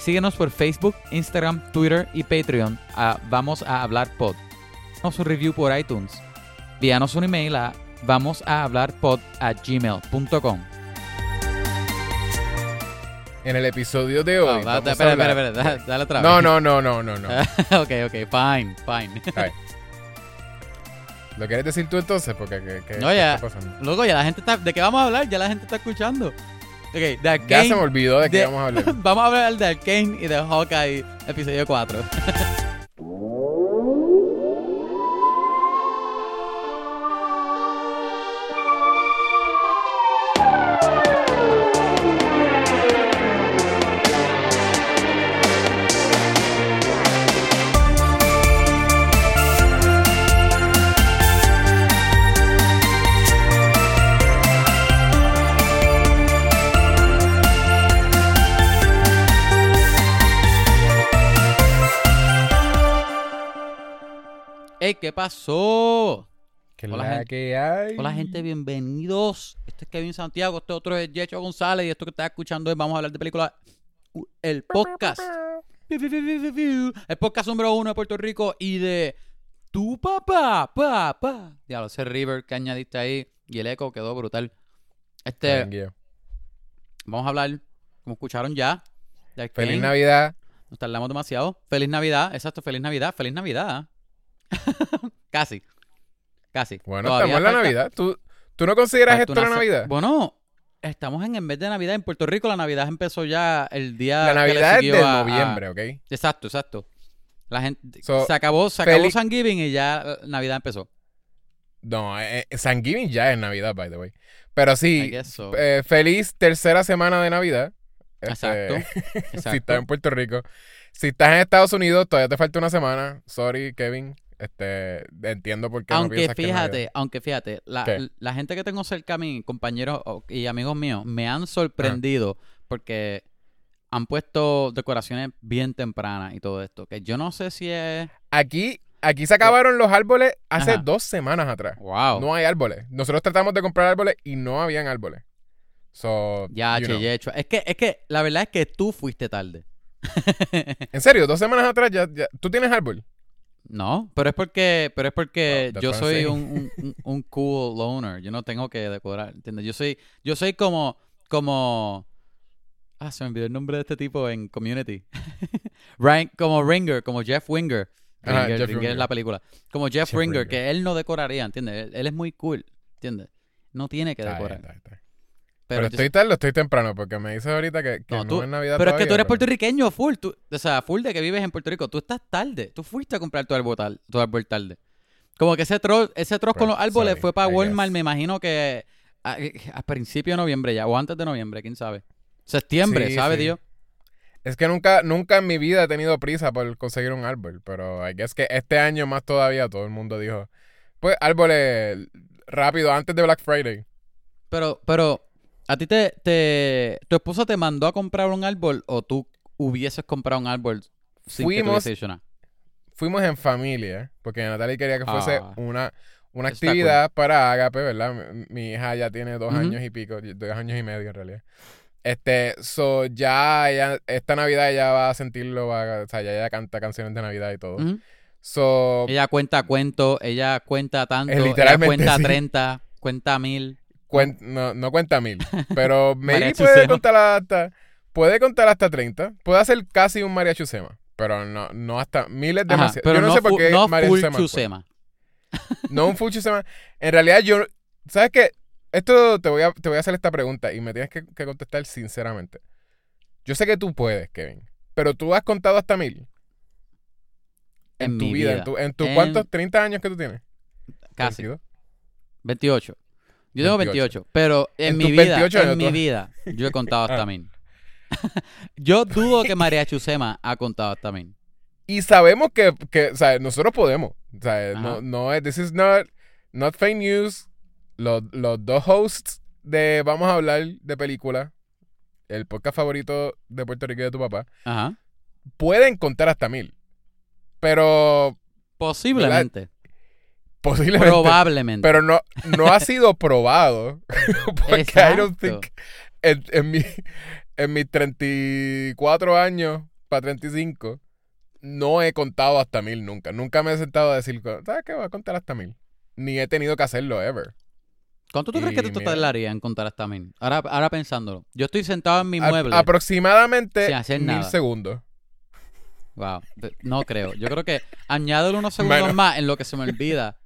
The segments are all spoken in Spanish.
Síguenos por Facebook, Instagram, Twitter y Patreon a Vamos a Hablar Pod. Danos un review por iTunes. Envíanos un email a vamos a hablar pod a gmail.com. En el episodio de hoy. Da- vamos a espera, espera, hablar- espera, dale, dale otra No, vez. no, no, no, no, no. ok, ok, fine, fine. ¿Lo quieres decir tú entonces? Porque ¿qué, qué- No, ya. está pasando? Luego ya la gente está. ¿De qué vamos a hablar? Ya la gente está escuchando. Ok, de Ya Arcane. se me olvidó de qué vamos a hablar. vamos a hablar de Arcane y de Hawkeye, episodio 4. ¡Ey, qué pasó! ¿Qué Hola, la gente. que hay? Hola gente, bienvenidos. Este es Kevin Santiago, este otro es Yecho González y esto que estás escuchando es Vamos a hablar de película, uh, el podcast. El podcast número uno de Puerto Rico y de tu papá, papá. Diablo, ese River que añadiste ahí y el eco quedó brutal. Este, vamos a hablar, como escucharon ya, de. Feliz Navidad. Nos tardamos demasiado. Feliz Navidad, exacto, feliz Navidad, feliz Navidad. Casi, casi. Bueno, Todavía estamos en la falta- Navidad. ¿Tú, ¿Tú no consideras Falta esto la se- Navidad? Bueno, estamos en en vez de Navidad en Puerto Rico, la Navidad empezó ya el día la que le Navidad es siguió de a- a- noviembre, ¿ok? Exacto, exacto. La gente So, se acabó, se acabó feliz- Thanksgiving y ya eh, Navidad empezó. No, eh, eh, Thanksgiving ya es Navidad, by the way. Pero I sí, guess so. eh, feliz tercera semana de Navidad. Este, Exacto. si estás en Puerto Rico. Si estás en Estados Unidos, todavía te falta una semana. Sorry, Kevin. Este, entiendo por qué no Aunque piensas que es Navidad. fíjate, aunque fíjate, la, la gente que tengo cerca a mí, compañeros y amigos míos, me han sorprendido porque han puesto decoraciones bien tempranas y todo esto. Que yo no sé si es. Aquí, aquí se acabaron los árboles hace Ajá. dos semanas atrás. ¡Wow! No hay árboles. Nosotros tratamos de comprar árboles y no habían árboles. So, ya, che, know. ya hecho. Es que, es que la verdad es que tú fuiste tarde. En serio, dos semanas atrás ya, ya- ¿Tú tienes árbol? No, pero es porque, pero es porque yo soy un, un, cool loner. Yo no tengo que decorar, ¿entiendes? Yo soy, yo soy como, como, ah, se me olvidó el nombre de este tipo en Community. Ryan, como Ringer, como Jeff Winger. Ringer, Jeff Ringer Winger. es la película. Como Jeff, Jeff Ringer, que él no decoraría, ¿entiendes? Él, él es muy cool, ¿entiendes? No tiene que decorar. está bien, está Pero, yo- estoy tarde o estoy temprano, porque me dices ahorita que, que No, es Navidad pero es que tú eres puertorriqueño full, tú, o sea, full de que vives en Puerto Rico. Tú estás tarde. Tú fuiste a comprar tu árbol, tal- tu árbol tarde. Como que ese troll, ese con Pues, los árboles sorry, fue para Walmart, me imagino que a, a principio de noviembre ya, o antes de noviembre, quién sabe. Septiembre, Sí, ¿sabe sí. Dios? Es que nunca, nunca en mi vida he tenido prisa por conseguir un árbol, pero guess que este año más todavía todo el mundo dijo, pues árboles rápido antes de Black Friday. Pero, pero, ¿a ti te, te, tu esposa te mandó a comprar un árbol o tú hubieses comprado un árbol sin que Fuimos- nada? Fuimos en familia, porque Natalie quería que fuese Ah. una, una actividad para Agape, ¿verdad? Mi, mi hija ya tiene dos años y pico, dos años y medio en realidad. Este, so ya ella- esta Navidad ella va a sentirlo, va a- o sea, ya ella canta canciones de Navidad y todo. So, Ella cuenta cuentos, ella cuenta tanto, ella cuenta sí. 30, cuenta mil. Cuen- no, no cuenta mil, pero maybe puede contar hasta puede contar hasta 30, puede hacer casi un María Chusema, pero no no hasta miles de Ajá, demasiado. pero Yo no, no, sé por qué no María full Chusema. fue. Chusema. No un full Chusema. En realidad yo ¿sabes qué? Esto te voy a te voy a hacer esta pregunta y me tienes que, que contestar sinceramente. Yo sé que tú puedes, Kevin, pero tú has contado hasta mil En tu mi vida, vida. en tu en tus En- cuántos 30 años que tú tienes. Casi. 22. 28. Yo tengo 28. 28, pero en, En mi vida, 28 en mi tú- vida, yo he contado hasta Ah. mil. yo dudo que María Chusema ha contado hasta mil. Y sabemos que, que o sea, nosotros podemos. O sea, no, no es, this is not, not fake news. Los, los dos hosts de Vamos a hablar de películas, el podcast favorito de Puerto Rico y de tu papá, Ajá. pueden contar hasta mil. Pero Posiblemente. Posiblemente. Probablemente. Pero no, no ha sido probado. Porque I don't Exacto. think en, en, mi, en mis 34 años para 35, no he contado hasta mil nunca. Nunca me he sentado a decir, ¿sabes qué? Voy a contar hasta mil. Ni he tenido que hacerlo ever. ¿Cuánto tú crees que te mira- tardaría en contar hasta mil? Ahora, ahora pensándolo. Yo estoy sentado en mi A- mueble. aproximadamente Sin hacer mil segundos. Wow. No creo. Yo creo que añádelo unos segundos Bueno. más en lo que se me olvida.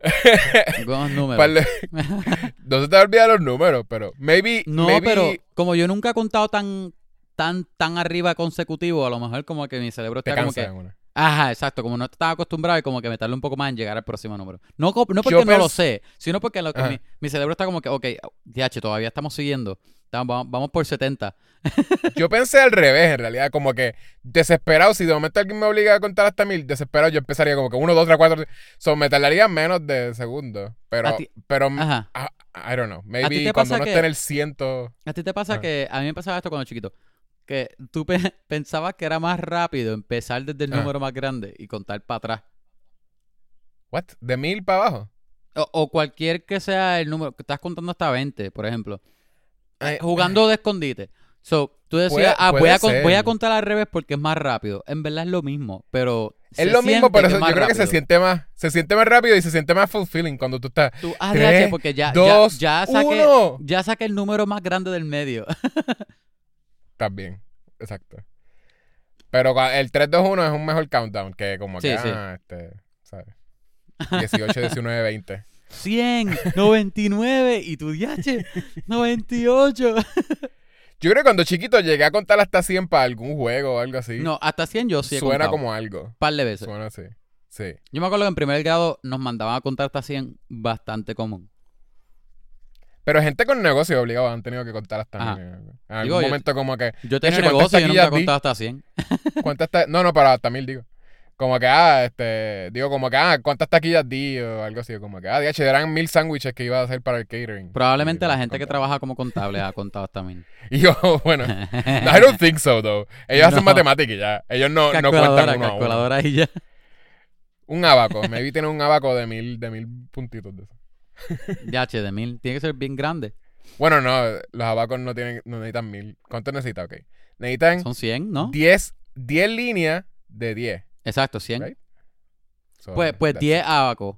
Algunos números. No se te olvidan los números, pero maybe. No, maybe- pero como yo nunca he contado tan, tan, tan arriba consecutivo, a lo mejor como que mi cerebro te está como que. una. Ajá, exacto. Como no estaba acostumbrado y como que me un poco más en llegar al próximo número. No, no porque Yo no lo sé, sino porque lo que Ajá. mi, mi cerebro está como que, ok, DH, todavía estamos siguiendo. Vamos, por 70. Yo pensé al revés, en realidad, como que desesperado, si de momento alguien me obliga a contar hasta mil, desesperado, yo empezaría como que uno, dos, tres, cuatro. So, me tardaría menos de segundos. Pero, ti- pero, Ajá. ah, I don't know. Maybe cuando uno que- esté en el ciento. ¿A ti te pasa Ah. que a mí me pasaba esto cuando chiquito? Que tú pe- pensabas que era más rápido empezar desde el Ah. número más grande y contar para atrás. ¿What? ¿De mil para abajo? O, o cualquier que sea el número, que estás contando hasta 20, por ejemplo. Ay, Jugando de escondite. So, tú decías, Puede- ah, voy a, con- ser. voy a contar al revés porque es más rápido. En verdad es lo mismo, pero. se Es lo mismo, pero yo creo que se siente más, se siente más rápido y se siente más fulfilling cuando tú estás. Tú, ah, Tres, porque ya, dos, ya, ya, saqué, uno. ya saqué el número más grande del medio. También, exacto. Pero el 3, 2, 1 es un mejor countdown que como que, Sí, sí. ah, este, ¿sabes? 18, 19, 20. 100, 99 y tu DH, 98. Yo creo que cuando chiquito llegué a contar hasta 100 para algún juego o algo así. No, hasta 100 yo sí he Suena contado. como algo. Un par de veces. Suena así. Sí. Yo me acuerdo que en primer grado nos mandaban a contar hasta 100 bastante común. Pero gente con negocio obligado han tenido que contar hasta Ajá. mil. En algún Digo, yo- momento como que, Yo ¿cuántas negocio y yo nunca he contado hasta 100. ¿cuántas ta- No, no, para hasta mil digo. Como que, ah, este, digo, como que, ah, ¿cuántas taquillas di? O algo así, como que, ah, DH, eran mil sándwiches que iba a hacer para el catering. Probablemente la gente que trabaja como contable ha contado hasta 1000. Y yo, bueno, I don't think so, though. Ellos hacen No. matemáticas y ya. Ellos no, no calculadora, cuentan uno a uno. calculadora y ya. Un abaco. Maybe tiene un abaco de mil, de mil puntitos de eso. Che, de 1000. Tiene que ser bien grande. Bueno, no, los abacos no tienen, no necesitan mil. ¿Cuánto necesita? Ok. Necesitan Son 100, ¿no? 10, 10 líneas de 10. Exacto, 100. Right. So, Pues, pues that's 10 abacos.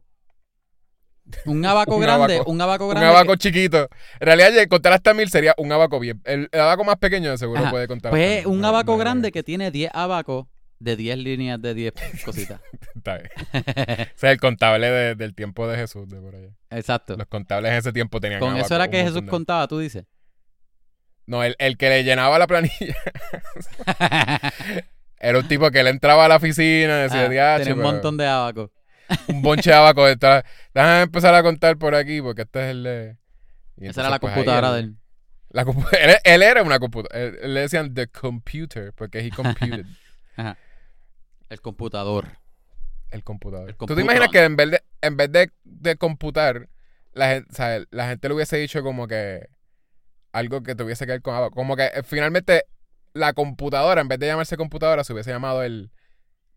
Un abaco Un grande, abaco. un abaco Un grande. abaco chiquito. En realidad, contar hasta mil sería un abaco bien. El, el abaco más pequeño de seguro Ajá. puede contar. Pues hasta un abaco no- grande que tiene 10 abacos de 10 líneas de 10 cositas. Está bien. Ese es el contable de- del tiempo de Jesús, de por allá. Exacto. Los contables en ese tiempo tenían Con abaco, eso era un que Jesús de- contaba, tú dices. No, el, el que le llenaba la planilla era un tipo que le entraba a la oficina y decía, Ah, "Diache, tenía un montón de abacos. un bonche de abaco. Está, déjame empezar a contar por aquí porque este es el de... y Esa era la pues, computadora él- de él. La compu- él, él era una computadora. Él, él le decían the computer porque he computed Ajá. El computador. el computador. El ¿Tú te imaginas que en vez de, en vez de, de computar, la gente, o sea, la gente le hubiese dicho como que algo que tuviese que ver con? Como que eh, finalmente la computadora, en vez de llamarse computadora, se hubiese llamado el,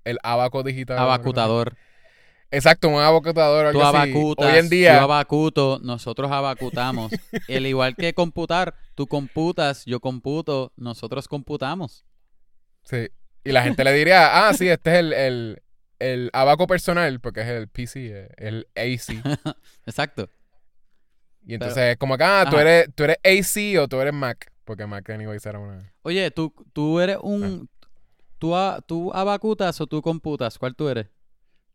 el abaco digital. Abacutador. Exacto, un abacutador Tú algo así. abacutas, Hoy en día, yo abacuto, nosotros abacutamos. El igual que computar, tú computas, yo computo, nosotros computamos. sí. Y la gente le diría, ah, sí, este es el, el, el abaco personal, porque es el PC, eh, el AC. Exacto. Y entonces es como que, ah, tú eres, tú eres AC o tú eres Mac. Porque Mac anyways era una... Oye, tú, tú eres un... Ah. ¿Tú, a- ¿Tú abacutas o tú computas? ¿Cuál tú eres?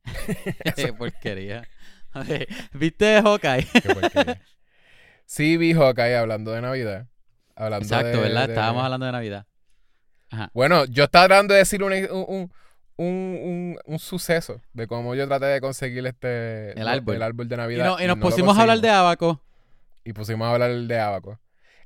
Qué porquería. ¿Viste Hawkeye? Qué porquería. sí vi Hawkeye hablando de Navidad. Hablando Exacto, de- ¿verdad? de- Estábamos hablando de Navidad. Ajá. Bueno, yo estaba tratando de decir un, un, un, un, suceso de cómo yo traté de conseguir este... El árbol. El árbol de Y, Navidad. no- y nos no pusimos a hablar de abaco. Y pusimos a hablar de Abaco.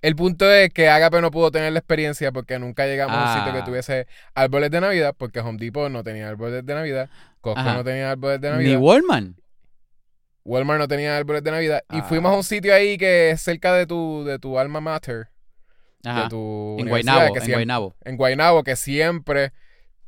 El punto es que Agape no pudo tener la experiencia porque nunca llegamos a un sitio Ah. que tuviese árboles de Navidad, porque Home Depot no tenía árboles de Navidad, Costco Ajá. no tenía árboles de Ni Navidad, Walmart. Walmart no tenía árboles de Navidad, y Ah. fuimos a un sitio ahí que es cerca de tu, de tu alma mater, Ajá. de tu En Guaynabo, que en siempre- Guaynabo. en Guaynabo, que siempre,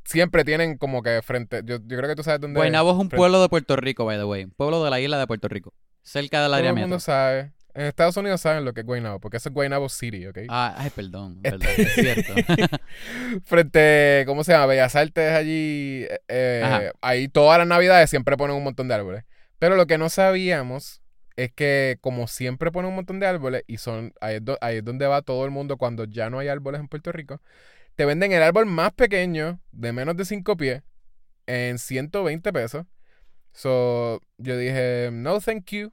siempre tienen como que frente, yo, yo creo que tú sabes dónde Guaynabo es un frente- pueblo de Puerto Rico, by the way. Un pueblo de la isla de Puerto Rico. Cerca del todo área el mundo sabe, En Estados Unidos saben lo que es Guaynabo, porque eso es Guaynabo City, ¿ok? Ah, ay, perdón, Este- perdón, es cierto. Frente, ¿cómo se llama? Bellas Artes allí. eh, eh, ahí todas las navidades siempre ponen un montón de árboles. Pero lo que no sabíamos es que como siempre ponen un montón de árboles y son ahí es, do- ahí es donde va todo el mundo cuando ya no hay árboles en Puerto Rico, te venden el árbol más pequeño de menos de 5 pies en 120 pesos. So, yo dije, no, thank you.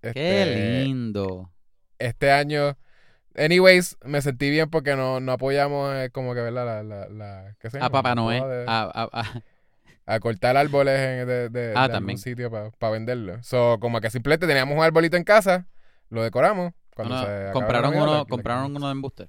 Qué Este, lindo. este año. Anyways, me sentí bien porque no, no apoyamos eh, como que, ¿verdad? La, la, la, ¿qué se A? Papá poda de- A, a- a- a cortar árboles en- de, de, Ah, de algún sitio para venderlo. So, como que simplemente teníamos un arbolito en casa, lo decoramos. Cuando se compraron uno, compraron uno de embuste.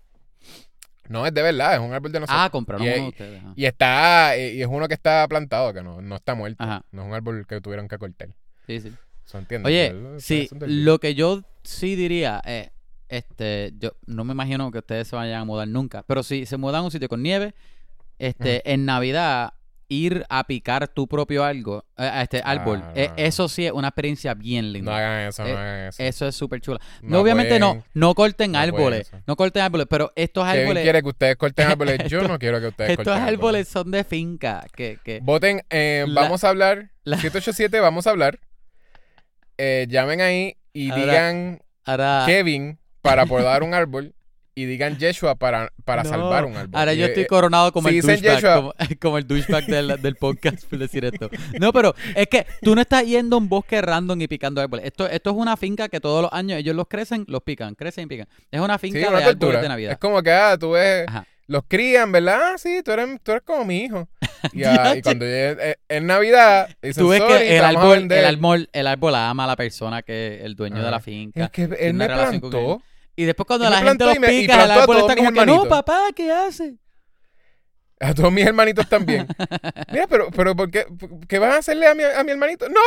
No, es de verdad, es un árbol de nosotros. Ah, compraron Y- uno de ustedes. ajá. Y está, y y es uno que está plantado, que no, no está muerto. Ajá. No es un árbol que tuvieron que cortar. Sí, sí. ¿Se entiende? Oye, Pero es sí, lo que yo sí diría es, este, yo no me imagino que ustedes se vayan a mudar nunca, pero si se mudan a un sitio con nieve, este, en Navidad ir a picar tu propio algo, eh, a este árbol, Ah, eh, no. eso sí es una experiencia bien No linda. hagan eso, no Eh, hagan eso. Eso es súper chula. No No, obviamente no, pueden- no corten no árboles, no corten árboles, pero estos árboles, quiere que ustedes corten árboles. Yo Estos- no quiero que ustedes estos corten árboles son de finca, que, que Voten, eh, La- vamos a hablar. la- 787, vamos a hablar. Eh, llamen ahí y Ahora- digan ahora, Kevin para podar un árbol y digan Yeshua para, para No, salvar un árbol. Ahora yo eh, estoy coronado como si el douchebag, como, como el douchebag del, del podcast por decir esto. No, pero es que tú no estás yendo a un bosque random y picando árboles. Esto, esto es una finca que todos los años ellos los crecen, los pican, crecen y pican. Es una finca sí, de una árboles tortura. de Navidad. Es como que, ah, tú ves, Ajá. Los crían, ¿verdad? Ah, sí, tú eres, tú eres como mi hijo. Y, ah, y cuando eh, en Navidad, dicen, Tú ves "Sorry, que el árbol, vender". el árbol, el árbol ama a la persona que el dueño de la finca. Es que él me plantó. Y después cuando Y la gente los me- pica, el árbol está como que, no, hermanitos". papá, ¿qué hace? A todos mis hermanitos también. Mira, pero, pero ¿por qué, qué vas a hacerle a mi, a mi hermanito? ¡No!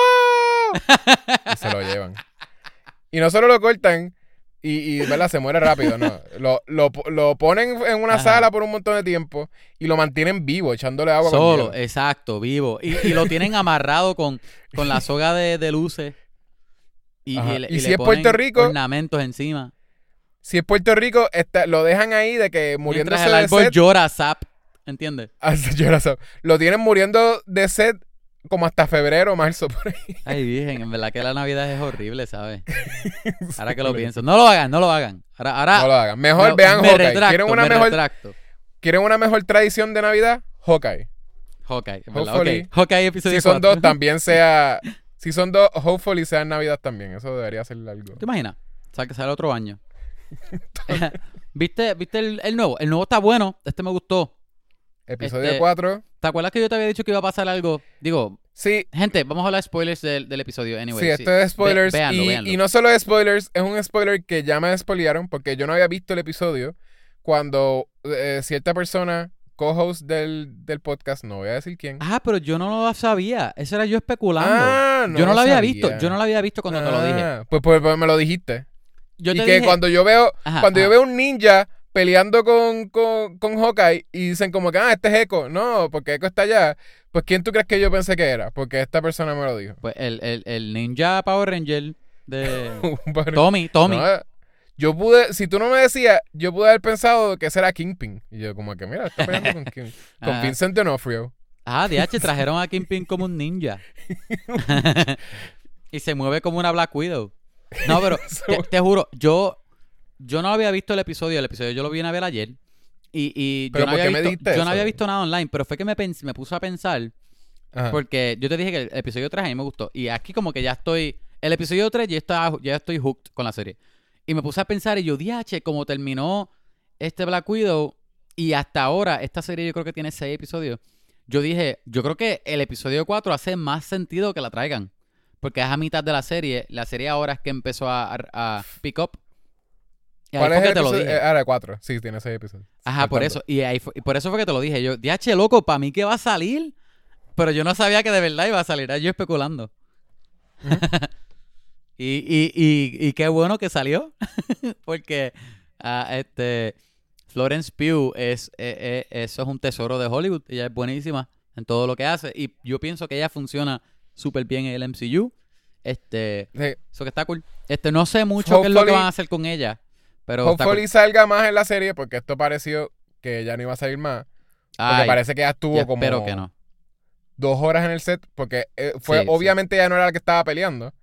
Y se lo llevan. Y no solo lo cortan y, y ¿verdad? se muere rápido, no. Lo, lo, lo ponen en una Ajá. sala por un montón de tiempo y lo mantienen vivo, echándole agua con Solo, hielo. exacto, vivo. Y, y lo tienen amarrado con, con la soga de, de luces. Y, Ajá. le- Y le si es ponen Puerto Rico- Ornamentos encima. Si es Puerto Rico, está, lo dejan ahí de que muriéndose Mientras el de árbol sed. llora, zap. ¿Entiendes? Hasta llora, so- Lo tienen muriendo de sed como hasta febrero, marzo, por ahí. Ay, virgen, en verdad que la Navidad es horrible, ¿sabes? Ahora que lo pienso. No lo hagan, no lo hagan. Ahora, ahora No lo hagan. Mejor me- vean me Hawkeye. retracto, ¿Quieren una me mejor retracto. ¿Quieren una mejor tradición de Navidad? Hawkeye. Hawkeye, ¿verdad? Hopefully, Ok, Hawkeye episodio Si son 4. dos, también sea. Si son dos, hopefully sea en Navidad también. Eso debería ser algo. ¿Te imaginas? O sea, que sale otro año. ¿Viste, ¿viste el, el nuevo? El nuevo está bueno. Este me gustó. Episodio Este- 4. ¿Te acuerdas que yo te había dicho que iba a pasar algo? Digo, Sí, gente, vamos a hablar spoilers del, del episodio. Anyway, sí, esto es spoilers. Ve- véanlo, y, véanlo. y no solo es spoilers, es un spoiler que ya me spoilearon porque yo no había visto el episodio cuando eh, cierta persona, co-host del, del podcast, no voy a decir quién. Ah, pero yo no lo sabía. Eso era yo especulando. Ah, yo no lo había sabía. visto. Yo no lo había visto cuando te lo dije. Ah, Pues, pues, pues me lo dijiste. Yo y te que dije, cuando yo veo Ajá, cuando yo veo un ninja peleando con, con, con Hawkeye y dicen como que, ah, este es Echo. No, porque Echo está allá. Pues, ¿quién tú crees que yo pensé que era? Porque esta persona me lo dijo. Pues el, el, el ninja Power Ranger de Pero- Tommy, Tommy. No, yo pude, si tú no me decías, yo pude haber pensado que ese era Kingpin. Y yo como que, mira, está peleando con, King- con Ah. Vincent D'Onofrio. Ah, DH, trajeron a Kingpin como un ninja. y se mueve como una Black Widow. No, pero te, te juro, yo, yo no había visto el episodio. El episodio yo lo vine a ver ayer. Y, y yo, ¿Pero no había, visto, no había nada online, pero fue que me, me puse a pensar. Ajá. Porque yo te dije que el episodio 3 a mí me gustó. Y aquí como que ya estoy... El episodio 3 ya, está, ya estoy hooked con la serie. Y me puse a pensar y yo, DH, como terminó este Black Widow y hasta ahora esta serie yo creo que tiene 6 episodios. Yo dije, yo creo que el episodio 4 hace más sentido que la traigan. Porque es a mitad de la serie. La serie ahora es que empezó a, a- a pick up. Y ahí ¿Cuál fue es que el te lo episodio? dije. Eh, ahora cuatro. Sí, tiene seis episodios. Ajá, por eso. Y, ahí fue- y por eso fue que te lo dije. Yo, DH, loco, para mí que va a salir. Pero yo no sabía que de verdad iba a salir. Era yo especulando. y, y, y, y qué bueno que salió. Porque ah, este Florence Pugh es, eh, eh, eso es un tesoro de Hollywood. Ella es buenísima en todo lo que hace. Y yo pienso que ella funciona súper bien en el MCU. Este, Sí. eso que está cool. Este, no sé mucho qué es lo que Hopefully- van a hacer con ella, pero está Hopefully cool. salga más en la serie porque esto pareció que ya no iba a salir más. Porque Ay, parece que ya estuvo como espero que no. dos horas en el set porque eh, fue Sí, sí. obviamente ya no era la que estaba peleando.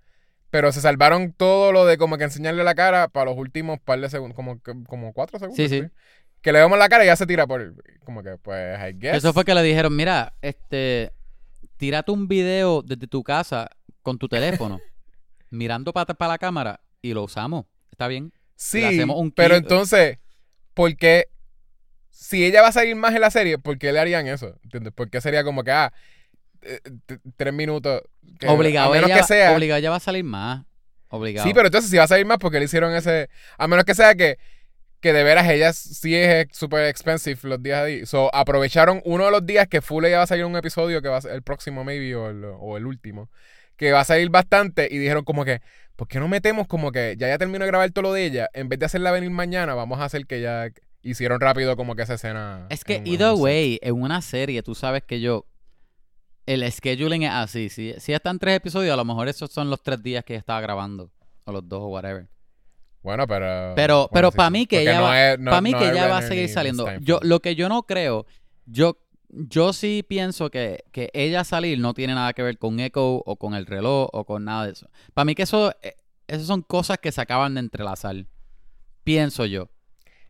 Pero se salvaron todo lo de como que enseñarle la cara para los últimos par de segundos, como, como cuatro segundos. Sí, sí. Que le vemos la cara y ya se tira por, como que pues, I guess. Eso fue que le dijeron, mira, este, tírate un video desde tu casa con tu teléfono, mirando para la cámara y lo usamos. ¿Está bien? Sí, le hacemos un pero entonces, ¿por qué? Si ella va a salir más en la serie, ¿por qué le harían eso? ¿Entiendes? ¿Por qué sería como que, ah, eh, tres minutos? que- obligado, A menos ella, que sea. obligado, ella va a salir más. Obligado. Sí, pero entonces si va a salir más, porque le hicieron ese. A menos que sea que, que de veras ella sí es súper expensive los días ahí. So, aprovecharon uno de los días que full ella va a salir un episodio que va a ser el próximo, maybe, o el, o el último. Que va a salir bastante. Y dijeron como que, ¿por qué no metemos como que ya ya terminó de grabar todo lo de ella? En vez de hacerla venir mañana, vamos a hacer que ya hicieron rápido como que esa escena. Es que, either way, en una serie, tú sabes que yo. El scheduling es así. Si, si están tres episodios, a lo mejor esos son los tres días que estaba grabando. O los dos, o whatever. Bueno, pero. Pero, bueno, pero sí, para mí que ella no va, es- no- para mí no que ella va a seguir saliendo. Yo, lo que yo no creo, yo, yo sí pienso que, que ella salir no tiene nada que ver con Echo o con el reloj o con nada de eso. Para mí que eso, eh, esas son cosas que se acaban de entrelazar. Pienso yo.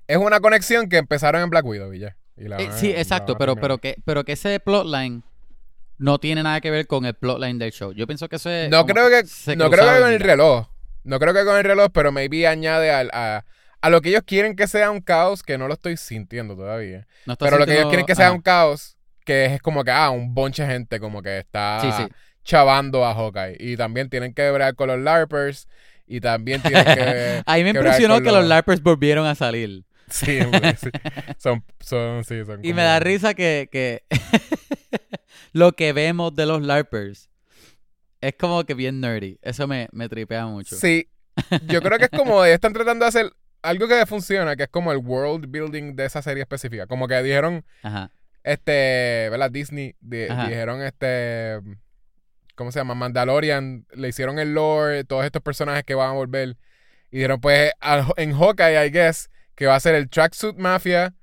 Es una conexión que empezaron en Black Widow y ya. Y la Eh, sí, la exacto, pero, pero, que, pero que ese plotline no tiene nada que ver con el plotline del show. Yo pienso que eso es. No creo que, no creo que con el reloj. No creo que con el reloj, pero maybe añade al- a, a lo que ellos quieren que sea un caos, que no lo estoy sintiendo todavía. No Pero lo que ellos quieren que sea ajá. un caos, que es como que, ah, un bonche de gente como que está Sí, sí. chavando a Hawkeye. Y también tienen que ver con los LARPers. Y también tienen que... Ahí me que bregar impresionó que los LARPers volvieron a salir. Sí, sí. Son, son, sí, son Y como- me da risa que, que lo que vemos de los LARPers es como que bien nerdy. Eso me, me tripea mucho. Sí, yo creo que es como están tratando de hacer algo que funciona, que es como el world building de esa serie específica. Como que dijeron, Ajá. Este, ¿verdad? Disney, dijeron este, ¿cómo se llama? Mandalorian, le hicieron el lore, todos estos personajes que van a volver. Y dijeron, pues, al- en Hawkeye, I guess, que va a ser el Tracksuit Mafia,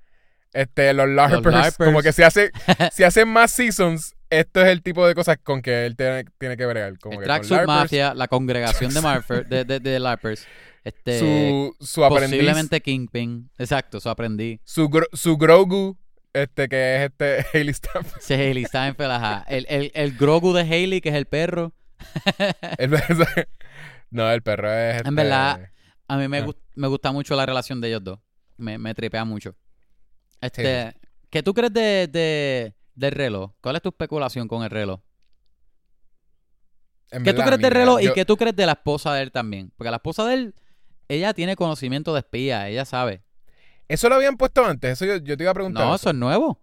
este, los LARPers, LARPers. como que si hace, si hacen más seasons, esto es el tipo de cosas con que él tiene, tiene que bregar. Como El Tracksuit Mafia, la congregación de, Marfer, de, de, de LARPers. Este, su, su aprendiz, posiblemente Kingpin. Exacto, su aprendí. su, Gro- su Grogu, este, que es este Hailey Steinfeld. Sí, Hailey Steinfeld, ajá. El, el, el Grogu de Hailey, que es el perro. El- no, el perro es. En este- verdad, A mí me, gust- me gusta mucho la relación de ellos dos. Me, me tripea mucho. Este, ¿Qué tú crees de, de, del reloj? ¿Cuál es tu especulación con el reloj? en ¿Qué tú verdad, crees del reloj y qué tú crees de la esposa de él también? Porque la esposa de él, ella tiene conocimiento de espía, ella sabe. Eso lo habían puesto antes. Eso yo, yo te iba a preguntar. No, eso. eso es nuevo.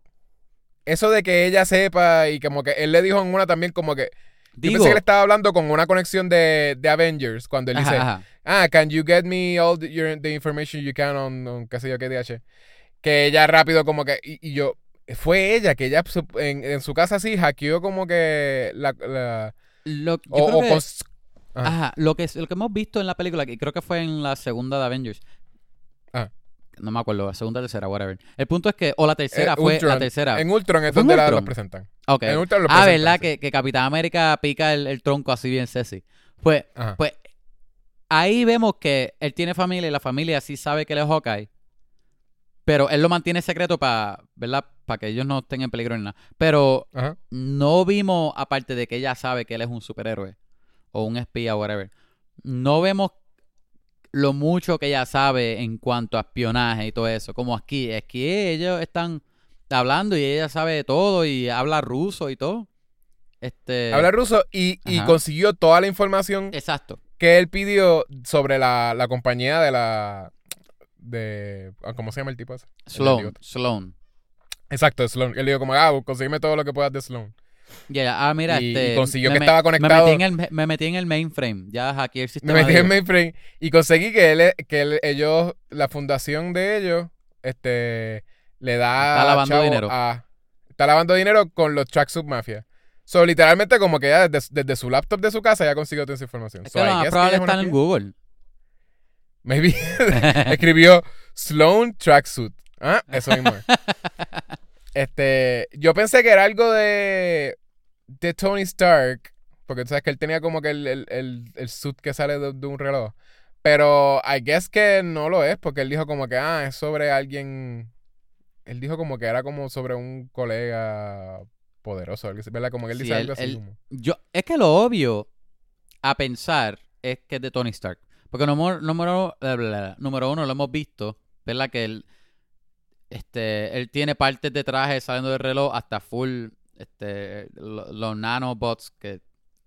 Eso de que ella sepa y como que él le dijo en una también como que. yo Digo, pensé que él estaba hablando con una conexión de, de Avengers cuando él ajá, dice, ajá. ah, can you get me all the, your- the information you can on, on qué sé yo qué DH. Que ella rápido como que, y, y yo, fue ella que ella en, en su casa así hackeó como que la... la- Lo, yo o, creo o que-. Ajá, lo que, lo que hemos visto en la película, que creo que fue en la segunda de Avengers. Ah. No me acuerdo, la segunda, tercera, whatever. El punto es que, o la tercera, Eh, fue Ultron. la tercera. En Ultron es ¿Fue en donde la, Ultron? los presentan. Ok. En Ultron los Ah, presentan, ¿verdad? sí. Que, que Capitán América pica el, el tronco así bien sexy. Pues, Ajá. pues, ahí vemos que él tiene familia y la familia sí sabe que él es Hawkeye. Pero él lo mantiene secreto para, ¿verdad? Para que ellos no estén en peligro ni nada. Pero Ajá. no vimos, aparte de que ella sabe que él es un superhéroe o un espía o whatever, no vemos lo mucho que ella sabe en cuanto a espionaje y todo eso. Como aquí, es que ellos están hablando y ella sabe de todo y habla ruso y todo. Este, Habla ruso y, y consiguió toda la información Exacto. que él pidió sobre la, la compañía de la... de ah, ¿Cómo se llama el tipo ese? Sloan. Sloan. Exacto, Sloan. Él dijo como, ah, consígueme todo lo que puedas de Sloan. Ya, ya, ah, mira, Y- este. y consiguió me que me- estaba conectado- Me metí, en el, me metí en el mainframe. Ya hackeé el Me sistema. metí de en ellos. mainframe y conseguí que él, que él- ellos, la fundación de ellos, este, le da Está lavando chavo dinero. a- está lavando dinero con los Tracksuit Mafia. So, literalmente, como que ya desde, desde su laptop de su casa ya consiguió toda esa información. Es So, que lo más probable está en. Google. Maybe. Escribió Sloan Tracksuit. Ah, eso mismo. es. Este, yo pensé que era algo de, de Tony Stark, porque tú sabes que él tenía como que el, el, el, el suit que sale de, de un reloj. Pero I guess que no lo es, porque él dijo como que, ah, es sobre alguien. Él dijo como que era como sobre un colega poderoso, ¿verdad? Como que él Sí, dice algo así. como- Yo, es que lo obvio a pensar es que es de Tony Stark. Porque número, número, bla, bla, bla, número uno lo hemos visto, ¿verdad? Que él, este, él tiene partes de traje saliendo del reloj hasta full, este, lo- los nanobots que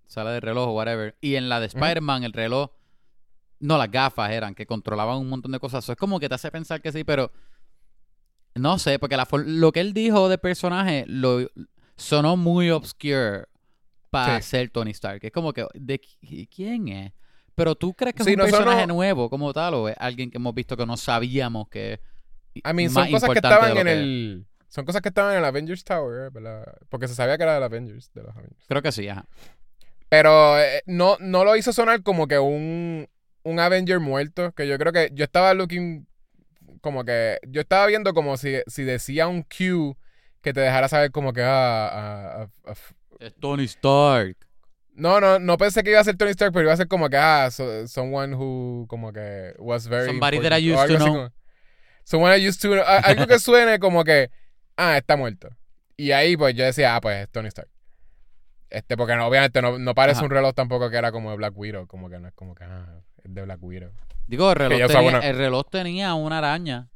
sale del reloj o whatever. Y en la de. Spider-Man el reloj, no las gafas eran, que controlaban un montón de cosas. Eso es como que te hace pensar que sí, pero no sé, porque la, lo que él dijo de personaje lo sonó muy obscure para Sí. ser Tony Stark. Es como que, ¿de qui- quién es? Pero tú crees que es Sí, un no personaje nuevo como tal o es alguien que hemos visto que no sabíamos que I mean, son cosas que estaban en el. Son cosas que estaban en el Avengers Tower, ¿verdad? Porque se sabía que era del Avengers, de los Avengers. Creo que sí, ajá. Pero eh, no, no lo hizo sonar como que un, un Avenger muerto. Que yo creo que yo estaba looking como que. Yo estaba viendo como si, si decía un Q que te dejara saber como que. ah, ah, ah, ah, Es Tony Stark. no, no, no pensé que iba a ser Tony Stark, pero iba a ser como que. Ah, so- someone who como que was very. Somebody that I used to know. como- someone I used to a- Algo que suene como que. Ah, está muerto. Y ahí pues yo decía, ah, pues es Tony Stark. Este, porque no, obviamente no, no parece Ajá. un reloj tampoco que era como de Black Widow, como que no es como que, ah, es de Black Widow. Digo, el reloj, tenía, una- el reloj tenía una araña.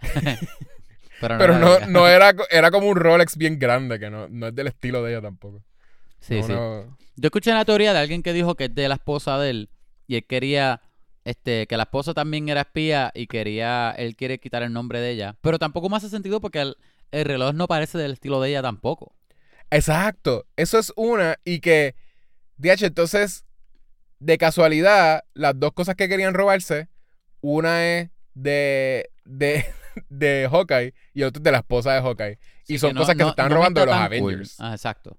Pero no, Pero no, era, era como un Rolex bien grande, que no, no es del estilo de ella tampoco. Sí, No, sí. Yo escuché una teoría de alguien que dijo que es de la esposa de él y él quería este que la esposa también era espía y quería él quiere quitar el nombre de ella, pero tampoco me hace sentido porque el, el reloj no parece del estilo de ella tampoco. Exacto, eso es una y que, DH, entonces, de casualidad, las dos cosas que querían robarse, una es de, de, de Hawkeye y otra es de la esposa de Hawkeye. Sí, y son que no- cosas que no- se están no robando de los cool. Avengers. Ah, exacto.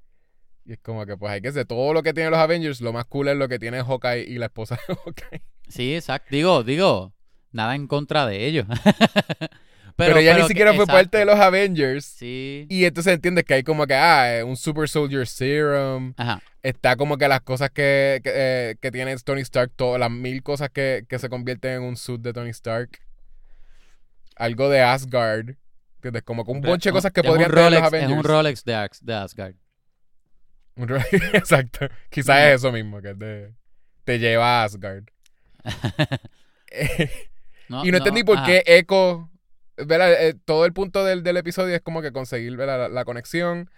Y es como que, pues hay que ser todo lo que tienen los Avengers, lo más cool es lo que tiene Hawkeye y la esposa de Hawkeye. Sí, exacto. Digo, digo, nada en contra de ellos. Pero, ella ni pero que- siquiera fue parte de los Avengers. Sí. Y entonces entiendes que hay como que, ah, eh, un Super Soldier Serum. Ajá. Está como que las cosas que, que, eh, que tiene Tony Stark, todas las mil cosas que, que se convierten en un suit de Tony Stark. Algo de Asgard. ¿Entiendes? Como que un bonche de cosas que podrían tener los Rolex- Avengers. Es un Rolex de, Asgard. Un Exacto. Quizás es eso mismo, que te, te lleva a Asgard. No, y no, entendí por ajá. qué Echo. Eh, todo el punto del, del episodio es como que conseguir. La, la conexión.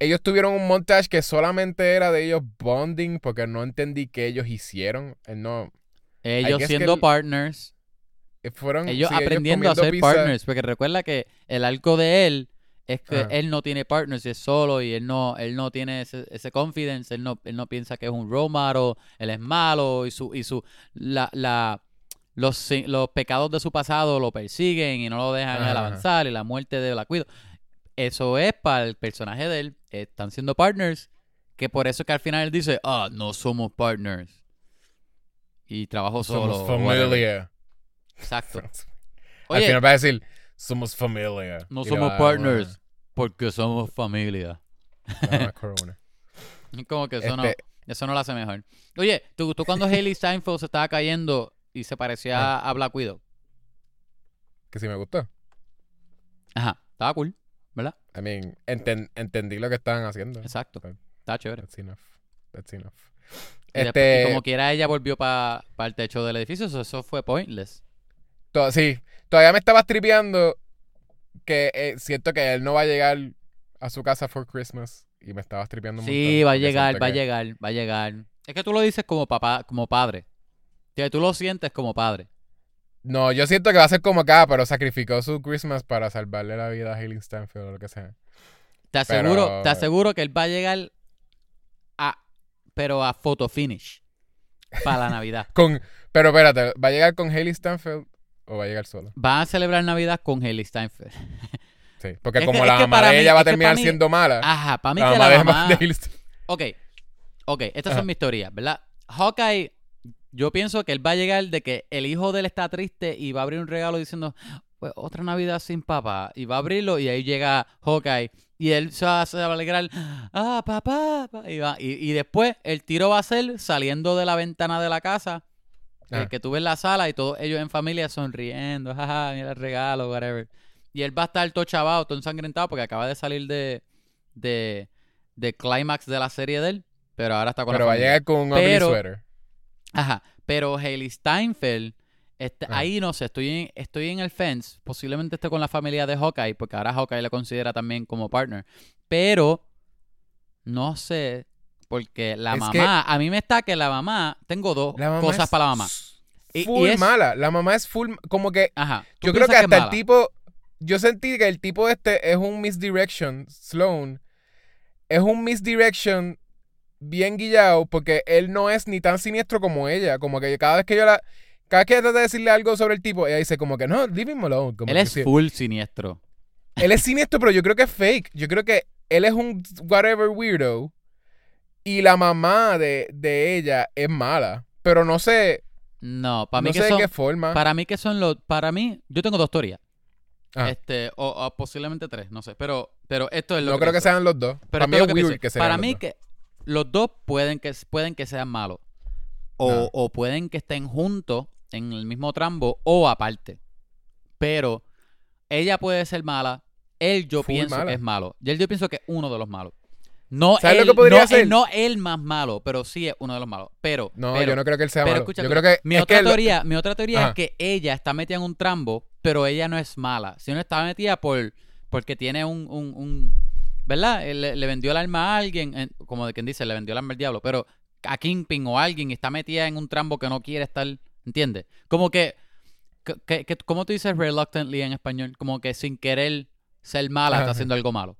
Ellos tuvieron un montage que solamente era de ellos bonding, porque no entendí qué ellos hicieron. Eh, No, Ellos que siendo partners. eh, fueron ellos sí, aprendiendo a ser pizza. partners, porque recuerda que el arco de él es que él no tiene partners, es solo y él no, él no tiene ese, ese confidence, él no, él no piensa que es un role model, él es malo y su, y su, la, la, los, los pecados de su pasado lo persiguen y no lo dejan él avanzar y la muerte de la cuido. Eso es para el personaje de él, están siendo partners, que por eso que al final él dice, ah, no somos partners. Y trabajo solo. Somos familia. Exacto. Al final va a decir, somos familia. no somos partners porque somos familia. una- le va a dar corona. Es Como que eso, no, Este- eso no lo hace mejor. Oye, tú, tú cuando Haley Steinfeld se estaba cayendo y se parecía Ah. a Black Widow. Que sí me gustó. Ajá, estaba cool, ¿verdad? I mean, enten- entendí lo que estaban haciendo. Exacto. Estaba chévere. That's enough. That's enough. Y, Este, y como quiera ella volvió para el techo del edificio, eso, eso fue pointless. to- sí, todavía me estabas tripeando que eh, siento que él no va a llegar a su casa for Christmas y me estabas tripeando un Sí, montón, va a llegar, va a que- llegar, va a llegar. Es que tú lo dices como papá, como padre. Que tú lo sientes como padre. No, yo siento que va a ser como acá, pero sacrificó su Christmas para salvarle la vida a Hailey Stanfield o lo que sea. Te aseguro, Pero- te aseguro que él va a llegar a, pero a photo finish para la Navidad. Con, pero espérate, ¿va a llegar con Hailey Stanfield o va a llegar solo? Van a celebrar Navidad con Haley Steinfeld. Sí, porque Es como que- la mamá de ella va a terminar mí- siendo mala. Ajá, para mí la que mamá la de mamá... Hailey Stein- Ok, ok, estas Ajá. son mis teorías, ¿verdad? Hawkeye, yo pienso que él va a llegar de que el hijo de él está triste y va a abrir un regalo diciendo, pues otra Navidad sin papá, y va a abrirlo y ahí llega Hawkeye y él se va, va a alegrar, ah, papá, pa", y, va, y, y después el tiro va a ser saliendo de la ventana de la casa, eh, Ah. que tú ves en la sala y todos ellos en familia sonriendo, jaja, mira el regalo, whatever. Y él va a estar todo chavado, todo ensangrentado porque acaba de salir de, de, de clímax de la serie de él, pero ahora está con Pero la va a familia. llegar con un Pero- sweater. Ajá, pero Hailey Steinfeld, este, Ah. ahí no sé, estoy en, estoy en el fence, posiblemente esté con la familia de Hawkeye, porque ahora Hawkeye le considera también como partner, pero no sé, porque la Es mamá, a mí me está que la mamá, tengo dos cosas para la mamá. Y- y Full es- mala. La mamá es full. Como que. Ajá. ¿tú Yo creo que hasta el tipo. Yo sentí que el tipo este es un misdirection. Sloan. Es un misdirection bien guillado. Porque él no es ni tan siniestro como ella. Como que cada vez que yo la. Cada vez que trata de decirle algo sobre el tipo, ella dice como que no, leave him alone. Como Él que es full siniestro. Él es siniestro, pero yo creo que es fake. Yo creo que él es un whatever weirdo. Y la mamá de, de ella es mala. Pero no sé. No, para mí no que sé de son, qué forma. para mí que son los, para mí, yo tengo dos teorías. Ah. Este, o, o posiblemente tres, no sé, pero, pero esto es lo no que creo que sean los dos. Pero Para mí es que weird que sean Para los mí dos. que los dos pueden que, pueden que sean malos. O, No. o pueden que estén juntos en el mismo trambo o aparte. Pero ella puede ser mala. Él yo Full pienso mala. que es malo. Y él yo pienso que es uno de los malos. No ¿Sabes lo él, que podría no, ser? él- no él más malo, pero sí es uno de los malos. Pero, No, pero, yo no creo que él sea pero malo. escucha, yo creo que mi es otra que lo- teoría, mi otra teoría Ajá. es que ella está metida en un trambo, pero ella no es mala. Sino está metida por porque tiene un, un, un- ¿verdad? Él Le, le vendió el alma a alguien, en- como de quien dice, le vendió el alma al diablo, pero a Kingpin o a alguien está metida en un trambo que no quiere estar, ¿entiendes? Como que, que, que- que- ¿cómo tú dices reluctantly en español? Como que sin querer ser mala Ajá. está haciendo algo malo.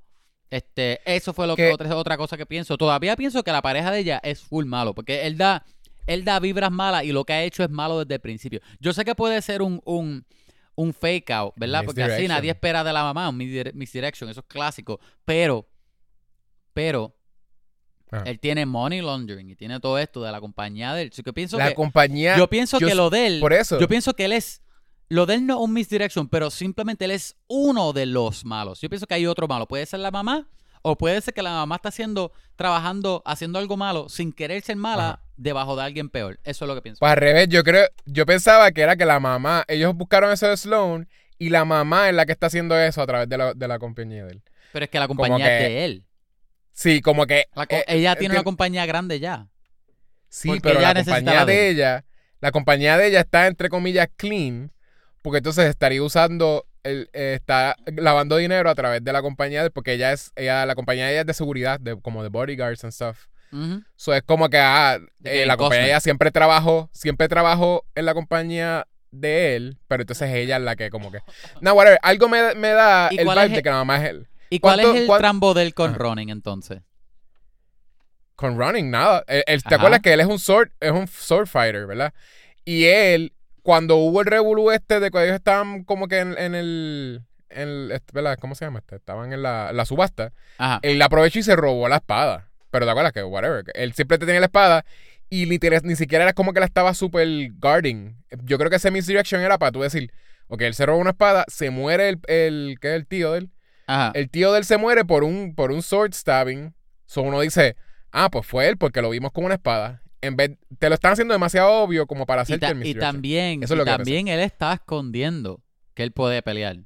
Este, eso fue lo que Que- otra, otra cosa que pienso. Todavía pienso que la pareja de ella es full malo, porque él da, él da vibras malas y lo que ha hecho es malo desde el principio. Yo sé que puede ser un, un, un fake out, ¿verdad? Porque así nadie espera de la mamá, un misdire- misdirection, eso es clásico. Pero, pero, Ah. él tiene money laundering y tiene todo esto de la compañía de él. Así que pienso la que, compañía. yo pienso yo que lo de él, por eso. yo pienso que él es, lo de él no es un misdirection, pero simplemente él es uno de los malos. Yo pienso que hay otro malo. Puede ser la mamá o puede ser que la mamá está haciendo, trabajando, haciendo algo malo sin querer ser mala Ajá. debajo de alguien peor. Eso es lo que pienso. Pues al revés, yo creo, yo pensaba que era que la mamá, ellos buscaron eso de Sloan y la mamá es la que está haciendo eso a través de la, de la compañía de él. Pero es que la compañía que- es de él. Sí, como que. Co- eh, ella tiene una compañía grande ya. Sí, pero ella la compañía la de ella, la compañía de ella está entre comillas clean, porque entonces estaría usando, el, eh, está lavando dinero a través de la compañía de porque ella es, ella, la compañía de ella es de seguridad, de, como de bodyguards and stuff. Ujú. So es como que, ah, eh, la el compañía ella siempre trabajó, siempre trabajó en la compañía de él, pero entonces ella es la que como que... No, whatever, algo me, me da ¿Y el cuál vibe de el- que nada más es él. ¿Y cuál es ¿Cuánto- el cuán- trambo del con. Ronin entonces? Con Running, nada. Él- ¿Te acuerdas que él es un sword, es un sword fighter, ¿verdad? Y él, cuando hubo el revolú este de que ellos estaban como que en, en el, en el- este, ¿verdad? ¿Cómo se llama este? Estaban en la, la subasta. Ajá. Él aprovechó y se robó la espada. Pero te acuerdas que, whatever, él siempre te tenía la espada y ni, te- ni siquiera era como que la estaba super guarding. Yo creo que ese misdirection era para tú decir, ok, él se robó una espada, se muere el, el que es el tío de él. Ajá. El tío de él se muere por un, por un sword stabbing. So uno dice, ah, pues fue él porque lo vimos con una espada. En vez, te lo están haciendo demasiado obvio como para hacerte el y también, Eso es y lo que también él está escondiendo que él puede pelear.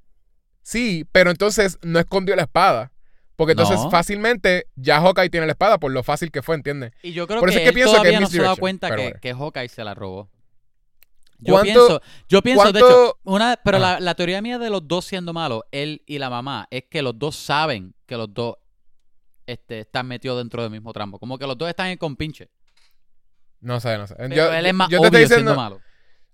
Sí, pero entonces no escondió la espada. Porque entonces No. fácilmente ya Hawkeye tiene la espada por lo fácil que fue, ¿entiendes? Y yo creo Por que, es que él pienso que todavía no se ha dado misdirection, cuenta que, bueno. que Hawkeye se la robó. Yo ¿Cuánto- pienso, yo pienso, de hecho, una, pero la, la teoría mía de los dos siendo malos, él y la mamá, es que los dos saben que los dos este, están metidos dentro del mismo trambo. Como que los dos están en compinche. No sé, no sé. Pero Yo, él es más yo te obvio estoy diciendo, malo.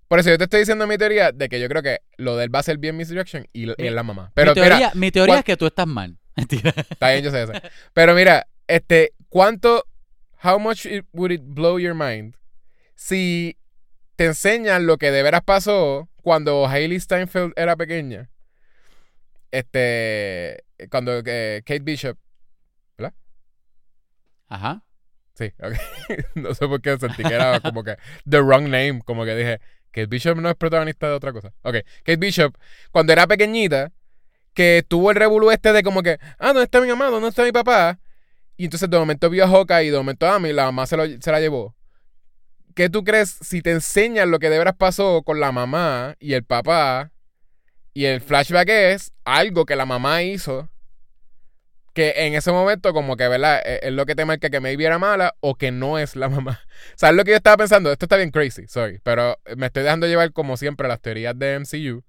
por eso yo te estoy diciendo mi teoría de que yo creo que lo de él va a ser bien misdirection y, y Mi- es la mamá. Pero mi teoría, mira, mi teoría ¿cuán- es que tú estás mal. Mentira. Está bien, yo sé eso. Pero mira, este, ¿cuánto, how much it- would it blow your mind si te enseñan lo que de veras pasó cuando Hailey Steinfeld era pequeña? este, cuando eh, Kate Bishop, Ajá. Sí, ok. no sé por qué sentí que era como que the wrong name, como que dije, Kate Bishop no es protagonista de otra cosa. Ok, Kate Bishop, cuando era pequeñita, que tuvo el revolú este de como que, ah, ¿dónde está mi mamá? ¿Dónde está mi papá? Y entonces de momento vio a Hawkeye y de momento a mí la mamá se, lo- se la llevó. ¿Qué tú crees si te enseñan lo que de veras pasó con la mamá y el papá? Y el flashback es algo que la mamá hizo. Que en ese momento, como que, ¿verdad? Es es lo que te marca que maybe era mala o que no es la mamá. ¿Sabes lo que yo estaba pensando? Esto está bien crazy, sorry. Pero me estoy dejando llevar, como siempre, las teorías de MCU.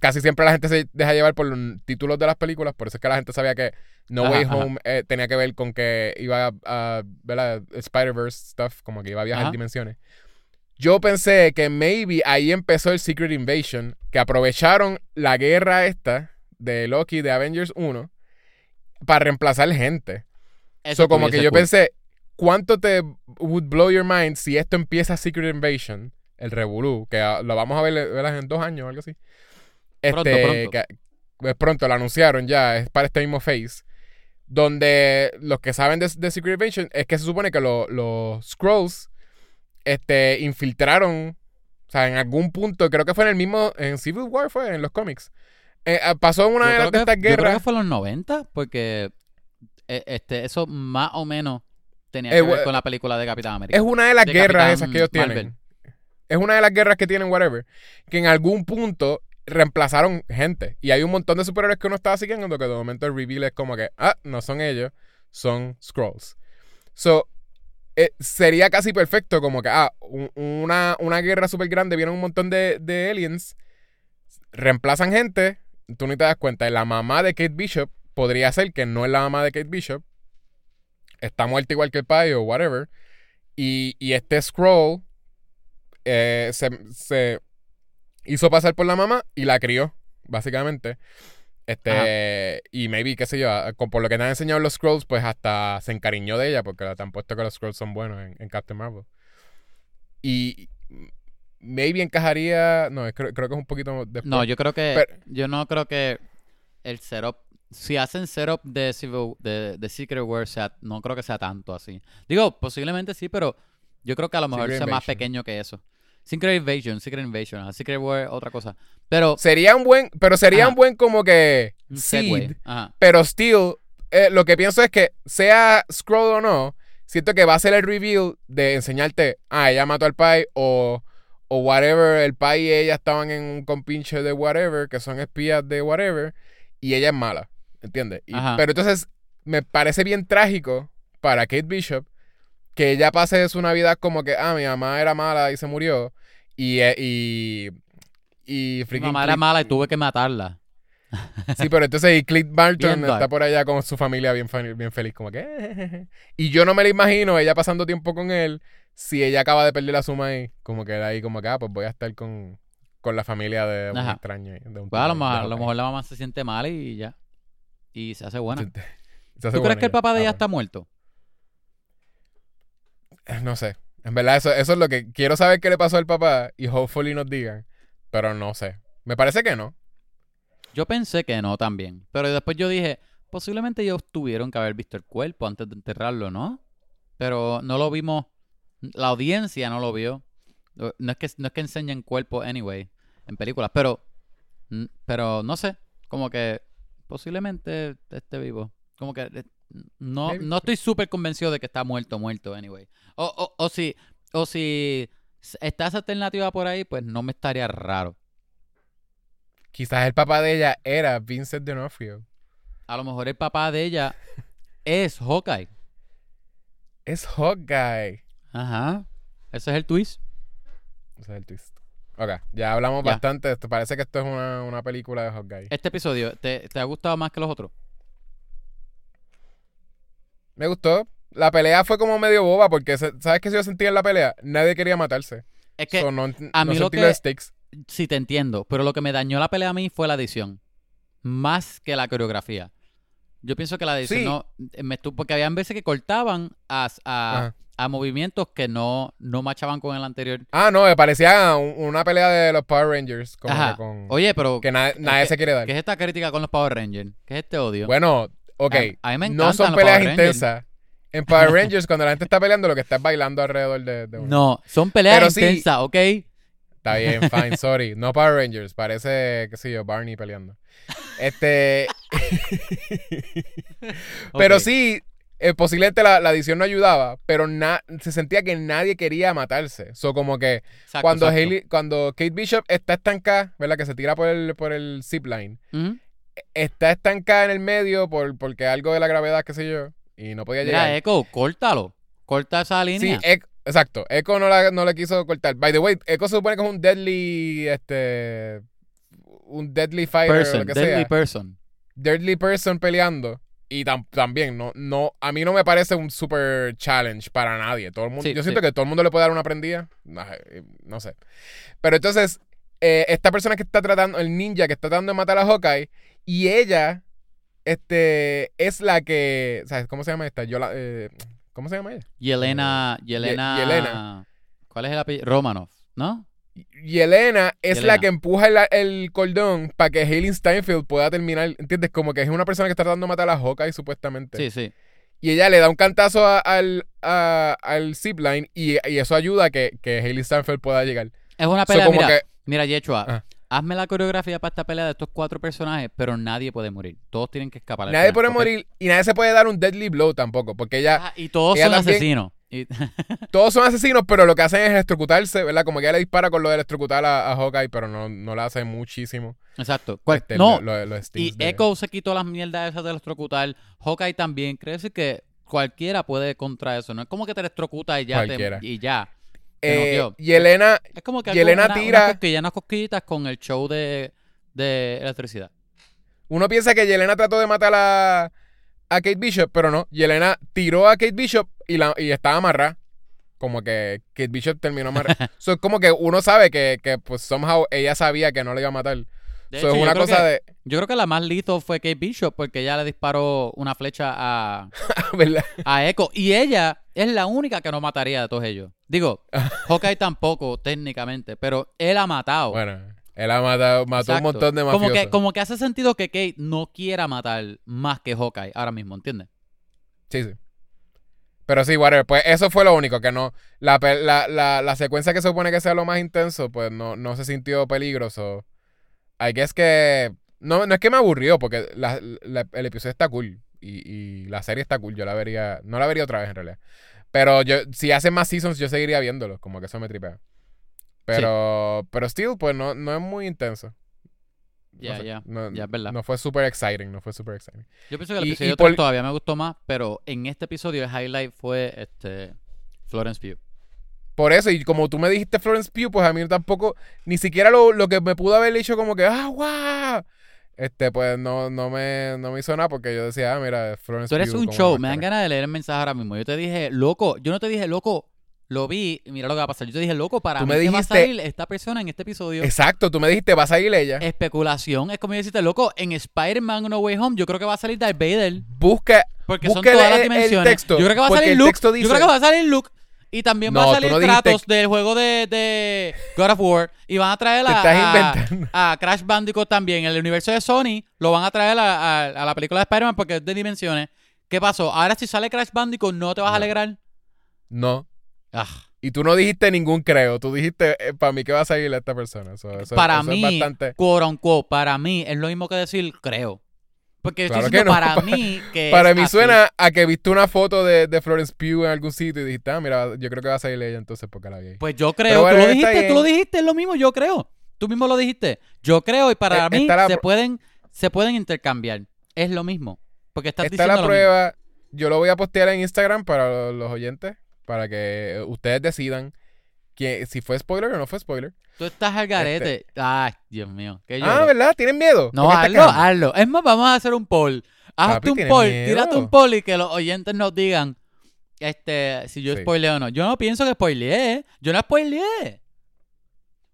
Casi siempre la gente se deja llevar por los títulos de las películas. Por eso es que la gente sabía que No Ajá, Way. Home eh, tenía que ver con que iba a, a ¿verdad? Spider-Verse stuff, como que iba a viajar Ajá. dimensiones. Yo pensé que maybe ahí empezó el Secret Invasion, que aprovecharon la guerra esta de Loki de Avengers 1 para reemplazar gente. Eso So, como que yo cool. pensé, ¿cuánto te would blow your mind si esto empieza Secret Invasion, el Revolú, que ah, lo vamos a ver en dos años o algo así? Pronto, Este, pronto. que- pues pronto lo anunciaron ya, es para este mismo phase. Donde los que saben de, de Secret Invasion es que se supone que lo- los Scrolls este, infiltraron, o sea, en algún punto, creo que fue en el mismo, en Civil War fue, en los cómics. Eh, ah, pasó en una de, estas Yo creo guerras. que fue en los 90, porque eh, este, eso más o menos tenía Eh, que ver con la película de Capitán América. Es una de las de guerras Capitán esas que ellos tienen. Es una de las guerras que tienen, whatever. Que en algún punto reemplazaron gente. Y hay un montón de superhéroes que uno estaba siguiendo que de momento el reveal es como que, ah, no son ellos, son Scrolls. So, eh, sería casi perfecto como que, ah, un- una, una guerra súper grande, vienen un montón de, de aliens, reemplazan gente, tú ni te das cuenta. La mamá de Kate Bishop podría ser que no es la mamá de Kate Bishop, está muerta igual que el padre o whatever. Y, y este Scroll eh, se, se hizo pasar por la mamá y la crió, básicamente. Este, y maybe, qué sé yo, a- con, por lo que te han enseñado los Scrolls, pues hasta se encariñó de ella, porque te han puesto que los Scrolls son buenos en, en Captain Marvel. Y maybe encajaría, no, es- creo, creo que es un poquito después. No, yo creo que. Pero- yo no creo que el setup. Si hacen setup de, Civil, de, de Secret War, sea, no creo que sea tanto así. Digo, posiblemente sí, pero yo creo que a lo mejor Secret sea más pequeño que eso. Secret Invasion, Secret Invasion. Secret War, otra cosa. Pero. Sería un buen, pero sería Ajá. un buen como que seed, Ajá. Pero still, eh, lo que pienso es que sea Scroll o no, siento que va a ser el reveal de enseñarte, ah, ella mató al pai o, o whatever, el pai y ella estaban en un compinche de whatever, que son espías de whatever, y ella es mala, ¿entiendes? Y- pero entonces me parece bien trágico para Kate Bishop que ella pase su Navidad como que, ah, mi mamá era mala y se murió, y... eh, y y Mi mamá era mala y tuve que matarla. Sí, pero entonces y Clint Barton está por allá con su familia bien, bien feliz, como que... "Eh". Y yo no me la imagino ella pasando tiempo con él si ella acaba de perder la suma ahí, como que ahí como que, ah, pues voy a estar con, con la familia de un Ajá. extraño. De un Pues a lo, mejor, de a lo mejor la mamá se siente mal y ya. Y se hace buena. Se- se hace ¿Tú buena crees que el papá de Ah, ella está muerto? Eh, No sé. En verdad, eso, eso es lo que quiero saber qué le pasó al papá y hopefully nos digan, pero no sé. Me parece que no. Yo pensé que no también. Pero después yo dije, posiblemente ellos tuvieron que haber visto el cuerpo antes de enterrarlo, ¿no? Pero no lo vimos. La audiencia no lo vio. No es que, no es que enseñen cuerpo anyway en películas, pero, pero no sé. Como que posiblemente esté vivo. Como que eh, no, no estoy súper convencido de que está muerto, muerto, anyway. O, o, o si, o si está esa alternativa por ahí, pues no me estaría raro. Quizás el papá de ella era Vincent D'Onofrio. A lo mejor el papá de ella es Hawkeye. Es Hawkeye. Ajá. Ese es el twist. Ese es el twist. Ok, ya hablamos Ya. bastante. Esto parece que esto es una, una película de Hawkeye. Este episodio, ¿te, te ha gustado más que los otros? Me gustó. La pelea fue como medio boba porque, ¿sabes qué yo sentía en la pelea? Nadie quería matarse. Es que So, no, a no mí lo sentí que- los stakes. sí te entiendo, pero lo que me dañó la pelea a mí fue la edición. Más que la coreografía. Yo pienso que la edición Sí. no. Me estuvo, porque habían veces que cortaban a. a movimientos que no, no machaban con el anterior. Ah, no, me parecía un- una pelea de los Power Rangers. Ajá. con. Oye, pero que na- nadie que- se quiere dar. ¿qué es esta crítica con los Power Rangers? ¿Qué es este odio? Bueno, ok. A- a mí me no son los peleas intensas. En Power Rangers, cuando la gente está peleando, lo que está es bailando alrededor de, de uno. no, son peleas Pero sí. intensas, ¿ok? Está bien, fine, sorry. No Power Rangers, parece, qué sé yo, Barney peleando. Este. Pero sí, eh, posiblemente la, la edición no ayudaba, pero na- se sentía que nadie quería matarse. So, como que Exacto, cuando, exacto. Hailey- cuando Kate Bishop está estancada, ¿verdad? Que se tira por el, por el zipline. Ujú. Está estancada en el medio por, porque algo de la gravedad, qué sé yo, y no podía llegar. Mira, Echo, córtalo. Corta esa Sí, línea. Exacto. Echo no, la- no le quiso cortar. By the way, Echo se supone que es un deadly, este, un deadly fighter o person, lo que deadly sea. person. deadly person peleando. Y tam- también, no, no, a mí no me parece un super challenge para nadie. Todo el mundo, Sí, yo siento sí. que todo el mundo le puede dar una prendida. No, eh, no sé. Pero entonces, eh, esta persona que está tratando, el ninja que está tratando de matar a Hawkeye, y ella, este, es la que, ¿sabes cómo se llama esta? Yo la, eh, ¿Cómo se llama ella? Yelena, Yelena, Yelena. ¿Cuál es el apellido? Romanoff, ¿no? Y Elena es Yelena. la que empuja el, el cordón para que Hayley Steinfeld pueda terminar. ¿Entiendes? Como que es una persona que está tratando de matar a Hawkeye, supuestamente. Sí, sí. Y ella le da un cantazo a- al, a- al zipline y, y eso ayuda a que, que Hayley Steinfeld pueda llegar. Es una So, pelea, como mira, que- mira, Yechua, Ajá. hazme la coreografía para esta pelea de estos cuatro personajes, pero nadie puede morir. Todos tienen que escapar. nadie puede morir y nadie se puede dar un deadly blow tampoco. Porque ella, y todos ella son también- asesinos. Y- todos son asesinos, pero lo que hacen es electrocutarse, ¿verdad? Como que ella le dispara con lo de electrocutar a, a Hawkeye, pero no, no le hace muchísimo. Exacto. ¿Cuál- Este, no, lo- lo- los y de- Echo se quitó las mierdas esas de electrocutar. Hawkeye también. Quiere decir que cualquiera puede contra eso. No es como que te electrocuta y ya. te- y ya. Eh, y Elena, Es como que Y Elena una- tira- unas cosquillas, unas cosquillitas con el show de, de electricidad. Uno piensa que Yelena trató de matar a, a Kate Bishop, pero no. Yelena tiró a Kate Bishop y, la, y estaba amarrada. Como que Kate Bishop terminó amarrada. so, es como que uno sabe que, que, pues, somehow ella sabía que no le iba a matar. De So, hecho, es yo una creo cosa que- de. Yo creo que la más listo fue Kate Bishop porque ella le disparó una flecha a, ¿Verdad? a Echo. Y ella es la única que no mataría de todos ellos. Digo, Hawkeye tampoco, técnicamente, pero él ha matado. Bueno, él ha matado, mató un montón de mafiosos. como que, como que hace sentido que Kate no quiera matar más que Hawkeye ahora mismo, ¿entiendes? Sí, sí. Pero sí, whatever. Pues eso fue lo único, que no. La, la, la, la secuencia que se supone que sea lo más intenso, pues no, no se sintió peligroso. I guess que. No, no es que me aburrió, porque la- la- el episodio está cool. Y, y la serie está cool. Yo la vería. No la vería otra vez en realidad. Pero yo, si hacen más seasons, yo seguiría viéndolos. Como que eso me tripea. Pero. Pero still, pues no, no es muy intenso. Ya, ya. Ya, es verdad. No fue super exciting. No fue super exciting. Yo pienso que el Y- episodio y por- 3 todavía me gustó más, pero en este episodio el highlight fue este Florence Pugh. Por eso, y como tú me dijiste Florence Pugh, pues a mí tampoco, ni siquiera lo, lo que me pudo haber dicho como que, ah, guau. Este, pues no, no, me, no me hizo nada porque yo decía, ah, mira, Florence Tú eres Pugh un show, me dan ganas de leer el mensaje ahora mismo. Yo te dije, loco, yo no te dije, loco, lo vi, y mira lo que va a pasar. Yo te dije, loco, para Tú mí me va a salir esta persona en este episodio. Exacto, tú me dijiste, vas a ir ella. Especulación, es como decirte, loco, en Spider-Man No Way Home, yo creo que va a salir Darth Vader. Busca, Porque son Búsquele todas las el- el dimensiones. texto, yo creo que va a salir Luke. Yo creo que va a salir Luke. Y también No, va a salir no Kratos del juego de, de God of War. Y van a traer a, Crash Bandicoot también. El universo de Sony lo van a traer a, a- la película de Spider-Man porque es de dimensiones. ¿Qué pasó? Ahora si sale Crash Bandicoot, ¿no te vas a alegrar? No. Ah, Y tú no dijiste ningún creo, tú dijiste, para mí que va a salir esta persona. Eso- eso- para eso es mí, bastante... quote unquote, para mí es lo mismo que decir creo. Porque estoy Claro que diciendo no, para pa- mí que Para mí así. suena a que viste una foto de, de Florence Pugh en algún sitio y dijiste, ah, mira, yo creo que va a salir ella entonces porque la vi ahí. Pues yo creo, bueno, tú lo dijiste, tú lo dijiste, es lo mismo, yo creo. Tú mismo lo dijiste. Yo creo y para Eh, mí la se pueden se pueden intercambiar. Es lo mismo. Porque estás Está diciendo la lo prueba. Yo lo voy a postear en Instagram para los, los oyentes, para que ustedes decidan que, si fue spoiler o no fue spoiler. Tú estás al garete. Ay, Dios mío. qué Este Ah. ¿verdad? ¿Tienen miedo? No, ¿Por qué estás hazlo, hazlo. Es más, vamos a hacer un poll. Hazte Papi, un poll, miedo. tírate un poll y que los oyentes nos digan este, si yo Sí. spoileé o no. Yo no pienso que spoileé. Yo no spoileé.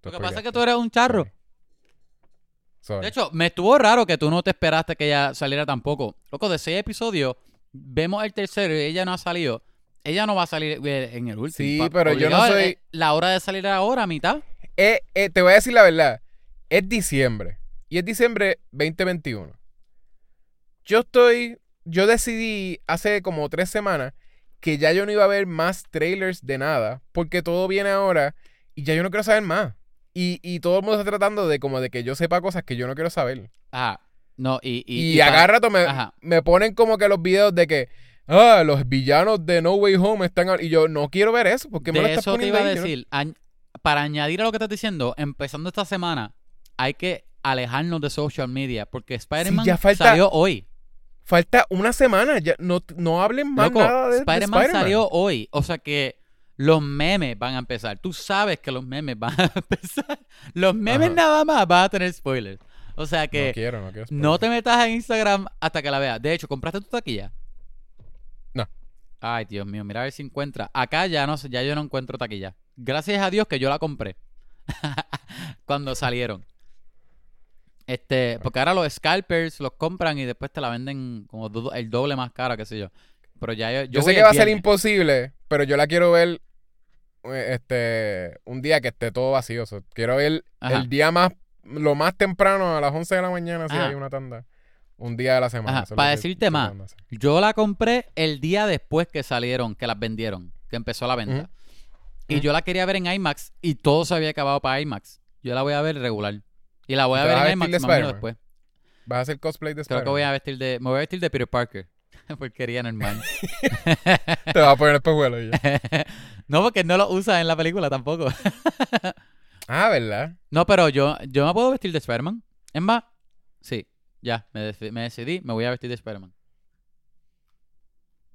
Lo que pasa es que tú eres un charro. Sorry. De hecho, me estuvo raro que tú no te esperaste que ella saliera tampoco. Loco, de seis episodios, vemos el tercero y ella no ha salido. Ella no va a salir eh, en el último. Sí, pero yo no soy- eh, La hora de salir ahora, a mitad. Eh, eh, te voy a decir la verdad. Es diciembre. Y es diciembre 2021. Yo estoy. Yo decidí hace como tres semanas que ya yo no iba a ver más trailers de nada. Porque todo viene ahora y ya yo no quiero saber más. Y, y todo el mundo está tratando de como de que yo sepa cosas que yo no quiero saber. Ajá. No, y. Y, Y, a pa- cada rato me, me ponen como que los videos de que. Ah, los villanos de No Way Home están. a-". Y yo no quiero ver eso. porque me lo De estás eso te poniendo iba a ahí? Yo no- decir. añ- para añadir a lo que estás diciendo, empezando esta semana, hay que alejarnos de social media. Porque Spider-Man ya falta- salió hoy. Falta una semana. Ya no, no hablen más Loco, nada de, de Spider-Man Spider-Man. salió hoy. O sea que los memes van a empezar. Tú sabes que los memes van a empezar. Los memes Ajá. nada más van a tener spoilers. O sea que No quiero, no quiero. no te metas en Instagram hasta que la veas. De hecho, ¿compraste tu taquilla? Ay, Dios mío, mira a ver si encuentra. Acá ya no sé, ya yo no encuentro taquilla. Gracias a Dios que yo la compré. Cuando salieron. Este, porque ahora los scalpers los compran y después te la venden como do- el doble más cara, qué sé yo. Pero ya yo, sé que va a ser imposible, pero yo la quiero ver eh, este un día que esté todo vacío. Quiero ver Ajá. el día más, lo más temprano, a las 11 de la mañana, si Ajá. hay una tanda. Un día de la semana. Ajá, para decirte más. Yo la compré el día después que salieron, que las vendieron, que empezó la venta. Y yo la quería ver en IMAX y todo se había acabado para IMAX. Yo la voy a ver regular. Y la voy a ¿Te ver en IMAX de más o menos después. ¿Vas a hacer cosplay de Creo que voy a vestir de. Me voy a vestir de Peter Parker. Porquería normal. Te vas a poner espejuelo y ya. no, porque no lo usa en la película tampoco. Ah, ¿verdad? no, pero yo, yo me puedo vestir de Spider-Man. Es más, sí, ya, me, deci- me decidí, me voy a vestir de Spider-Man.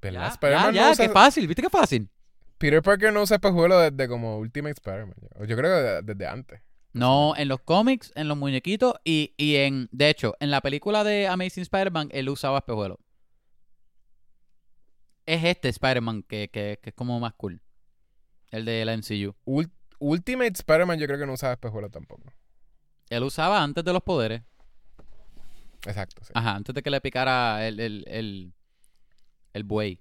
¿Verdad? Ya, Spider-Man ya, no ya, usa- qué fácil, ¿viste qué fácil? Peter Parker no usa espejuelo desde como Ultimate Spider-Man. Yo, yo creo que de- desde antes. No, en los cómics, en los muñequitos y, y en, de hecho, en la película de Amazing Spider-Man, él usaba espejuelos. Es este Spider-Man que, que, que es como más cool. El de la MCU. Ul- Ultimate Spider-Man yo creo que no usaba espejuelo tampoco. Él usaba antes de los poderes. Exacto, sí. Ajá, antes de que le picara el, el, el, el buey.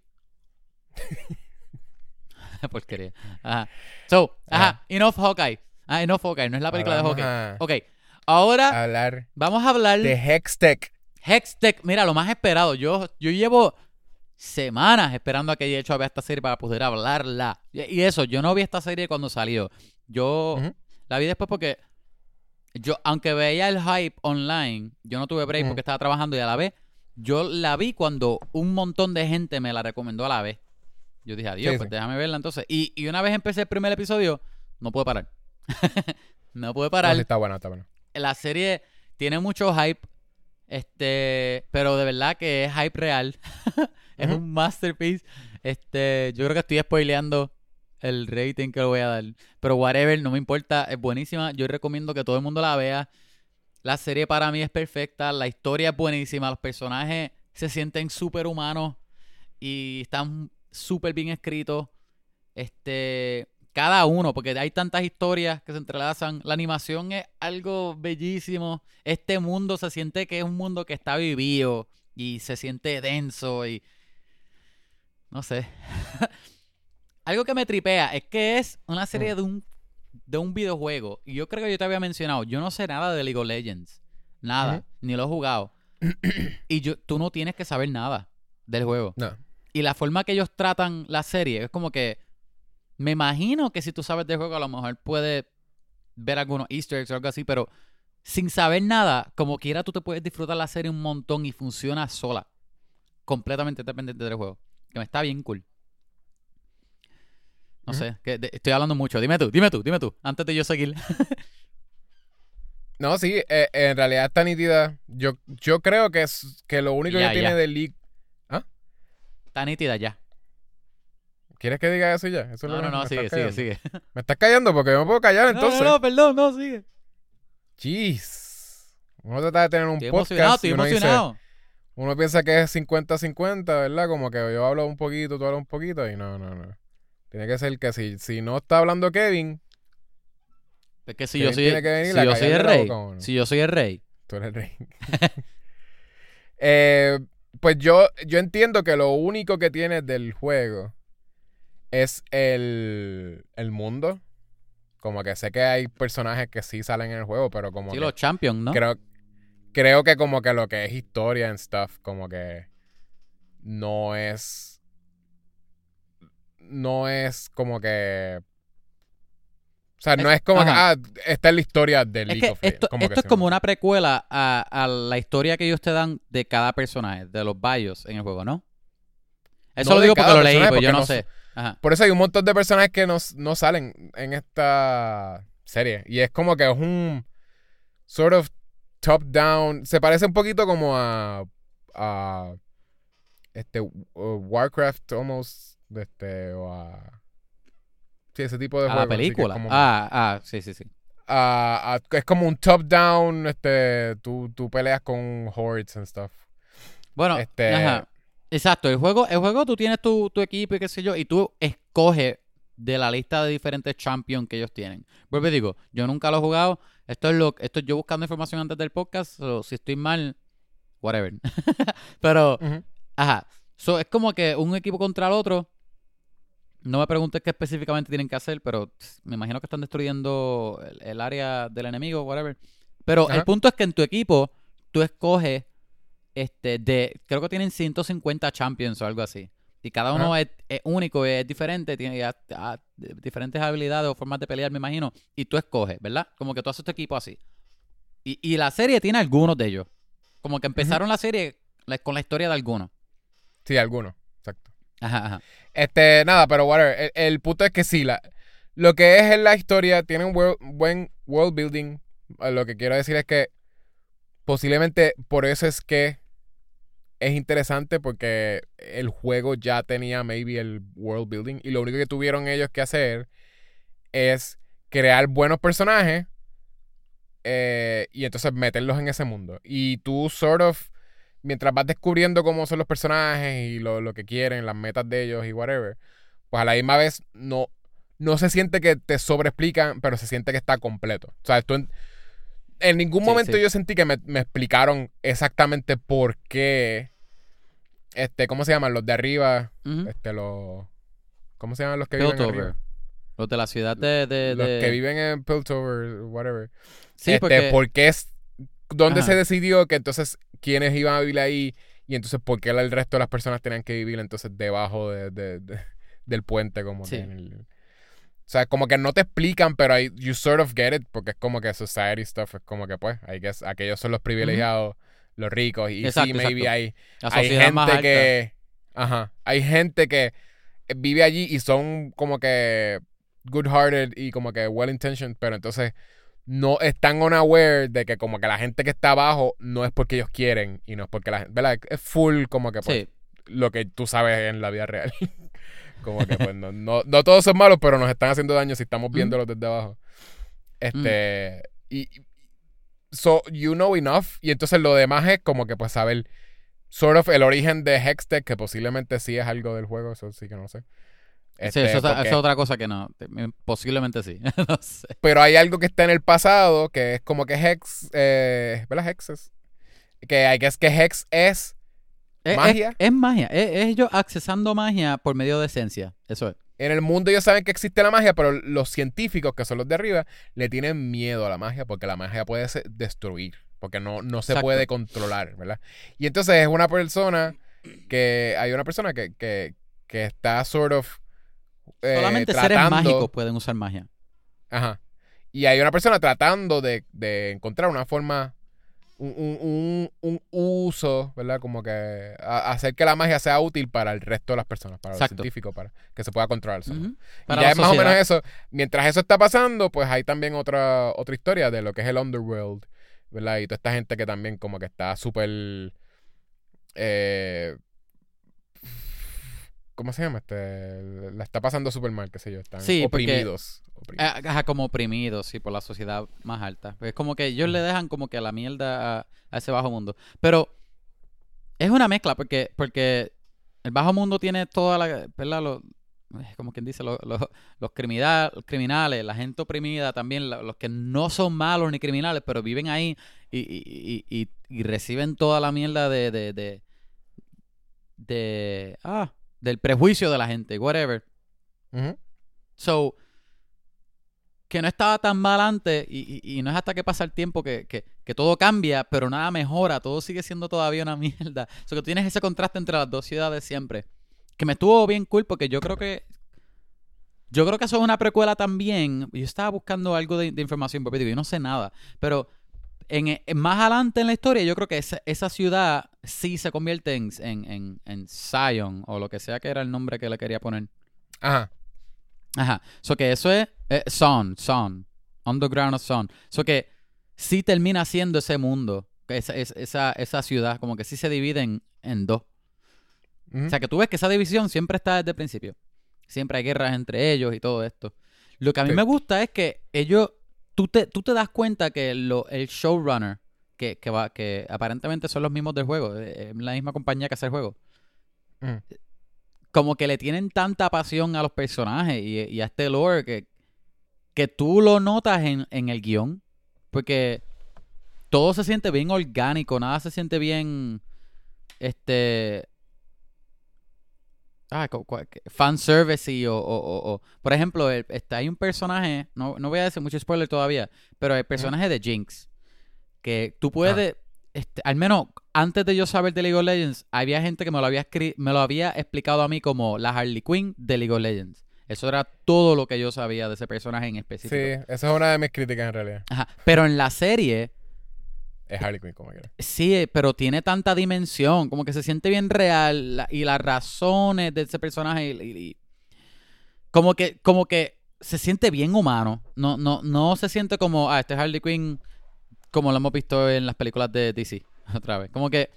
Porquería. Ajá. So, ajá, Ajá. enough Hawkeye. Ah, enough Hawkeye, no es la película Ahora de Hawkeye. a Ok, ahora hablar vamos a hablar de Hextech. Hextech, mira, lo más esperado. Yo, yo llevo semanas esperando a que haya hecho a ver esta serie para poder hablarla. Y, eso, yo no vi esta serie cuando salió. Yo la vi después porque yo, aunque veía el hype online, yo no tuve break porque estaba trabajando y a la vez, yo la vi cuando un montón de gente me la recomendó a la vez. Yo dije, adiós, Sí, pues sí. déjame verla entonces. Y, y una vez empecé el primer episodio, no pude parar. no pude No, parar sí, está buena, está buena. la serie tiene mucho hype, este, pero de verdad que es hype real. es un masterpiece. Este, yo creo que estoy spoileando el rating que le voy a dar, pero whatever, no me importa, es buenísima. Yo recomiendo que todo el mundo la vea. La serie para mí es perfecta, la historia es buenísima, los personajes se sienten súper humanos y están súper bien escritos. Este, cada uno, porque hay tantas historias que se entrelazan. La animación es algo bellísimo. Este mundo se siente que es un mundo que está vivido y se siente denso y no sé. algo que me tripea es que es una serie de un de un videojuego y yo creo que yo te había mencionado, yo no sé nada de League of Legends, nada, ni lo he jugado. y yo tú no tienes que saber nada del juego. No. Y la forma que ellos tratan la serie es como que. Me imagino que si tú sabes del juego, a lo mejor puedes ver algunos easter eggs o algo así, pero sin saber nada, como quiera, tú te puedes disfrutar la serie un montón y funciona sola. Completamente dependiente del juego. Que me está bien cool. No sé, que de- estoy hablando mucho. Dime tú, dime tú, dime tú, antes de yo seguir. No, sí, eh, en realidad está nítida. Yo, yo creo que es que lo único Ya, que tiene de League. está nítida ya. ¿Quieres que diga eso ya? Eso es No, no, no, sigue, sigue, sigue. Me estás callando porque yo me puedo callar entonces. No, no, no, perdón, no, sigue. Jeez. Uno trata de tener un Estoy podcast. emocionado, estoy uno dice- emocionado. uno piensa que es 50-50, ¿verdad? Como que yo hablo un poquito, tú hablas un poquito y no, no, no. Tiene que ser que si, si no está hablando Kevin, Es que si Kevin yo soy, tiene que venir si yo soy el rey, boca si yo soy el rey, tú eres el rey. Eh, pues yo, yo entiendo que lo único que tiene del juego es el, el mundo. Como que sé que hay personajes que sí salen en el juego, pero como Sí, que los champions, ¿no? creo, creo que como que lo que es historia and stuff, como que no es. No es como que. O sea, no Es- es como que, ajá. ah, esta es la historia de Es League que of Legends. esto, Como esto que es como una precuela a, a la historia que ellos te dan de cada personaje, de los bios en el juego, ¿no? Eso No lo digo porque lo leí, personaje, pues yo no no sé. Ajá. Por eso hay un montón de personajes que no, no salen en esta serie. Y es como que es un sort of top-down. Se parece un poquito como a. a este uh, Warcraft almost. De Este, o a. Sí, ese tipo de A juego. la película. como, Ah, ah, sí, sí, sí. a- a- es como un top-down. Este, tú, tú peleas con hordes and stuff. Bueno, Este- ajá. Exacto, el juego, el juego tú tienes tu, tu equipo y qué sé yo, y tú escoges de la lista de diferentes champions que ellos tienen. Vuelvo digo, yo nunca lo he jugado. Esto es lo esto es yo buscando información antes del podcast. so, si estoy mal, whatever. Pero, ajá. So, es como que un equipo contra el otro. No me preguntes qué específicamente tienen que hacer, pero me imagino que están destruyendo el, el área del enemigo, whatever. Pero el punto es que en tu equipo tú escoges este de creo que tienen 150 champions o algo así. Y cada uno es, es único, es diferente, tiene diferentes habilidades o formas de pelear, me imagino. Y tú escoges, ¿verdad? Como que tú haces tu equipo así. Y, y la serie tiene algunos de ellos. Como que empezaron la serie con la historia de algunos. Sí, algunos. Ajá. Este, nada, pero whatever. El, el punto es que sí, la, lo que es en la historia tiene un buen world building. Eh, Lo que quiero decir es que posiblemente por eso es que es interesante porque el juego ya tenía maybe el world building y lo único que tuvieron ellos que hacer es crear buenos personajes eh, y entonces meterlos en ese mundo. Y tú sort of, mientras vas descubriendo cómo son los personajes y lo, lo que quieren, las metas de ellos y whatever, pues a la misma vez no, no se siente que te sobreexplican, pero se siente que está completo. O sea, tú en, en ningún momento sí. yo sentí que me, me explicaron exactamente por qué, este, ¿cómo se llaman? Los de arriba, este, los... ¿Cómo se llaman los que viven Piltover. arriba? Los de la ciudad de... de- Los de- que viven en Piltover, whatever. Sí, este, porque... ¿Por qué es... ¿Dónde Ajá. se decidió que entonces quiénes iban a vivir ahí? Y entonces, ¿por qué el resto de las personas tenían que vivir entonces debajo de, de- de- del puente? Como Sí. que en el- o sea, como que no te explican, pero ahí you sort of get it, porque es como que society stuff, es como que pues, I guess, aquellos son los privilegiados, los ricos, y Exacto, sí, maybe exacto. hay, hay gente que, ajá, hay gente que vive allí y son como que good-hearted y como que well-intentioned, pero entonces no están unaware de que como que la gente que está abajo no es porque ellos quieren y no es porque la gente, ¿verdad? Es full como que pues, Sí, lo que tú sabes en la vida real. como que pues no, no, no todos son malos, pero nos están haciendo daño si estamos viéndolos desde abajo. Este, y so you know enough y entonces lo demás es como que pues saber sort of el origen de Hextech que posiblemente sí es algo del juego, eso sí que no sé. Sí, Este, eso, porque- eso es otra cosa que no. te- Posiblemente sí. no sé. pero hay algo que está en el pasado que es como que Hex, eh, ¿verdad? Hexes. Que hay que es que Hex es Es, ¿Magia? Es, es magia. Es, es ellos accesando magia por medio de esencia. Eso es. En el mundo ellos saben que existe la magia, pero los científicos, que son los de arriba, le tienen miedo a la magia porque la magia puede destruir, porque no, no se Exacto. puede controlar, ¿verdad? Y entonces es una persona que, hay una persona que, que, que está sort of... eh, Solamente seres mágicos pueden usar magia. Ajá. Y hay una persona tratando de, de encontrar una forma, un, un- un- un uso, ¿verdad? Como que a- hacer que la magia sea útil para el resto de las personas, para Exacto. los científicos, para que se pueda controlar. Ujú. Y ya es más o menos eso. Mientras eso está pasando, pues hay también otra, otra historia de lo que es el Underworld, ¿verdad? Y toda esta gente que también como que está súper... Eh, ¿Cómo se llama? Este, la está pasando súper mal, qué sé yo. Están Sí, porque- oprimidos. Ajá, como oprimidos, sí, por la sociedad más alta. Es como que ellos le dejan como que a la mierda a, a ese bajo mundo. Pero es una mezcla porque, porque el bajo mundo tiene toda la, ¿verdad? Los, como quien dice, los, los, los criminal- criminales, la gente oprimida también, los que no son malos ni criminales, pero viven ahí y, y, y, y- y reciben toda la mierda de, de, de, de- ah, del prejuicio de la gente, whatever. So, que no estaba tan mal antes y, y- y no es hasta que pasa el tiempo que, que- que todo cambia, pero nada mejora, todo sigue siendo todavía una mierda. So, que tú tienes ese contraste entre las dos ciudades siempre. Que me estuvo bien cool porque yo creo que... Yo creo que eso es una precuela también. Yo estaba buscando algo de, de información, porque digo, yo no sé nada. Pero en, en- más adelante en la historia, yo creo que esa, esa ciudad sí se convierte en, en, en, en Zion, o lo que sea que era el nombre que le quería poner. Ajá. Ajá. So que eso es eh, Son, Son. Underground of Son. So que sí termina siendo ese mundo. Esa, es- esa, esa ciudad. Como que sí se divide en, en dos. O sea que tú ves que esa división siempre está desde el principio. Siempre hay guerras entre ellos y todo esto. Lo que a mí Sí. me gusta es que ellos. Tú te, tú te das cuenta que lo- el showrunner. Que, que, va, que aparentemente son los mismos del juego. eh, Es la misma compañía que hace el juego Ujú. como que le tienen tanta pasión a los personajes y, y a este lore que, que tú lo notas en, en el guion. Porque todo se siente bien orgánico, nada se siente bien. Este. Ah, fanservice y o, o, o- o- Por ejemplo, el- este, hay un personaje, no, no voy a decir mucho spoiler todavía, pero el personaje de Jinx, que tú puedes, este, al menos antes de yo saber de League of Legends, había gente que me lo había, me lo había explicado a mí como la Harley Quinn de League of Legends. Eso era todo lo que yo sabía de ese personaje en específico. Sí, esa es una de mis críticas en realidad. Ajá. Pero en la serie, Es Harley Quinn, como quiera. Sí, pero tiene tanta dimensión, como que se siente bien real y las razones de ese personaje como que como que se siente bien humano, no no no se siente como ah, este es Harley Quinn como lo hemos visto en las películas de DC otra vez, como que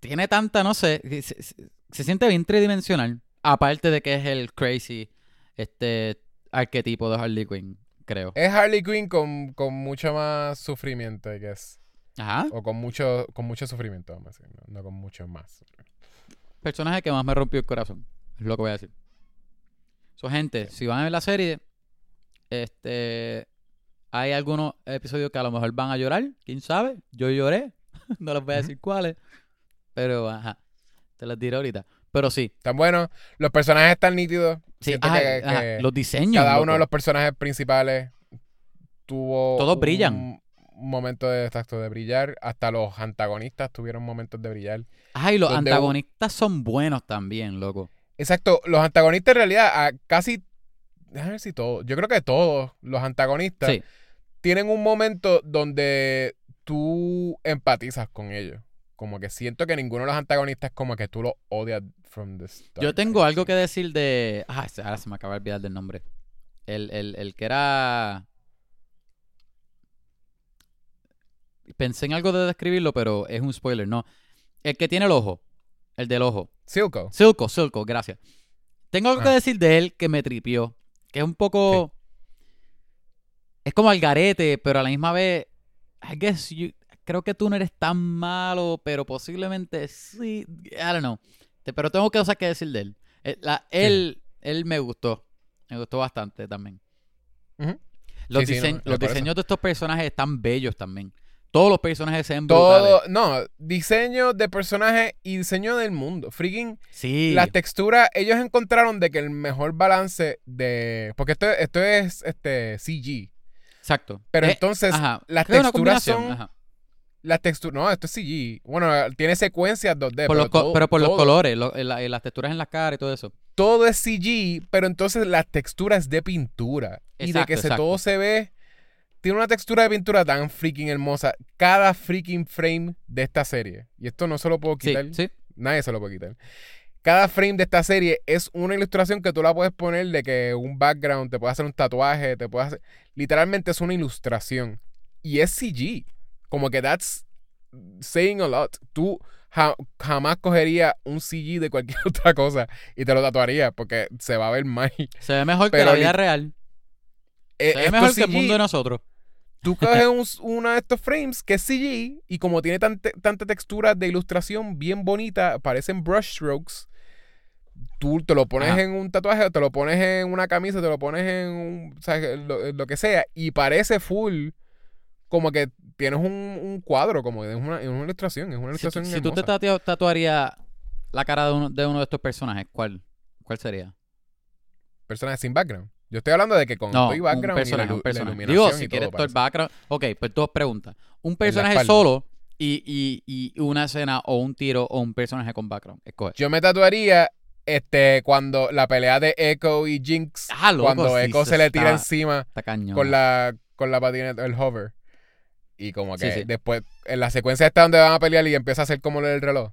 tiene tanta, no sé, se siente bien tridimensional, aparte de que es el crazy este arquetipo de Harley Quinn, creo. Es Harley Quinn con, con mucho más sufrimiento, I guess. Ajá. O con mucho, con mucho sufrimiento, vamos a decir. No, no con mucho más. personaje que más me rompió el corazón. Es lo que voy a decir. So, gente, si van a ver la serie, este hay algunos episodios que a lo mejor van a llorar, quién sabe. Yo lloré, no les voy a decir cuáles, pero ajá, te las diré ahorita. Pero sí, Tan bueno. Los personajes están nítidos. sí, ajá, que, ajá, que los diseños. cada uno de los personajes principales tuvo. Todos un brillan. momento de, exacto, de brillar. Hasta los antagonistas tuvieron momentos de brillar. Ajá, y los antagonistas son buenos también, loco. Exacto, los antagonistas en realidad, a casi. Déjame ver si todos. Yo creo que todos los antagonistas Sí, tienen un momento donde tú empatizas con ellos. Como que siento que ninguno de los antagonistas es como que tú lo odias from the start. yo tengo algo que decir de... Ah, se- ahora se me acaba de olvidar del nombre. El, el, el que era... Pensé en algo de describirlo, pero es un spoiler, no. El que tiene el ojo. El del ojo. Silco. Silco, Silco, gracias. Tengo algo que Ah. decir de él que me tripió. Que es un poco. Es como al garete, pero a la misma vez. I guess you- creo que tú no eres tan malo, pero posiblemente sí. I don't know. Pero tengo cosas que decir de él. Eh, la- él, él me gustó. Me gustó bastante también. Los, Sí, sí, no, diseños de estos personajes están bellos también. Todos los personajes se ven brutales. Todo. No, diseño de personaje y diseño del mundo. Freaking. Sí. Las texturas, ellos encontraron de que el mejor balance de. Porque esto, esto es este CG. Exacto. Pero Eh, entonces, ajá. las Creo texturas son- ajá. Las texturas. No, esto es CG. Bueno, tiene secuencias 2D. Por pero, los co- todo- pero por los colores, lo- la- las texturas en las caras y todo eso. todo es CG, pero entonces la textura es de pintura. y de que se, todo se ve. Tiene una textura de pintura tan freaking hermosa. Cada freaking frame de esta serie. Y esto no se lo puedo Sí, quitar. sí. Nadie se lo puede quitar. Cada frame de esta serie es una ilustración que tú la puedes poner de que un background, te puede hacer un tatuaje, te puede hacer. Literalmente es una ilustración. Y es CG. Como que that's saying a lot. Tú ja- jamás cogerías un CG de cualquier otra cosa y te lo tatuarías porque se va a ver mal. Se ve mejor que la vida real. Eh, Se ve mejor que el mundo de nosotros. Tú coges un- uno de estos frames que es CG y como tiene tante- tanta textura de ilustración bien bonita, parecen brushstrokes. Tú te lo pones Ajá. en un tatuaje, te lo pones en una camisa, te lo pones en un, ¿sabes? Lo, lo que sea y parece full como que tienes un, un cuadro, como es una, una ilustración, es una Si, ilustración si tú te tatuarías la cara de uno, de uno de estos personajes, ¿cuál, ¿cuál sería? personajes sin background. Yo estoy hablando de que con No, y un background personaje, y la, un la personaje. iluminación Digo, si quieres todo el background. Ok, pues dos preguntas. Un personaje solo y, y, y una escena o un tiro o un personaje con background. Escoge. Yo me tatuaría este cuando la pelea de Echo y Jinx, Ah, loco, cuando sí, Echo se le tira está- encima Está con la con la patineta, el hover. Y como que Sí, sí. después, en la secuencia está donde van a pelear y empieza a hacer como lo del reloj.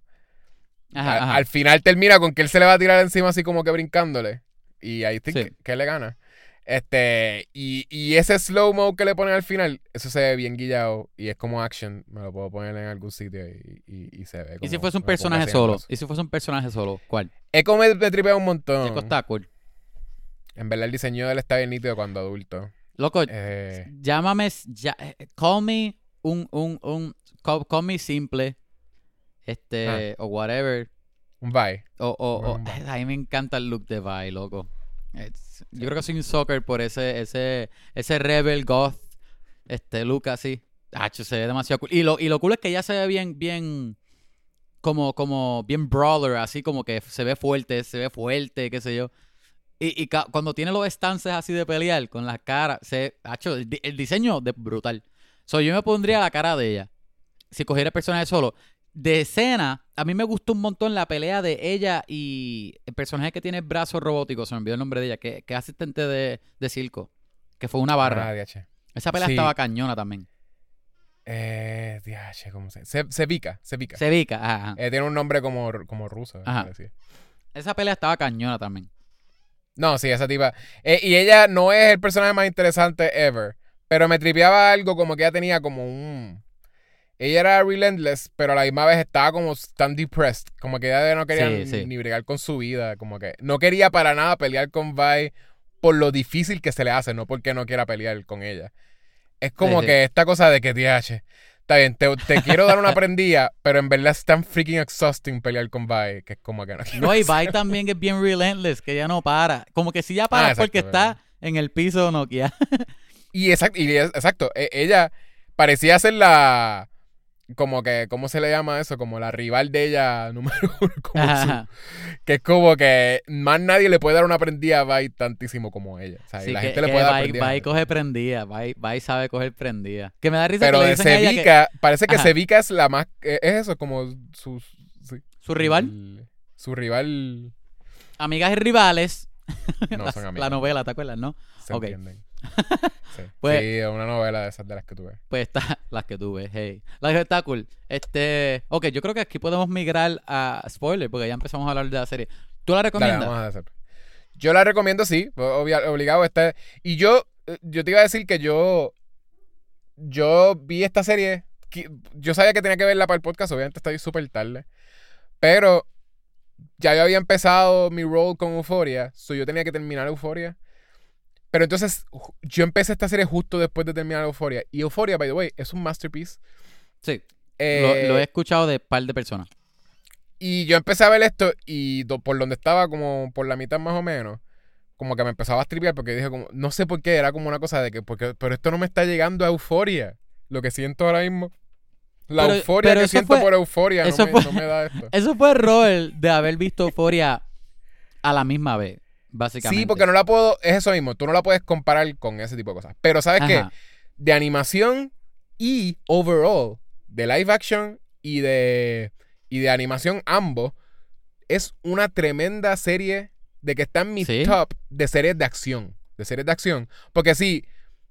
Ajá, Al- ajá. Al final termina con que él se le va a tirar encima así como que brincándole. Y ahí Sí. que, que le gana. Este, y, y ese slow-mo que le ponen al final, eso se ve bien guillado y es como action. Me lo puedo poner en algún sitio y, y- y se ve ¿Y si como- fuese un personaje solo? ¿Y si fuese un personaje solo? ¿Cuál? Echo me, me tripea un montón. Echo está cool. En verdad el diseño de él está bien nítido cuando adulto. Loco, Eh, llámame, ya, eh, call me un, un, un, call, call me simple, este, Ah. o whatever, un bye. o, o, o- Un Vi. a mí me encanta el look de Vi, loco. Yo creo que soy un soccer por ese, ese, ese rebel goth, este look así. Hacho, se ve demasiado cool. Y lo, y lo cool es que ella se ve bien, bien, como, como, bien brawler, así como que se ve fuerte, se ve fuerte, qué sé yo. Y, cuando tiene los stances así de pelear con las caras, se, el, di- el diseño de brutal. So, yo me pondría la cara de ella. Si cogiera el personaje solo. De escena, a mí me gustó un montón la pelea de ella y el personaje que tiene el brazo robótico, se me olvidó el nombre de ella, que, que es asistente de, de circo, que fue una barra. Ah. Esa pelea sí. estaba cañona también. Eh, DH, ¿cómo se Se, Sevica, Sevica. Sevica, ajá, ajá. Eh, tiene un nombre como, como ruso. Ajá. Esa pelea estaba cañona también. No, sí, esa tipa. Eh, y ella no es el personaje más interesante ever. Pero me tripeaba algo como que ella tenía como un. Ella era relentless, pero a la misma vez estaba como tan depressed. Como que ella no quería Sí, ni, sí. ni bregar con su vida. Como que no quería para nada pelear con Vi por lo difícil que se le hace, no porque no quiera pelear con ella. Es como Sí, que esta cosa de que, TH, está bien, te, te quiero dar una prendida, pero en verdad es tan freaking exhausting pelear con Vi, que es como que no No, y. Vi también es bien relentless, que ya no para. Como que si ya para Ah, es porque está en el piso Nokia. Y exacto, y es- exacto, e- ella parecía ser la como que, ¿cómo se le llama eso? Como la rival de ella número uno, como su- que es como que más nadie le puede dar una prendida a Vi tantísimo como ella. O sea, y la que, gente le puede dar prendida. Vi coge prendida. Vi sabe coger prendida. Que me da risa Pero que le de dicen que Sevica, parece que Ajá. Sevica es la más, eh, es eso, como su, su rival, el- su rival, amigas y rivales. no la, son la amigas. novela, ¿te acuerdas, no? se ok. entienden. Sí, Pues- sí, una novela de esas de las que tú ves. Pues está, las que tú ves, hey. La que está cool. Este, ok, yo creo que aquí podemos migrar a spoiler, porque ya empezamos a hablar de la serie. ¿Tú la Dale, recomiendas? vamos a hacer. Yo la recomiendo, sí. obligado está. Y yo, eh, yo te iba a decir que yo. Yo vi esta serie. Yo sabía que tenía que verla para el podcast. Obviamente estoy súper tarde. Pero ya yo había empezado mi role con Euphoria. So yo tenía que terminar Euphoria. Pero entonces yo empecé esta serie justo después de terminar Euphoria. Y Euphoria, by the way, es un masterpiece. Sí, Eh, lo, lo he escuchado de par de personas. Y yo empecé a ver esto y do- por donde estaba, como por la mitad más o menos, como que me empezaba a tripear porque dije como, no sé por qué, era como una cosa de que, porque, pero esto no me está llegando a euforia. Lo que siento ahora mismo. La Pero- euforia pero que siento fue- por euforia no eso me, fue- no me da esto. Eso fue error de haber visto Euphoria a la misma vez, básicamente. Sí, porque no la puedo, es eso mismo, tú no la puedes comparar con ese tipo de cosas. Pero ¿sabes qué? Ajá. De animación y overall, de live action y de, y de animación ambos, es una tremenda serie de que está en mi Sí. top de series de acción. De series de acción. Porque sí,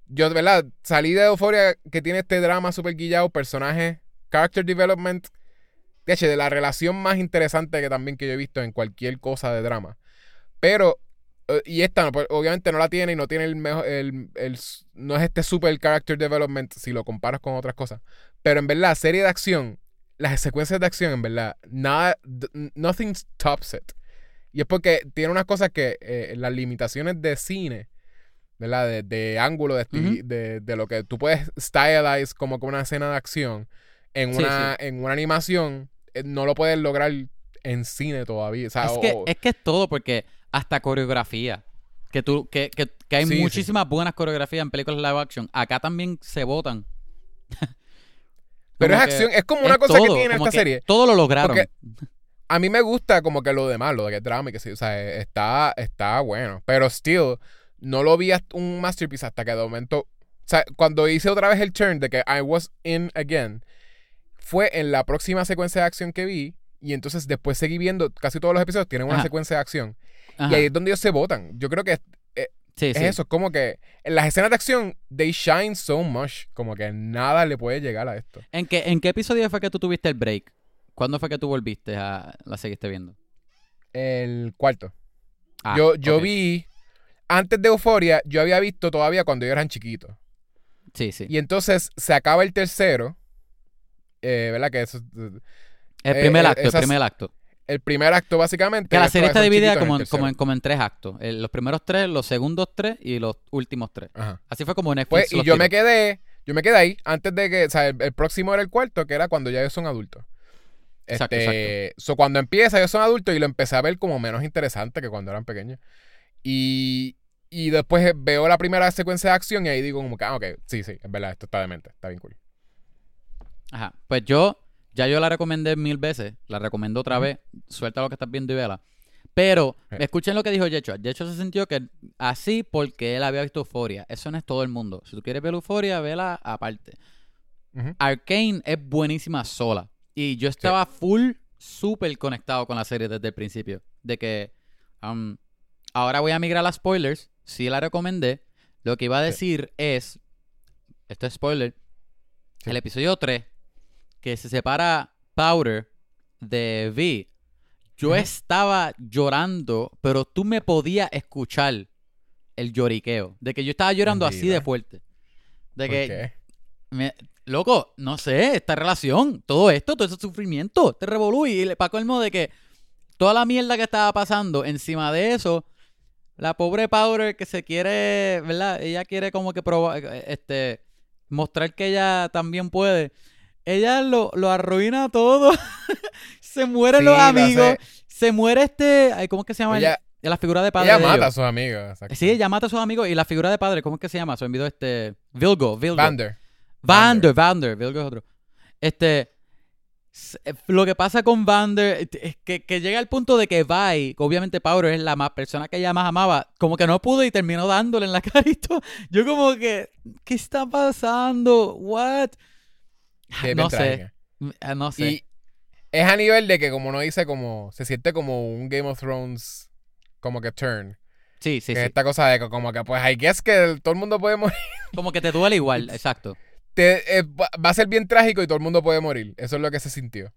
yo de verdad salí de Euphoria que tiene este drama super guillado, personaje, character development, de hecho, de la relación más interesante que también que yo he visto en cualquier cosa de drama. Pero, y esta pues, obviamente no la tiene y no tiene el mejor, el, el- no es este super character development si lo comparas con otras cosas. Pero en verdad, serie de acción, las secuencias de acción, en verdad, nada, nothing tops it. Y es porque tiene unas cosas que eh, las limitaciones de cine, ¿verdad? De, de ángulo, de, de, de lo que tú puedes stylize como con una escena de acción en Sí, una, en una animación, eh, no lo puedes lograr en cine todavía. O sea, Es o- que, es que es todo, porque hasta coreografía. Que, tú, que, que, que hay Sí, sí. muchísimas buenas coreografías en películas live action. Acá también se votan. pero es acción, es como una es cosa que tiene esta serie. Todo lo lograron. Porque- A mí me gusta como que lo demás, lo de que es drama y que sí, o sea, eh, está, está bueno. Pero still, no lo vi hasta un masterpiece hasta que de momento. O sea, cuando hice otra vez el turn de que I was in again, fue en la próxima secuencia de acción que vi. Y entonces después seguí viendo, casi todos los episodios tienen una Ajá. secuencia de acción. Ajá. Y ahí es donde ellos se votan. Yo creo que sí, es sí. eso, es como que en las escenas de acción, they shine so much. Como que nada le puede llegar a esto. ¿En qué, ¿En qué episodio fue que tú tuviste el break? ¿Cuándo fue que tú volviste a la seguiste viendo? El cuarto. Ah, yo yo vi, antes de Euforia, yo había visto todavía cuando ellos eran chiquitos. Sí, sí. Y entonces se acaba el tercero. eh, ¿Verdad? Que eso, El eh, primer eh, acto, el primer acto. El primer acto, básicamente. Que la serie está dividida como en, como, en, tercero. como en tres actos. El- los primeros tres, los segundos tres y los últimos tres. Ajá. Así fue como Netflix Pues, y los yo me quedé, yo me quedé ahí antes de que, o sea, el, el próximo era el cuarto, que era cuando ya ellos son adultos. Exacto, Este, so, cuando empieza, ellos son adultos y lo empecé a ver como menos interesante que cuando eran pequeños. Y, y después veo la primera secuencia de acción y ahí digo como que, ah, ok, sí, sí, es verdad, esto está demente, está bien cool. Ajá. Pues yo, ya yo la recomendé mil veces. La recomiendo otra vez. Suelta lo que estás viendo y vela. Pero, Eh. escuchen lo que dijo Yecho. Yecho se sintió que así porque él había visto Euforia. Eso no es todo el mundo. Si tú quieres ver Euforia, vela aparte. Ujú. Arcane es buenísima sola. Y yo estaba full, súper conectado con la serie desde el principio. De que um, ahora voy a migrar a spoilers. Sí la recomendé. Lo que iba a Sí. decir es, esto es spoiler, Sí. el episodio 3, que se separa Powder de V. Yo estaba llorando, pero tú me podías escuchar el lloriqueo. De que yo estaba llorando así de fuerte. De ¿Por que qué? me- loco, no sé, esta relación, todo esto, todo ese sufrimiento, te revolú y le para colmo de que toda la mierda que estaba pasando encima de eso, la pobre Powder que se quiere, ¿verdad? Ella quiere como que probar, este, mostrar que ella también puede. Ella lo, lo arruina todo. se mueren Sí, los lo amigos. Se muere este, ay, ¿cómo es que se llama? el- Ella, la figura de padre. ella de mata ellos. a sus amigos. Sí, ella mata a sus amigos y la figura de padre, ¿cómo es que se llama? Se me olvidó este. Vilgo, Vilgo. Vander. Vander, Vander, Vilgo es otro. Este. eh, Lo que pasa con Vander es que, que llega al punto de que Vi, obviamente Powder es la más persona que ella más amaba, como que no pudo y terminó dándole en la cara y todo. Yo como que, ¿qué está pasando? What? Sí, es bien no sé, eh, no sé. Y es a nivel de que, como uno dice, como se siente como un Game of Thrones, como que turn. sí, sí, que sí. esta cosa de que, como que, pues, I guess que todo el mundo puede morir. Como que te duele igual, exacto. Te- eh, va a ser bien trágico y todo el mundo puede morir. Eso es lo que se sintió.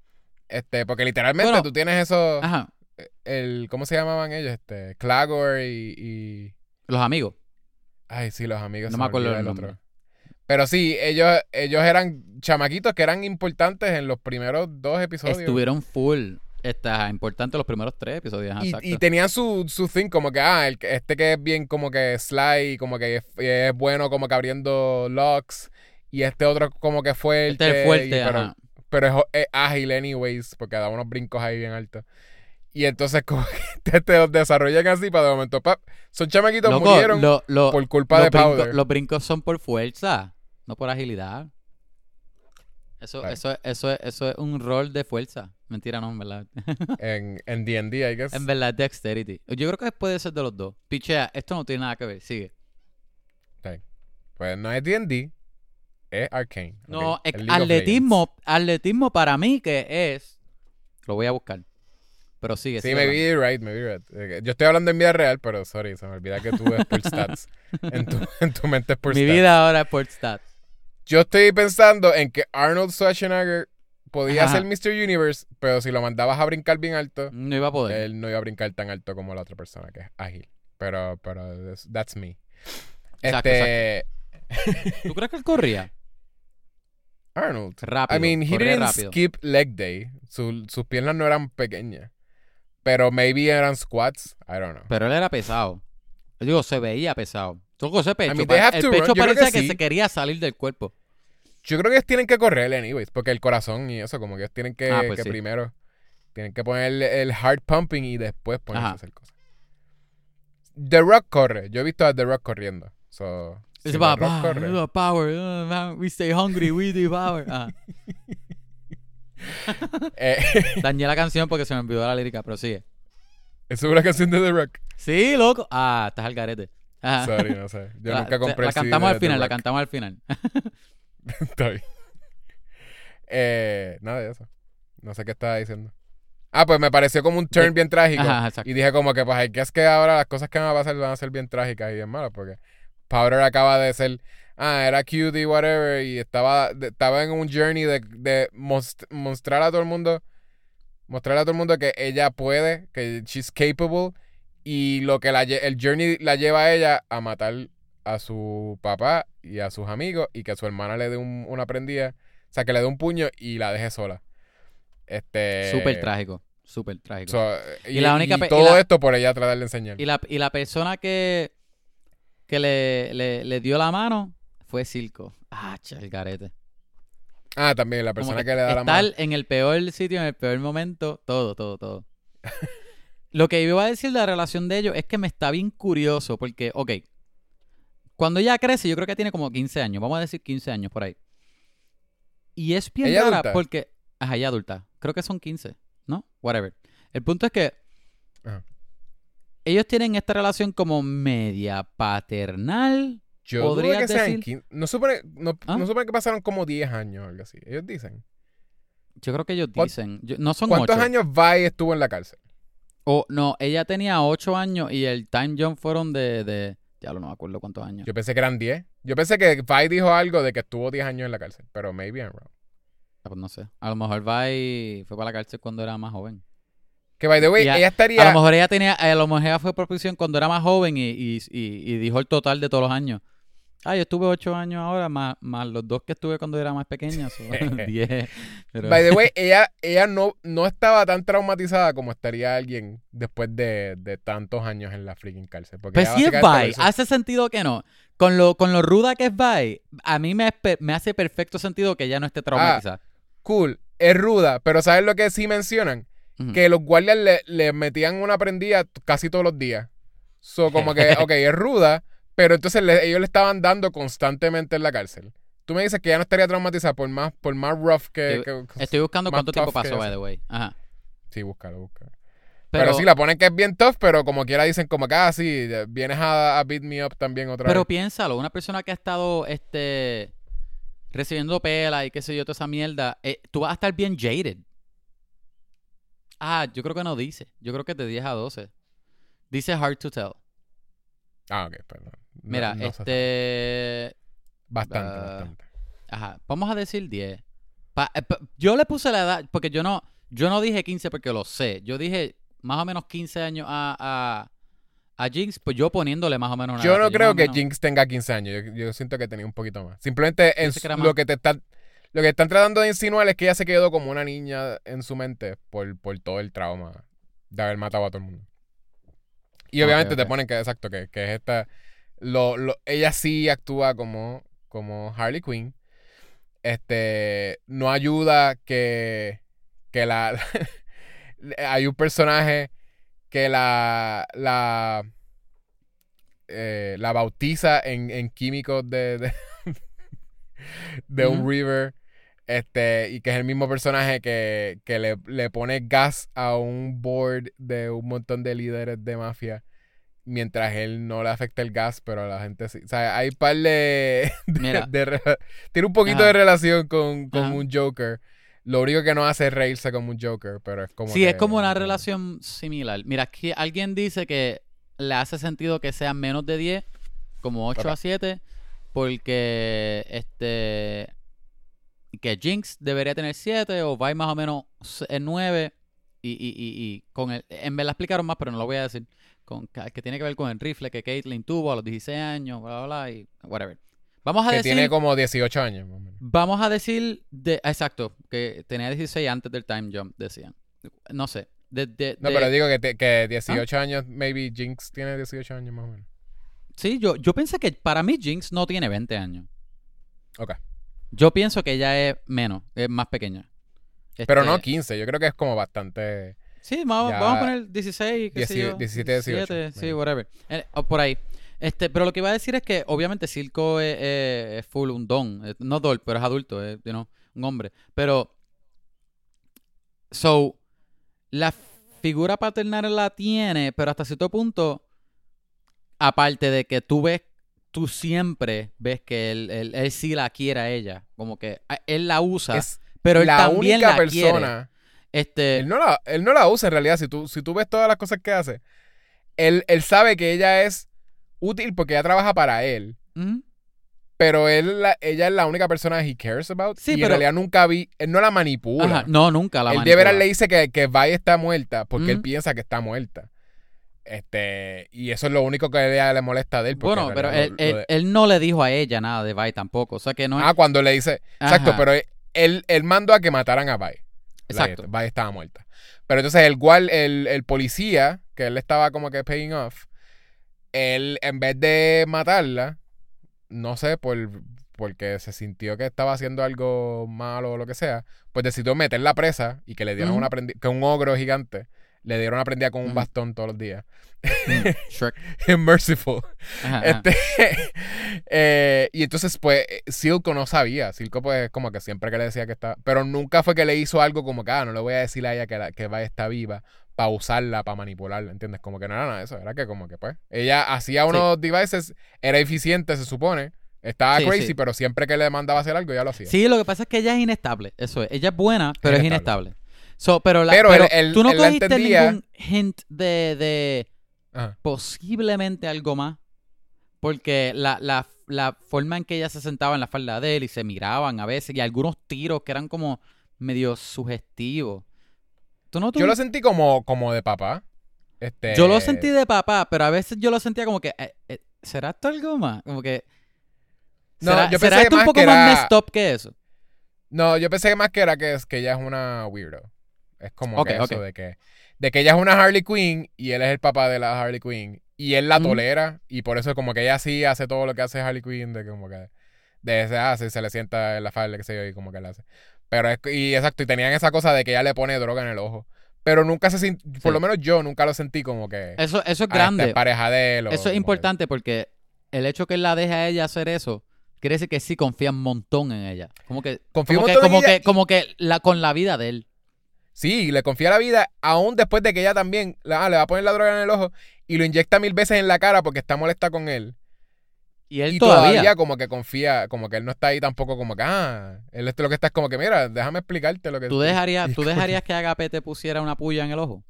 Este, porque literalmente Bueno, tú tienes eso. Ajá, El, ¿Cómo se llamaban ellos? Este, Clagor y, y- los amigos. Ay, sí, los amigos. No me acuerdo el. Pero sí, ellos, ellos eran chamaquitos que eran importantes en los primeros dos episodios. Estuvieron full. Está importante los primeros tres episodios. Y, tenían su, su thing como que, ah, el, este que es bien como que sly, como que es, es bueno como que abriendo locks. Y este otro como que fuerte. Este es el fuerte, y- pero, ajá. pero es, es ágil anyways, porque da unos brincos ahí bien altos. Y entonces como que te, te los desarrollan así para de momento, pap, son chamaquitos Loco, murieron lo- lo- por culpa de brincos, Powder. los brincos son por fuerza, no por agilidad. Eso, Claro. eso, eso, es, eso es un rol de fuerza. Mentira, no, en verdad. En en D&D, I guess. en verdad dexterity. Yo creo que puede ser de los dos. Pichea, esto no tiene nada que ver. Sigue. Pues no es D&D, es Arcane. No, es- atletismo, atletismo para mí que es... Lo voy a buscar. Pero sigue, Sí, sigue hablando. you're right, maybe you're right. Yo estoy hablando en vida real, pero sorry, se me olvida que tú es por stats. En tu, en tu mente es por Mi stats. vida ahora es por stats. Yo estoy pensando en que Arnold Schwarzenegger podía Ajá. ser Mr. Universe, pero si lo mandabas a brincar bien alto, No iba a poder. él no iba a brincar tan alto como la otra persona, que es ágil. Pero, pero, that's- me. Exacto, este, ¿Tú crees que él corría? Arnold. Rápido. I mean, he didn't rápido. skip leg day. Su- sus piernas no eran pequeñas. Pero maybe eran squats. I don't know. Pero él era pesado. Yo digo, se veía pesado. Todo ese pecho. mean, they pa- have el pecho parecía que que, sí. se quería salir del cuerpo. Yo creo que ellos tienen que correr, anyways, porque el corazón y eso, como que ellos tienen que, Ah, pues que sí. primero, tienen que poner el, heart pumping y después ponerse Ajá. a hacer cosas. The Rock corre. Yo he visto a The Rock corriendo. So, si Es The about Rock corre- power, power, uh, we stay hungry, we devour. Ah. Eh, Dañé la canción porque se me olvidó la lírica, pero sigue. ¿Eso es una canción de The Rock? Sí, loco. Ah, estás al garete. Ajá. Sorry, no sé. Yo La- nunca compré La el CD cantamos de al The final, la cantamos al final. Está bien. Eh, nada de eso. No sé qué estaba diciendo. Ah, pues me pareció como un turn De- bien trágico. Ajá, exacto. Y dije como que, pues, hay que es que ahora las cosas que van a pasar van a ser bien trágicas y bien malas, porque Powder acaba de ser, ah, era cute y whatever, y estaba, estaba en un journey de, de most- mostrar a todo el mundo, mostrar a todo el mundo que ella puede, que she's capable, y lo que la, el journey la lleva a ella a matar a su papá y a sus amigos, y que a su hermana le dé un- una prendida, o sea, que le dé un puño y la deje sola. Este... Súper trágico. Súper trágico. So, y, Y la única y todo la- esto por ella tratar de enseñar. y, la, y la persona que, que le, le, le dio la mano fue Silco. Ah, el garete. Ah, también la persona que, le da la estar mano. en el peor sitio, en el peor momento, todo, todo, todo. Lo que yo iba a decir de la relación de ellos es que me está bien curioso porque, ok, cuando ella crece, yo creo que tiene como 15 años, vamos a decir 15 años por ahí. Y es bien ¿Ella rara adulta? porque, ajá, ella adulta, creo que son 15, ¿no? Whatever. El punto es que Ajá. ellos tienen esta relación como media paternal. Yo dudo podrías que sean decir- 15 No supone, no, ¿Ah? no supone que pasaron como 10 años o algo así. Ellos dicen. Yo creo que ellos ¿Cuán- dicen, yo- no son ¿Cuántos 8. años Vi estuvo en la cárcel? O no, ella tenía 8 años y el time jump fueron de, de ya no me acuerdo cuántos años. Yo pensé que eran 10. Yo pensé que Vi dijo algo de que estuvo 10 años en la cárcel. Pero maybe I'm wrong. Ah, pues no sé. A lo mejor Vi fue para la cárcel cuando era más joven. Que by the way, a- ella A estaría. lo mejor ella tenía, a lo mejor ella fue por prisión cuando era más joven y, y, y- y dijo el total de todos los años. Ah, yo estuve 8 años ahora, más, más los dos que estuve cuando era más pequeña, son 10. Pero- By the way, ella, ella no, no estaba tan traumatizada como estaría alguien después de, de tantos años en la freaking cárcel. Porque Pues ella si es hizo- hace sentido que no. Con lo, con lo ruda que es Vi, a mí me, me hace perfecto sentido que ella no esté Ah, traumatizada. Cool, es ruda, pero ¿sabes lo que sí mencionan? Que los guardias le, le metían una prendida casi todos los días. So, como que, ok, es ruda, pero entonces le- ellos le estaban dando constantemente en la cárcel. Tú me dices que ya no estaría traumatizada por más, por más rough que... Estoy- que- Estoy buscando cuánto tiempo pasó, by the way. Ajá. Sí, búscalo, búscalo. Pero, Pero, sí, la ponen que es bien tough, pero como quiera dicen como que, ah, sí, vienes a, a beat me up también otra pero vez. piénsalo, una persona que ha estado este recibiendo pela y qué sé yo, toda esa mierda, eh, tú vas a estar bien jaded. Ah, yo creo que no dice. Yo creo que de 10 a 12. Dice hard to tell. Ah, ok, perdón. Mira, no este... Bastante, bastante. Ajá, vamos a decir 10. Pa- eh, pa- yo le puse la edad, porque yo no, yo no dije 15 porque lo sé. Yo dije más o menos 15 años a, a, a Jinx, pues yo poniéndole más o menos una Yo no creo que menos- Jinx tenga 15 años. Yo, yo siento que tenía un poquito más. Simplemente en que más. lo que te están lo que están tratando de insinuar es que ella se quedó como una niña en su mente por, por todo el trauma de haber matado a todo el mundo. Y obviamente te ponen que exacto que, que es esta lo, lo- ella sí actúa como como Harley Quinn. Este no ayuda que que la hay un personaje que la la eh, la bautiza en, en químicos de, de, de un river. Este, y que es el mismo personaje que, que le, le pone gas a un board de un montón de líderes de mafia. Mientras él no le afecta el gas, pero a la gente sí. O sea, hay par de. tiene un poquito Ajá. de relación con, con un Joker. Lo único que no hace es reírse como un Joker, pero es como. Sí, que- es como una relación similar. Mira, aquí alguien dice que le hace sentido que sean menos de 10, como 8 Ok. a 7, porque este que Jinx debería tener 7 o Vi más o menos en 9 y, y, y, y con el en verdad explicaron más, pero no lo voy a decir. Con, que tiene que ver con el rifle que Caitlyn tuvo a los 16 años, bla, bla, bla, y whatever. Vamos a Que decir tiene como 18 años. más o menos. Vamos a decir, de, exacto, que tenía 16 antes del time jump, decían. No sé. De, de- No, pero digo que, te- que 18 ¿Ah? años, maybe Jinx tiene 18 años más o menos. Sí, yo, yo pensé que para mí Jinx no tiene 20 años. Ok. Yo pienso que ella es menos, es más pequeña. Pero Este, no 15, yo creo que es como bastante. Sí, vamos, vamos a poner 16, qué sé 18, yo, 17, 18, 17, sí, whatever. Eh, o por ahí. Este, pero lo que iba a decir es que obviamente Silco es, es- es full un don. No doll, pero es adulto, es you know, un hombre. Pero So, la figura paternal la tiene, pero hasta cierto punto, aparte de que tú ves, tú siempre ves que él, él, él sí la quiere a ella. Como que él la usa, Es pero él la también única la persona. quiere. Este, Él no, la, él no la usa en realidad. Si tú, si tú ves todas las cosas que hace, él, él sabe que ella es útil porque ella trabaja para él. Pero él, la- ella es la única persona he cares about. Sí, y pero- en realidad nunca vi. Él no la manipula. Ajá, no, nunca la él de manipula. veras le dice que, que Vi está muerta porque él piensa que está muerta. Este, y eso es lo único que a ella le molesta de él. Bueno, en pero él, lo- lo él- de- él no le dijo a ella nada de Vi tampoco. O sea que no. Ah, cuando le dice. Exacto, pero él, él mandó a que mataran a Vi. Exacto. Estaba muerta. Pero entonces el gual, el, el policía, que él estaba como que paying off, él en vez de matarla, no sé, por, porque se sintió que estaba haciendo algo malo o lo que sea, pues decidió meterla presa y que le dieron una prendida, que un ogro gigante, le dieron una prendida con un Ujú. bastón todos los días. Mm. Merciful. Ajá, ajá. Este, eh, y entonces, pues, eh, Silco no sabía. Silco, pues, como que siempre que le decía que estaba. Pero nunca fue que le hizo algo como que, ah, no le voy a decir a ella que, la, que vaya está viva para usarla, para manipularla, ¿entiendes? Como que no era nada de eso. Era que, como que, pues, ella hacía unos devices, era eficiente, se supone. Estaba Sí, crazy, sí. pero siempre que le mandaba hacer algo, ya lo hacía. Sí, lo que pasa es que ella es inestable. Eso es. Ella es buena, pero es Inestable. So, pero la, Pero tú no cogiste entendía. ningún hint de, de Ajá. posiblemente algo más. Porque la, la, la forma en que ella se sentaba en la falda de él y se miraban a veces, y algunos tiros que eran como medio sugestivos. ¿Tú no Yo tuvi- lo sentí como, como de papá. Este, Yo lo sentí de papá, pero a veces yo lo sentía como que, eh, eh, ¿será esto algo más? Como que... No, ¿Será, yo será esto un más poco que más era- messed up que eso? No, yo pensé más que era que, es, que ella es una weirdo. Es como que eso de que de que ella es una Harley Quinn y él es el papá de la Harley Quinn y él la tolera y por eso como que ella sí hace todo lo que hace Harley Quinn de como que de ese hace se le sienta en la falda que sé yo y como que la hace. Pero es y exacto y tenían esa cosa de que ella le pone droga en el ojo. Pero nunca se sint- por lo menos yo nunca lo sentí como que Eso, eso es "Ah, grande. pareja de él Eso es que- importante porque el hecho que él la deje a ella hacer eso quiere decir que sí confía un montón en ella. Como que, Confía como un que, en ella que, como que la, con la vida de él. Sí, le confía la vida, aún después de que ella también la- ah, le va a poner la droga en el ojo y lo inyecta mil veces en la cara porque está molesta con él. Y él y todavía. todavía. como que confía, como que él no está ahí tampoco como que, ah, él esto lo que está es como que, mira, déjame explicarte lo que... ¿Tú dejarías, ¿Tú dejarías que Agape te pusiera una puya en el ojo?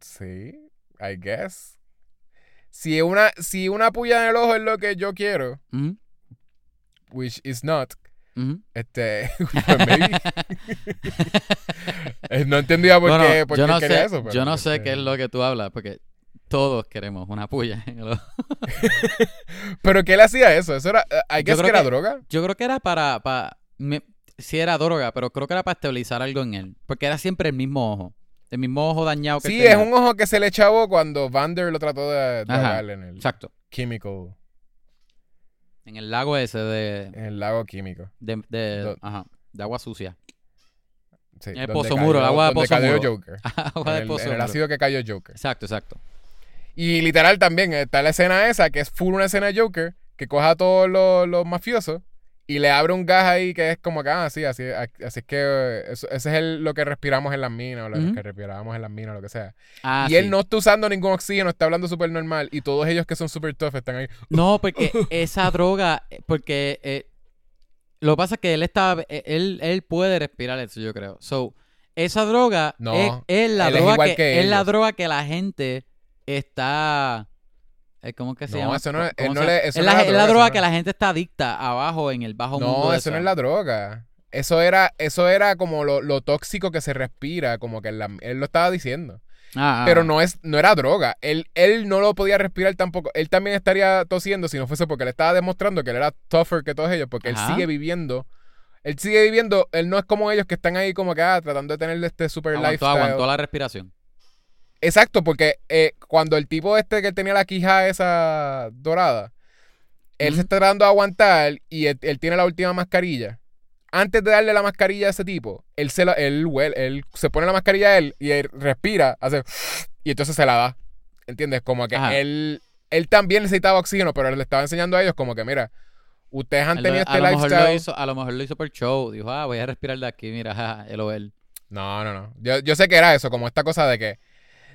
Sí, I guess. Si una, si una puya en el ojo es lo que yo quiero, Ujú, which is not, este, pues. Eh, no entendía por Bueno, qué, por yo qué no quería sé, eso. pero, yo no sé este, qué es lo que tú hablas, porque todos queremos una puya. Pero que él hacía eso, eso era, eh, guess creo que era droga. Yo creo que era para, para me- sí era droga, pero creo que era para estabilizar algo en él, porque era siempre el mismo ojo, el mismo ojo dañado que Sí, es un ojo que se le echaba cuando Vander lo trató de, de en el Exacto, químico, en el lago ese de, en el lago químico. de, de, Do- ajá, de agua sucia. Sí, En el Pozo Muro, el agua de Pozo cayó Muro. Joker. agua en de el, en el ácido que cayó Joker. Exacto, exacto. Y literal también está la escena esa, que es full una escena de Joker, que coja a todos los, los mafiosos y le abre un gas ahí que es como que, ah, sí, así, así es que eh, eso- ese es el- lo que respiramos en las minas, o lo que respirábamos en las minas, lo que sea. Ah, y él sí. no está usando ningún oxígeno, está hablando súper normal, y todos ellos que son súper tough están ahí. No, porque esa droga, eh, porque eh, lo que pasa es que él está, eh, él, él puede respirar eso, yo creo. So, esa droga No, es, es la es droga igual que, que es la droga que la gente está ¿Cómo es que se No, llama? eso no es- ¿Cómo él no se le- eso es la, es droga, que la gente está adicta abajo en el bajo mundo. No, eso no es la droga. Eso era, eso era como lo, lo tóxico que se respira, como que la- él lo estaba diciendo. Ah, ah, Pero ah. no es, no era droga. Él, él no lo podía respirar tampoco. Él también estaría tosiendo si no fuese porque le estaba demostrando que él era tougher que todos ellos, porque Ajá. él sigue viviendo. Él sigue viviendo, él no es como ellos que están ahí como que ah, tratando de tener este super aguantó, lifestyle. aguantó la respiración. Exacto, porque eh, cuando el tipo este que tenía la quija esa dorada, él se está tratando de aguantar y él, él tiene la última mascarilla. Antes de darle la mascarilla a ese tipo, él se, la, él, huele- él se pone la mascarilla a él y él respira, hace y entonces se la da. ¿Entiendes? Como que Ajá. él, él también necesitaba oxígeno, pero él le estaba enseñando a ellos como que, mira, Ustedes han Él tenido este lo mejor lo lifestyle. hizo, a lo mejor lo hizo por show. Dijo, ah, voy a respirar de aquí, mira, jaja, el. No, no, no. Yo, yo sé que era eso, como esta cosa de que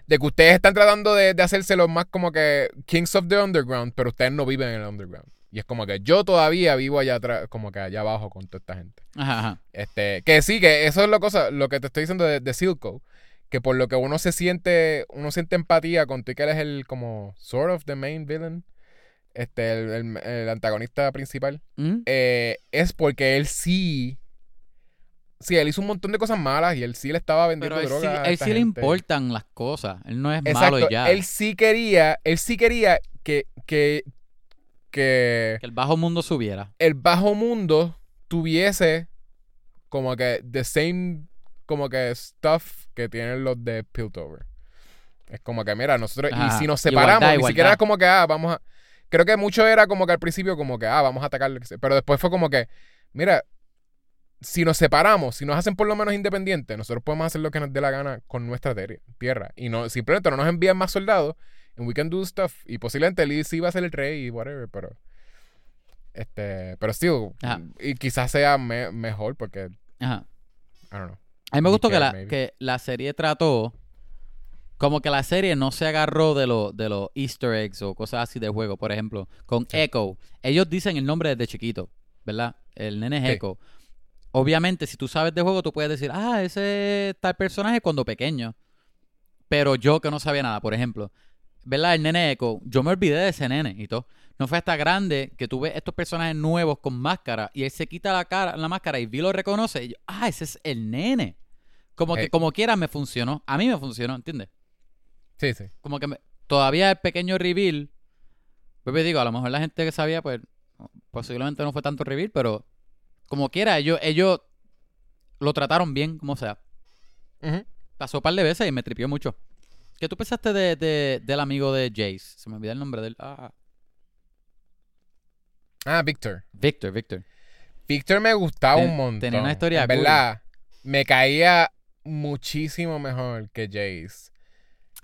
de que ustedes están tratando de, de hacérselo más como que Kings of the Underground, pero ustedes no viven en el Underground. Y es como que yo todavía vivo allá atrás, como que allá abajo con toda esta gente. Ajá, ajá. Este, que sí, que eso es lo, cosa, lo que te estoy diciendo de, de Silco. Que por lo que uno se siente, uno siente empatía con tú que él es el como sort of the main villain. Este, el, el- el antagonista principal. ¿Mm? eh, es porque él sí. Sí, él hizo un montón de cosas malas y él sí le estaba vendiendo Pero él sí, droga. a él sí le importan las cosas. Él no es Exacto. malo ya. Él sí quería, él sí quería que, que, que Que el bajo mundo subiera. el bajo mundo tuviese como que the same como que stuff que tienen los de Piltover. Es como que, mira, nosotros, Ajá. y si nos Igualdad, separamos, ni igualdad. siquiera era como que, ah, vamos a. Creo que mucho era como que al principio, como que, ah, vamos a atacar. Pero después fue como que, mira, si nos separamos, si nos hacen por lo menos independientes, nosotros podemos hacer lo que nos dé la gana con nuestra tierra. Y no simplemente no nos envían más soldados, and we can do stuff. Y posiblemente él sí va a ser el rey y whatever, pero. Este, pero still, Ajá. y quizás sea me- mejor porque, Ajá. I don't know. A mí me gustó que la, maybe. que la serie trató. Como que la serie no se agarró de los de los Easter eggs o cosas así del juego. Por ejemplo, con Sí. Echo. Ellos dicen el nombre desde chiquito, ¿verdad? El nene es Sí. Echo. Obviamente, si tú sabes de juego, tú puedes decir, ah, ese es tal personaje cuando pequeño. Pero yo que no sabía nada, por ejemplo, ¿verdad? El nene Echo, yo me olvidé de ese nene y todo. No fue hasta grande que tú ves estos personajes nuevos con máscara y él se quita la cara, la máscara y Vi lo reconoce. Y yo, ah, ese es el nene. Como que Hey. como quiera me funcionó. A mí me funcionó, ¿entiendes? Sí, sí. Como que me- todavía el pequeño reveal. Pues digo, a lo mejor la gente que sabía, pues posiblemente no fue tanto reveal, pero como quiera, ellos, ellos lo trataron bien, como sea. Pasó un par de veces y me tripió mucho. ¿Qué tú pensaste de, de- del amigo de Jace? Se me olvidó el nombre de él. Ah, Ah, Victor. Victor, Victor. Victor me gustaba Ten- un montón. tenía una historia En cool. verdad, me caía muchísimo mejor que Jace.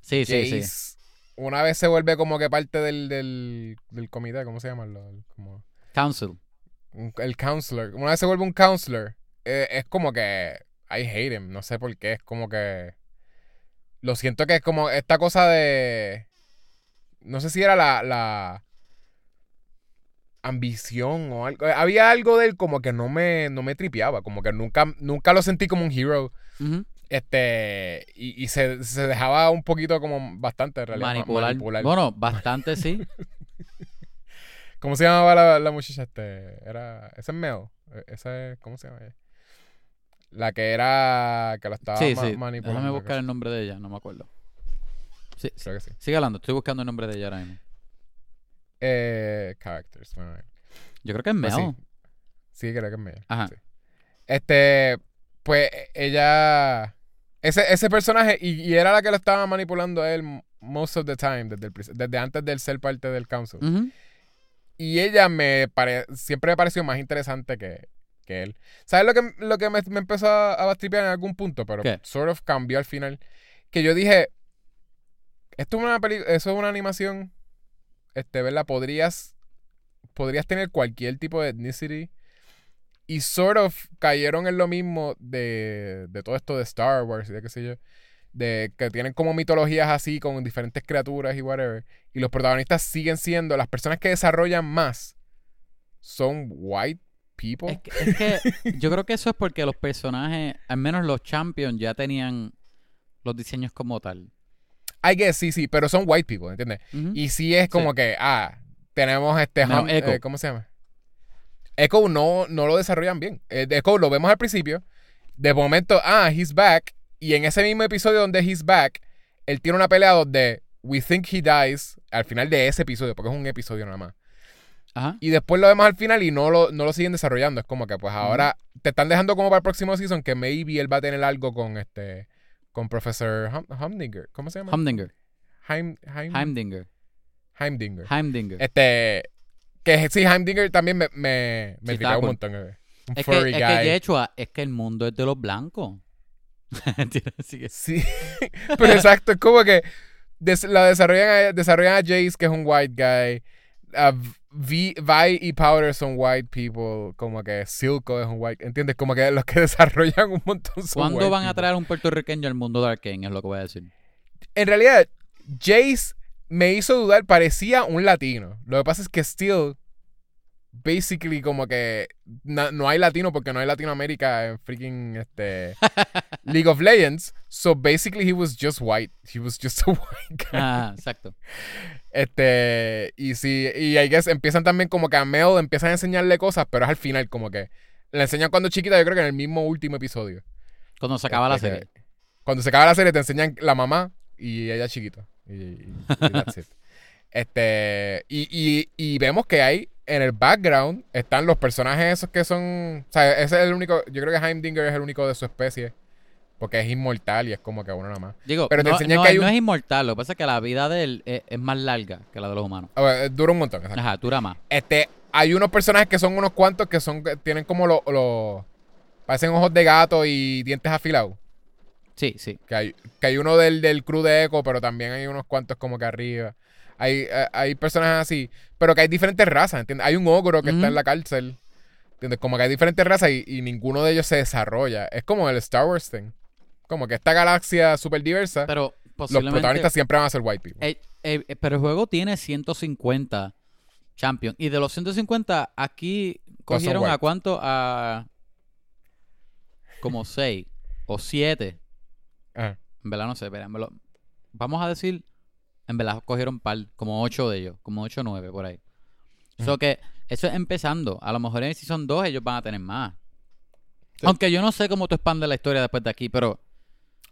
Sí, sí, Jace, sí. una vez se vuelve como que parte del, del, del comité, ¿cómo se llama? Como, Council. El counselor. Una vez se vuelve un counselor, eh, es como que I hate him, no sé por qué, es como que lo siento que es como esta cosa de no sé si era la, la ambición o algo, había algo de él como que no me no me tripeaba, como que nunca nunca lo sentí como un hero. Este, y, y se, se dejaba un poquito como bastante realidad. ma- Manipular. manipular. Bueno, bastante sí. ¿Cómo se llamaba la, la muchacha? Este, era, esa es Mel. Eh, Esa es, ¿cómo se llama ella? La que era, que la estaba sí, ma- sí. manipulando. Déjame buscar el nombre de ella, no me acuerdo. Sí, Creo que sí. sigue hablando, estoy buscando el nombre de ella ahora mismo. Eh, characters. bueno, Yo creo que es Pues Mel. sí. Sí, creo que es Mel. Ajá. sí. Este, pues ella, ese, ese personaje, y, y era la que lo estaba manipulando a él most of the time, desde, el, desde antes de él ser parte del council. Ujú. Y ella me pare- siempre me pareció más interesante que, que él. ¿Sabes lo que, lo que me, me empezó a, bastripear en algún punto? Pero ¿Qué? sort of cambió al final. Que yo dije, esto es una peli eso es una animación, este, ¿verdad? Podrías, podrías tener cualquier tipo de ethnicity. Y sort of cayeron en lo mismo de, de todo esto de Star Wars y de qué sé yo. De que tienen como mitologías así con diferentes criaturas y whatever. Y los protagonistas siguen siendo, las personas que desarrollan más son white people. Es que, es que yo creo que eso es porque los personajes, al menos los champions, ya tenían los diseños como tal. I guess, sí, sí, pero son white people, ¿entiendes? Ujú. Y sí es como que, ah, tenemos este... Hum- Echo. eh, ¿Cómo se llama? Echo no, no lo desarrollan bien. Eh, Echo lo vemos al principio. De momento, ah, he's back. Y en ese mismo episodio donde he's back, él tiene una pelea donde we think he dies al final de ese episodio, porque es un episodio nada más. Ajá. Y después lo vemos al final y no lo, no lo siguen desarrollando. Es como que pues ahora te están dejando como para el próximo season que maybe él va a tener algo con este con Profesor Hum- Humdinger. ¿Cómo se llama? Humdinger. Heim, Heim- Heimdinger. Heimdinger. Heimdinger. Este que sí, Heimdinger también me, me, me Sí, un montón. eh. Un Es que, furry es que guy. Yechua, es que el mundo es de los blancos. Sí, pero exacto, es como que des- la desarrollan a, desarrollan a Jace, que es un white guy. A, V- Vi, y Powder son white people, como que Silco es un white, ¿entiendes? Como que los que desarrollan un montón son ¿Cuándo white van a people. traer un puertorriqueño al mundo de Arkane? Es lo que voy a decir. En realidad, Jace me hizo dudar, parecía un latino. Lo que pasa es que Steel, basically, como que na- no hay latino porque no hay Latinoamérica en freaking este, League of Legends. So basically, he was just white. He was just a white guy. Ah, exacto. Este, y sí, y I guess empiezan también como que a Mel empiezan a enseñarle cosas, pero es al final como que le enseñan cuando chiquita, yo creo que en el mismo último episodio. Cuando se acaba la Este, serie. que- Cuando se acaba la serie te enseñan la mamá y ella chiquito. Y, y- y that's it. Este, y, y, y vemos que hay en el background están los personajes esos que son, o sea, ese es el único, yo creo que Heimdinger es el único de su especie, porque es inmortal y es como que uno nada más. Digo, pero te no, enseñan no, que hay él no un- es inmortal. Lo que pasa es que la vida de él es, es más larga que la de los humanos. A ver, dura un montón. exacto. Ajá, dura más. Este, hay unos personajes que son unos cuantos que son, que tienen como los, los parecen ojos de gato y dientes afilados. Sí, sí. Que hay, que hay uno del, del crew de Echo, pero también hay unos cuantos como que arriba. Hay, eh, hay personajes así, pero que hay diferentes razas, ¿entiendes? Hay un ogro que está en la cárcel, ¿entiendes? Como que hay diferentes razas y, y ninguno de ellos se desarrolla. Es como el Star Wars thing. Como que esta galaxia súper diversa, Pero los protagonistas siempre van a ser white people. Eh, eh, pero el juego tiene 150 champions. Y de los 150, aquí cogieron a cuánto? A como 6 o 7. Ajá. En verdad no sé, espera, Vamos a decir, en verdad cogieron par, como 8 de ellos, como 8 o 9 por ahí. So Ujú. que eso es empezando. A lo mejor en el Season 2 ellos van a tener más. Sí. Aunque yo no sé cómo tú expandes la historia después de aquí, pero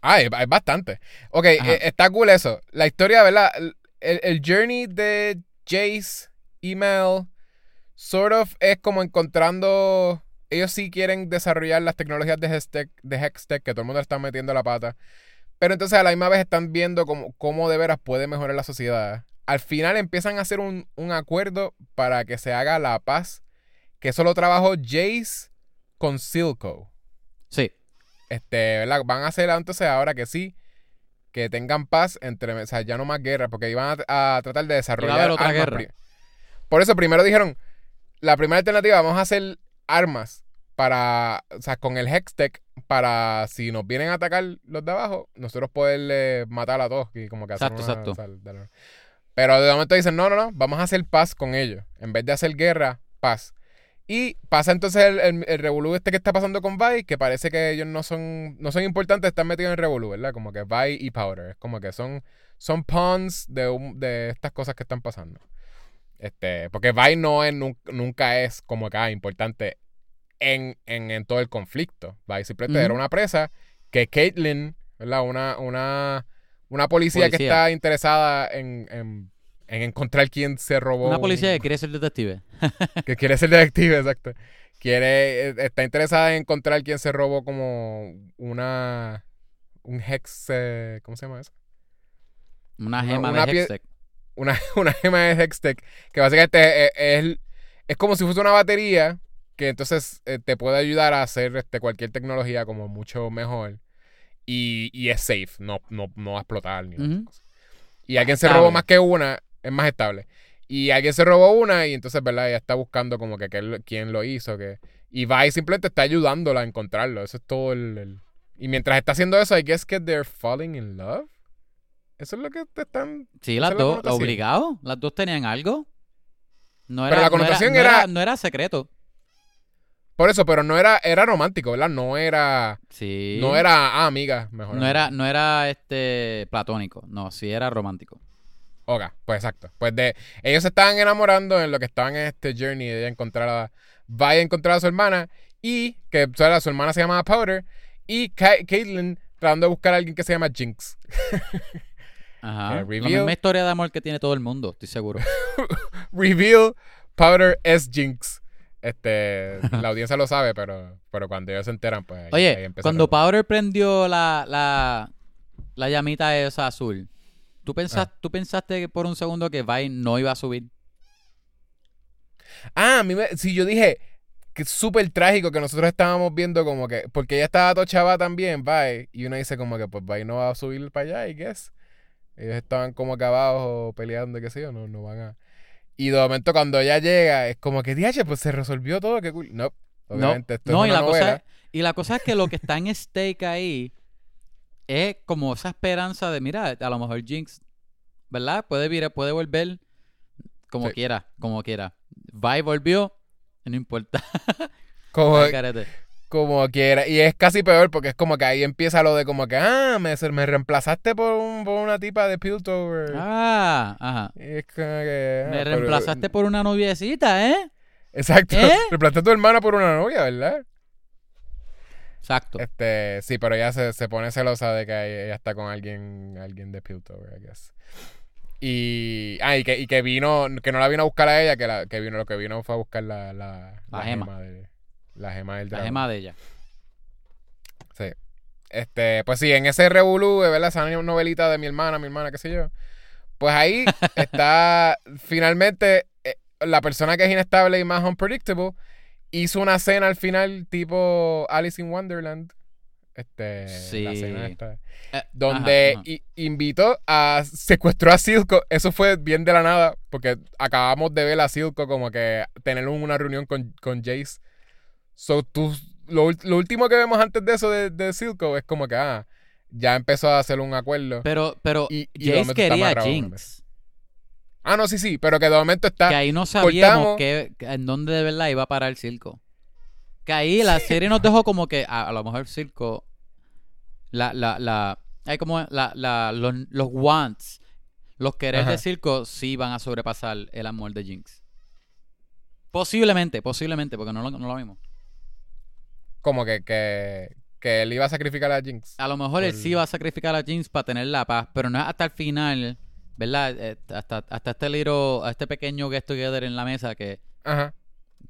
Ah, hay, hay bastante. Ok, eh, está cool eso. La historia, ¿verdad? El, el- el journey de Jace, email, sort of es como encontrando. Ellos sí quieren desarrollar las tecnologías de Hextech, de Hextech que todo el mundo le está metiendo la pata. Pero entonces a la misma vez están viendo cómo, cómo de veras puede mejorar la sociedad. Al final empiezan a hacer un, un acuerdo para que se haga la paz. Que eso lo trabajó Jace con Silco. sí. Este, ¿verdad? Van a hacer entonces ahora que sí, que tengan paz entre, o sea, ya no más guerra, porque iban a, a tratar de desarrollar haber otra guerra. Por eso primero dijeron, la primera alternativa, vamos a hacer armas para, o sea, con el Hextech, para si nos vienen a atacar los de abajo, nosotros poderle matar a todos y como que hacer Exacto, una- exacto. o sea, Pero de momento dicen, no, no, no, vamos a hacer paz con ellos. En vez de hacer guerra, paz. Y pasa entonces el, el, el revolú este que está pasando con Vi, que parece que ellos no son, no son importantes, están metidos en revolú, ¿verdad? Como que Vi y Powder. Es como que son, son pawns de, un- de estas cosas que están pasando. Este, porque Vi no es, nun- nunca es como que ah, importante en, en, en todo el conflicto. Vi simplemente era una presa que Caitlyn, ¿verdad? Una, una, una policía, que está interesada en, en, en encontrar quién se robó. Una policía un- que quiere ser detective. que quiere ser detective, exacto. Quiere, eh, está interesada en encontrar quién se robó como una, un hex, eh, ¿cómo se llama eso? Una gema una de Hextech. Una, una gema de Hextech, que básicamente es, es, es como si fuese una batería que entonces eh, te puede ayudar a hacer este, cualquier tecnología como mucho mejor y, y es safe, no, no, no va a explotar ni Ujú. cosas. Y alguien se robó más que una, es más estable. Y alguien se robó una y entonces, ¿verdad? Ella está buscando como que qué- quién lo hizo. Que... Y va y simplemente está ayudándola a encontrarlo. Eso es todo el, el- Y mientras está haciendo eso, I guess que they're falling in love. Eso es lo que te están... Sí, las la dos, connotación. obligado. Las dos tenían algo. No Pero la connotación no era, no era- era, no era secreto. Por eso, pero no era, era romántico, ¿verdad? No era... Sí. No era, ah, amiga, mejor. No era, no era este platónico. No, sí era romántico. Ok, pues exacto. Pues de ellos se estaban enamorando en lo que estaban en este journey de encontrar a vaya a encontrar a su hermana y que o sea, su hermana se llamaba Powder y Ka- Caitlyn tratando de buscar a alguien que se llama Jinx. Ajá. Eh, La misma historia de amor que tiene todo el mundo, estoy seguro. Reveal Powder es Jinx. Este, la audiencia lo sabe, pero, pero cuando ellos se enteran, pues ahí- Oye, cuando Powder prendió la, la, la llamita esa azul, ¿tú, pensas, Ah. ¿tú pensaste por un segundo que Vine no iba a subir? Ah, a mí me, sí, yo dije que es súper trágico que nosotros estábamos viendo como que, porque ella estaba tochaba también, bye, y uno dice como que pues bye no va a subir para allá, I guess. Ellos estaban como que abajo peleando, qué sé yo, no, no van a... Y de momento cuando ella llega, es como que, diache, pues se resolvió todo, qué cool. No, obviamente esto no, es y una la, novela. cosa es, y la cosa es que lo que está en stake ahí es como esa esperanza de, mira, a lo mejor Jinx, ¿verdad? Puede, vir- puede volver como Sí. quiera, como quiera. Va y volvió, no importa. como. Como quiera. Y es casi peor porque es como que ahí empieza lo de como que, ah, me, me reemplazaste por, un- por una tipa de Piltover. Ah, ajá. Y es como que, ah, Me pero- reemplazaste por una noviecita, ¿eh? Exacto. ¿Eh? Reemplazaste a tu hermana por una novia, ¿verdad? Exacto. Este, sí, pero ella se, se pone celosa de que ella está con alguien, alguien de Piltover, I guess. Y, ah, y que, y que vino, que no la vino a buscar a ella, que, la, que vino, lo que vino fue a buscar la, la, La gema. de, la gema del La gema de ella. Sí. Este, pues sí, en ese revolú, ¿verdad? Esa novelita de mi hermana, mi hermana, qué sé yo. Pues ahí está finalmente eh, la persona que es inestable y más unpredictable hizo una cena al final tipo Alice in Wonderland. Este, la Sí. cena esta. Eh, Donde ajá, ajá. i- invitó a secuestró a Silco. Eso fue bien de la nada, porque acabamos de ver a Silco como que tener una reunión con, con Jace. So, tú, lo, lo último que vemos antes de eso de, de Silco es como que, ah, ya empezó a hacer un acuerdo. Pero, pero Y- y Jace quería a Jinx. Ah, no, sí, sí, pero que de momento está. Que ahí no sabíamos que, que en dónde de verdad iba a parar el circo. Que ahí la serie nos dejó como que a, a lo mejor el circo. La, la, la. Hay como la, la, los, los wants. Los querer Ajá. de circo sí van a sobrepasar el amor de Jinx. Posiblemente, posiblemente, porque no lo, no lo vimos. Como que, que, que él iba a sacrificar a Jinx. A lo mejor él sí va a sacrificar a Jinx para tener la paz, pero no es hasta el final, ¿verdad? Eh, Hasta, hasta este little, este pequeño get together en la mesa que Ajá.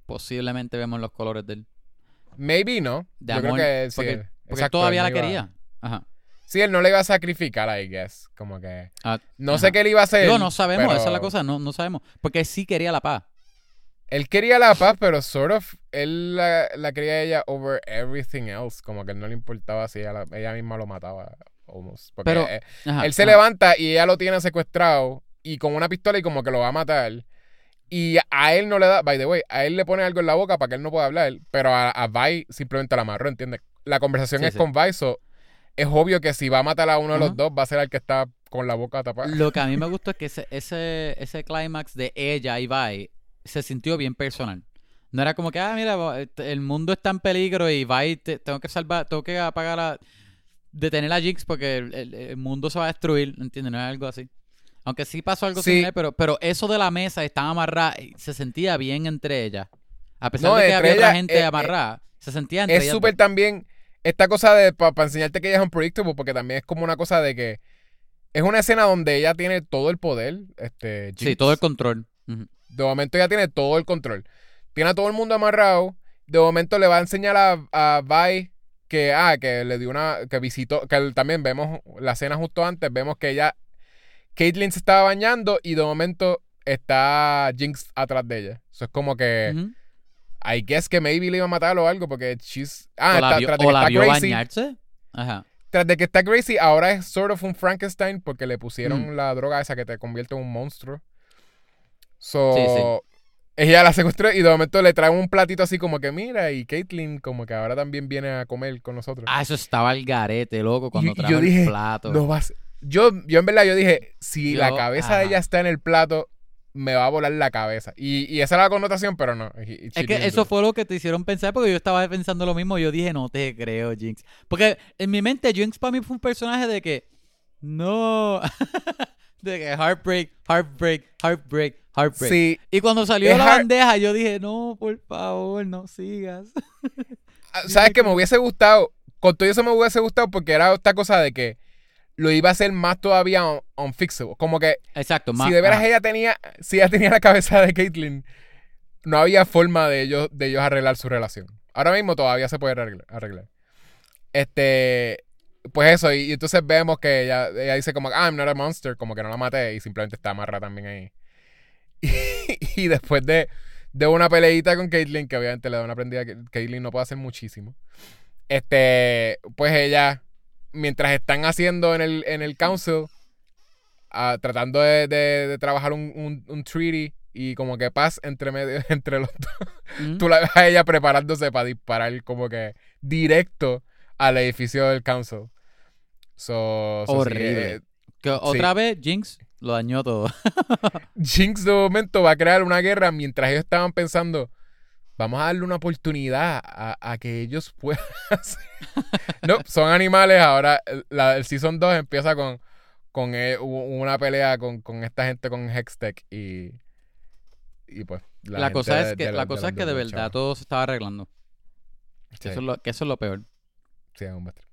posiblemente vemos los colores del Maybe no. de Yo creo que sí. porque porque él exacto, todavía él la no iba- quería. Ajá. Sí, él no le iba a sacrificar, I guess. Como que. Ah, No ajá. sé qué él iba a hacer. Digo, no sabemos, pero esa es la cosa, no, no sabemos. Porque él sí quería la paz. Él quería la paz, pero sort of. Él la, la quería ella over everything else. Como que él no le importaba si ella, la- ella misma lo mataba. Almost. Porque Pero- eh, Ajá, él se ajá. levanta y ella lo tiene secuestrado. Y con una pistola y como que lo va a matar. Y a él no le da, by the way, a él le pone algo en la boca para que él no pueda hablar. Pero a, a Vi simplemente la amarró, ¿entiendes? La conversación Sí, es sí. con Vi, so es obvio que si va a matar a uno de los dos, va a ser el que está con la boca tapada. Lo que a mí me gustó es que ese, ese, ese clímax de ella y Vi se sintió bien personal. No era como que, ah, mira, este, el mundo está en peligro y Vi te- tengo que salvar, tengo que apagar a. detener a Jinx porque el, el- el mundo se va a destruir, ¿entiendes? No es algo así. Aunque sí pasó algo Sí. similar, pero, pero eso de la mesa estaba amarrada y se sentía bien entre ellas. A pesar No, de que había otra ellas, gente eh, eh, amarrada, se sentía entre es ellas súper dos. también esta cosa de para enseñarte que ella es unpredictable porque también es como una cosa de que es una escena donde ella tiene todo el poder este Sí, Jinx. todo el control. Ujú. De momento ella tiene todo el control tiene a todo el mundo amarrado de momento le va a enseñar a, a Vi que ah que le dio una que visitó que también vemos la escena justo antes vemos que ella Caitlyn se estaba bañando y de momento está Jinx atrás de ella eso es como que. I guess que maybe le iba a matar o algo porque she's ah o la está- vio, tras de o que la está vio crazy bañarse. Ajá. tras de que está Gracie, ahora es sort of un Frankenstein porque le pusieron Mm. la droga esa que te convierte en un monstruo. So, Sí, sí. ella la secuestró y de momento le traen un platito así como que mira y Caitlyn como que ahora también viene a comer con nosotros. Ah, eso estaba al garete, loco, cuando trajo yo el dije, plato. No vas. Yo, yo en verdad yo dije, si Yo- la cabeza de ella está en el plato, me va a volar la cabeza. Y, y esa era la connotación, pero no. Es que eso fue lo que te hicieron pensar porque yo estaba pensando lo mismo. Yo dije, no te creo, Jinx. Porque en mi mente, Jinx para mí fue un personaje de que, no, de que heartbreak, heartbreak, heartbreak, heartbreak. Sí, Y cuando salió la bandeja, yo dije, no, por favor, no sigas. Ah, ¿Sabes que Me hubiese gustado, con todo eso me hubiese gustado porque era esta cosa de que lo iba a hacer más todavía un- unfixable. Como que Exacto, más. si de veras ajá. ella tenía, si ella tenía la cabeza de Caitlyn, no había forma de ellos, de ellos arreglar su relación. Ahora mismo todavía se puede arreglar. arreglar. Este, pues eso, y, y entonces vemos que ella, ella dice como, ah, I'm not a monster, como que no la maté y simplemente está amarrada también ahí. Y, y después de, de una peleita con Caitlyn, que obviamente le da una prendida, que Caitlyn no puede hacer muchísimo. Este, pues ella, mientras están haciendo en el, en el council, ah, tratando de, de- de trabajar un, un, un treaty y como que paz entre medio, entre los dos. Ujú. Tú la ves a ella preparándose para disparar como que directo al edificio del council. So, so sí, Horrible. eh, Que otra vez Jinx lo dañó todo. Jinx de momento va a crear una guerra mientras ellos estaban pensando, vamos a darle una oportunidad a, a que ellos puedan hacer". No, son animales. Ahora la, el Season 2 empieza con, con eh, una pelea con, con esta gente con Hextech y, y pues... La, cosa es que, de la cosa es que de verdad todo se estaba arreglando. Sí, Eso es lo, que eso es lo peor. Sí, es un bestia.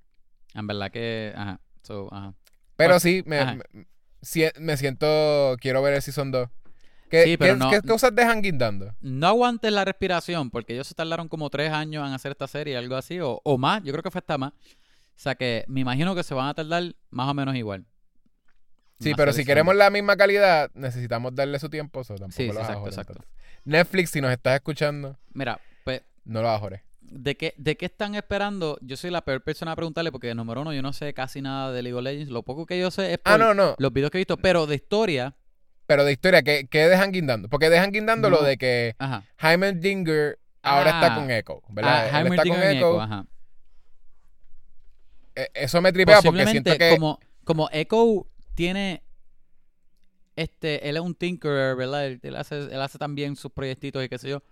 En verdad que. Ajá. So, ajá. Pero Pues, sí, me, ajá. me, si- me siento... Quiero ver el Season 2. ¿Qué, Sí, pero qué- no- qué cosas dejan guindando? No aguantes la respiración, porque ellos se tardaron como tres años en hacer esta serie, algo así, o, o más. Yo creo que fue hasta más. O sea que me imagino que se van a tardar más o menos igual. Sí, pero si queremos la misma calidad, necesitamos darle su tiempo. So tampoco Sí, sí, lo vas a exacto, joder, exacto. entonces. Netflix, si nos estás escuchando, Mira, pues, no lo bajores. ¿De qué, ¿de qué están esperando? Yo soy la peor persona a preguntarle, porque número uno, yo no sé casi nada de League of Legends. Lo poco que yo sé es por Ah, no, no. los videos que he visto, pero de historia, Pero de historia, ¿qué, qué dejan guindando? Porque dejan guindando lo de que ajá. Heimerdinger ahora está Ah. con Echo, ¿verdad? Ah, Él está Heimerdinger con Echo. Echo, ajá. Eh, Eso me tripea porque siento que... como, como Echo tiene este, él es un tinkerer, ¿verdad? Él, él hace, él hace también sus proyectitos y qué sé yo.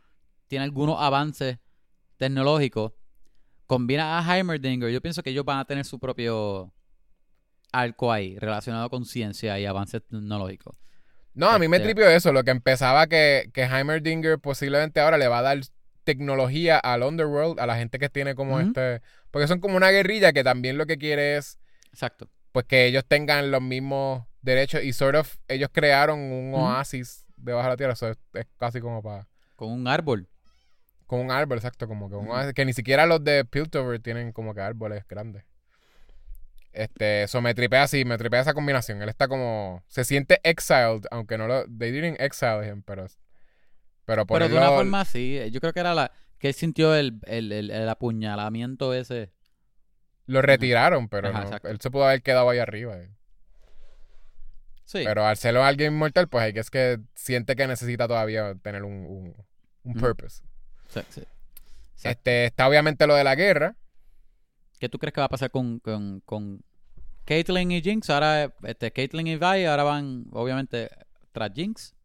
Tiene algunos avances tecnológicos. Combina a Heimerdinger. Yo pienso que ellos van a tener su propio arco ahí, relacionado con ciencia y avances tecnológicos. No, a mí me Este- tripió eso, lo que empezaba que, que Heimerdinger posiblemente ahora le va a dar tecnología al Underworld, a la gente que tiene como este... Porque son como una guerrilla que también lo que quiere es Exacto. pues que ellos tengan los mismos derechos y sort of ellos crearon un oasis debajo de la tierra, eso es, es casi como para... Con un árbol. Con un árbol, exacto, como que un oasis, que ni siquiera los de Piltover tienen como que árboles grandes. Este, eso me tripea así, me tripea esa combinación. Él está como, se siente exiled, aunque no lo, they didn't exile him, pero, pero Pero de ponerlo, una forma así. Yo creo que era la que él sintió el, el, el, el apuñalamiento ese. lo retiraron, pero Ajá, no, exacto. él se pudo haber quedado ahí arriba. eh. Sí. Pero al serlo alguien inmortal, pues hay que es que siente que necesita todavía tener un, un, purpose. Sí, sí. Exacto. Este, está obviamente lo de la guerra. ¿Qué tú crees que va a pasar con, con, con Caitlyn y Jinx? Ahora, este, Caitlyn y Vi ahora van, obviamente, tras Jinx.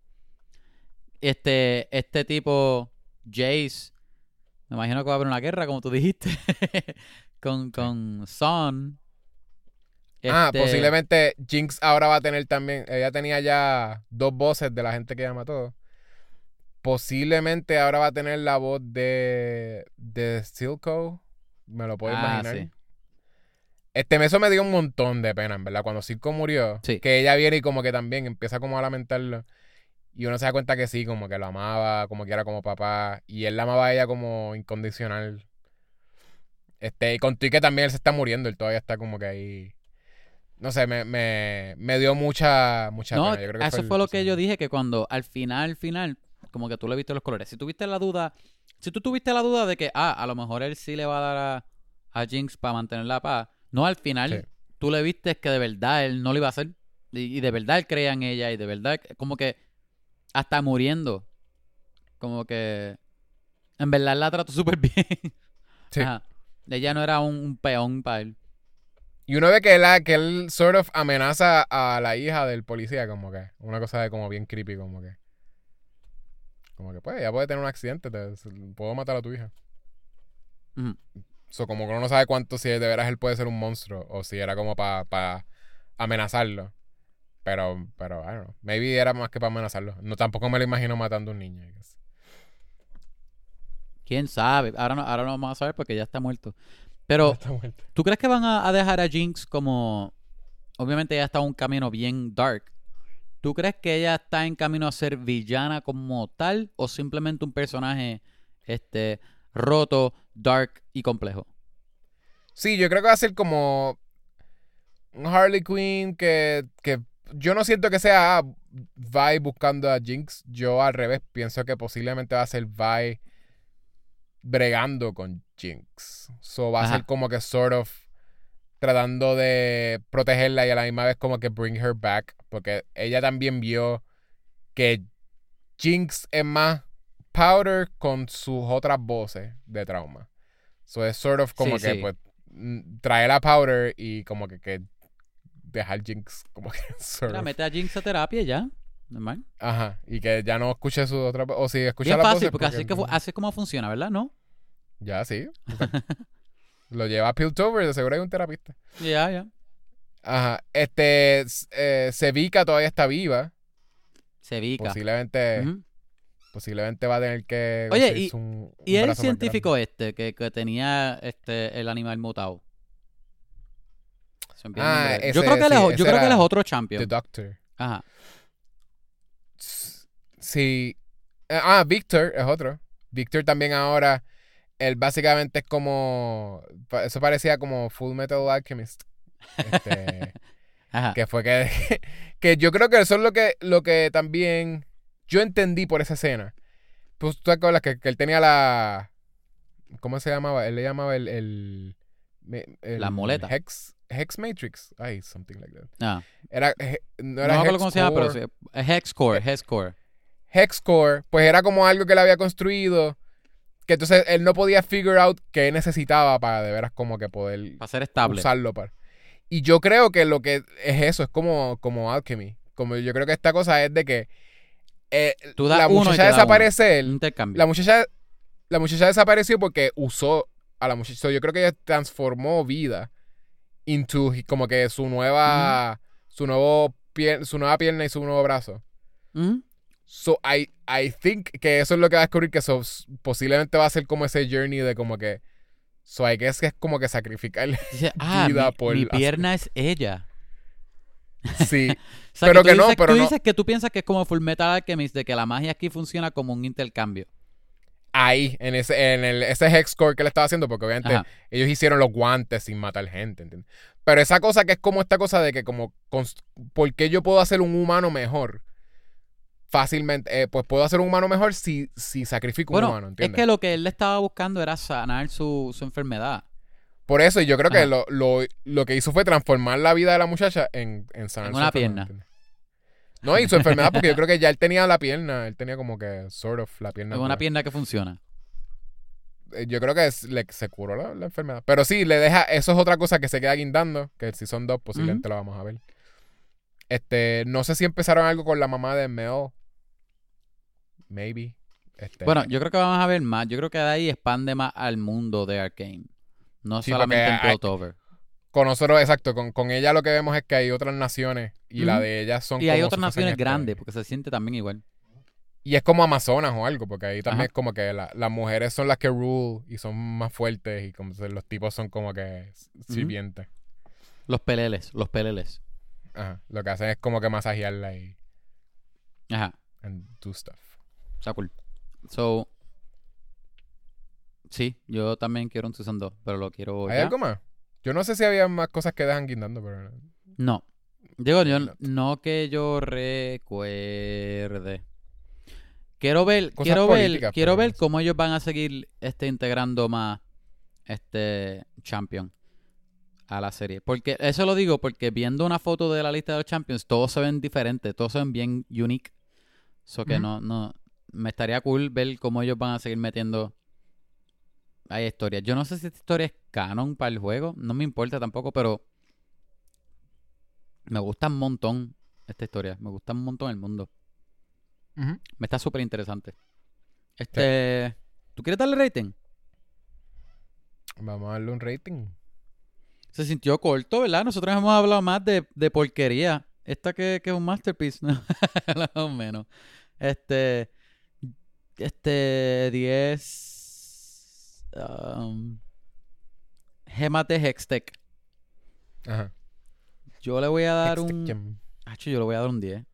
Este, este tipo, Jace, me imagino que va a haber una guerra, como tú dijiste, con, con Son. Ah, Este, posiblemente Jinx ahora va a tener también. Ella tenía ya dos voces de la gente que llama todo. Posiblemente ahora va a tener la voz de. de Silco. Me lo puedo Ah, imaginar. sí. Este, eso me dio un montón de pena, en verdad. Cuando Silco murió, Sí. que ella viene y como que también empieza como a lamentarlo. Y uno se da cuenta que sí, como que lo amaba, como que era como papá. Y él la amaba a ella como incondicional. Este, y con que también él se está muriendo, él todavía está como que ahí. No sé, me, me, me dio mucha, mucha No, pena. Yo creo que eso el fue lo que yo dije, que cuando al final, al final, como que tú le viste los colores. Si tuviste la duda, si tú tuviste la duda de que, ah, a lo mejor él sí le va a dar a, a Jinx para mantener la paz, no, al final Sí. tú le viste que de verdad él no lo iba a hacer. Y, y de verdad él creía en ella y de verdad, como que hasta muriendo, como que en verdad la trató súper bien. Sí. Ajá. Ella no era un, un peón para él. Y uno ve que, la, que él sort of amenaza a la hija del policía, como que. Una cosa de como bien creepy, como que. Como que, pues, ella puede tener un accidente, te, puedo matar a tu hija. So, como que uno no sabe cuánto, si de veras él puede ser un monstruo o si era como para amenazarlo. Pero, pero, I don't know. Maybe era más que para amenazarlo. No, tampoco me lo imagino matando a un niño. I guess. ¿Quién sabe? Ahora no, ahora no vamos a saber porque ya está muerto. Pero, Está muerto. ¿Tú crees que van a, a dejar a Jinx como... Obviamente ella está un camino bien dark. ¿Tú crees que ella está en camino a ser villana como tal o simplemente un personaje este roto, dark y complejo? Sí, yo creo que va a ser como un Harley Quinn que, que yo no siento que sea Vi buscando a Jinx. Yo al revés pienso que posiblemente va a ser Vi bregando con Jinx. So va a ser como que sort of tratando de protegerla y a la misma vez como que bring her back. Porque ella también vio que Jinx es más Powder con sus otras voces de trauma. So es sort of como Sí, que sí. pues traer a Powder y como que, que dejar Jinx como que sort Mira, of- mete a Jinx a terapia ya. Normal. Aja, y que ya no escuche su otra o si escucha Bien las fácil, voces porque así, que, así es como funciona, ¿verdad? ¿No? Ya, sí. Lo lleva a Piltover, de seguro hay un terapista. Ya, ya. Ajá. Este, eh, Sevica todavía está viva. Sevica. Posiblemente, posiblemente va a tener que Oye, y- un, un Y el científico este, que, que tenía este el animal mutado. Ah, ese- yo creo que él es, yo creo que él es otro champion. The Doctor. Ajá. Sí. Ah, Victor es otro. Victor también ahora, él básicamente es como, eso parecía como Full Metal Alchemist. Este, Ajá. que fue que, que yo creo que eso es lo que, lo que también yo entendí por esa escena. Pues tú te acuerdas que, que él tenía la, ¿cómo se llamaba? Él le llamaba el, el, La muleta. Hex, Hex Matrix. Ay, something like that. Ah, Era, he- no era Hex cómo se llama, pero Core. sí, es Hexcore, Hexcore. Hexcore, pues era como algo que él había construido. Que entonces él no podía figure out qué necesitaba para de veras como que poder Para ser estable. usarlo para. Y yo creo que lo que es eso, es como, como alchemy. Como yo creo que esta cosa es de que eh, Tú das la muchacha desaparece, la muchacha, la muchacha desapareció porque usó a la muchacha. So, yo creo que ella transformó vida into como que su nueva, su nuevo pier- su nueva pierna y su nuevo brazo. So, I, I think que eso es lo que va a descubrir que eso s- posiblemente va a ser como ese journey de como que. So, I guess que es como que sacrificar. Dice, ah, Vida mi, por mi pierna es ella. Sí. O sea, Pero tú que no, pero tú no. dices que tú piensas que es como Full Metal Alchemist, de que la magia aquí funciona como un intercambio. Ahí, en ese, en el, ese hexcore que le estaba haciendo, porque obviamente Ajá. ellos hicieron los guantes sin matar gente, ¿entiendes? Pero esa cosa que es como esta cosa de que como, ¿por qué yo puedo hacer un humano mejor? Fácilmente, eh, pues puedo hacer un humano mejor si, si sacrifico un humano, es ¿entiendes? que lo que él le estaba buscando era sanar su, su enfermedad. Por eso, y yo creo que lo, lo, lo que hizo fue transformar la vida de la muchacha en, en sanar En una pierna. No, y su enfermedad, porque yo creo que ya él tenía la pierna, él tenía como que, sort of, la pierna. Es una pierna que funciona. Eh, Yo creo que es- le, se curó la, la enfermedad. Pero sí, le deja, eso es otra cosa que se queda guindando, que si son dos, posiblemente lo vamos a ver. Este, no sé si empezaron algo con la mamá de Mel. Maybe. Este, Bueno, yo creo que vamos a ver más. Yo creo que de ahí expande más al mundo de Arkane. No Sí, solamente en Piltover. con nosotros, exacto, con, con ella lo que vemos es que hay otras naciones y la de ellas son Y hay otras naciones grandes, porque se siente también igual. Y es como Amazonas o algo, porque ahí también Ajá. es como que la- las mujeres son las que rule y son más fuertes y como los tipos son como que sirvientes. Los peleles, los peleles. Ajá. Lo que hacen es como que masajearla y Ajá, and do stuff. Está cool. So, sí, yo también quiero un Season 2, pero lo quiero ¿Hay ya. algo más? Yo no sé si había más cosas que dejan guindando, pero... No. Digo, yo no que yo recuerde. Quiero ver, Cosas quiero ver, quiero ver cómo ellos van a seguir este integrando más este champion a la serie. Porque eso lo digo porque viendo una foto de la lista de los champions, todos se ven diferentes, todos se ven bien unique. So que no, no, me estaría cool ver cómo ellos van a seguir metiendo hay historias. Yo no sé si esta historia es canon para el juego, no me importa tampoco, pero me gusta un montón esta historia, me gusta un montón el mundo. Me está súper interesante. Este, ¿tú quieres darle rating? Vamos a darle un rating. Se sintió corto, ¿verdad? Nosotros hemos hablado más de, de porquería. Esta que, que es un masterpiece, ¿no? Más o menos. Este. Este. 10. Um, gemas de Hextech. Ajá. Yo le voy a dar Hextech un. Gem. Acho, yo le voy a dar un 10.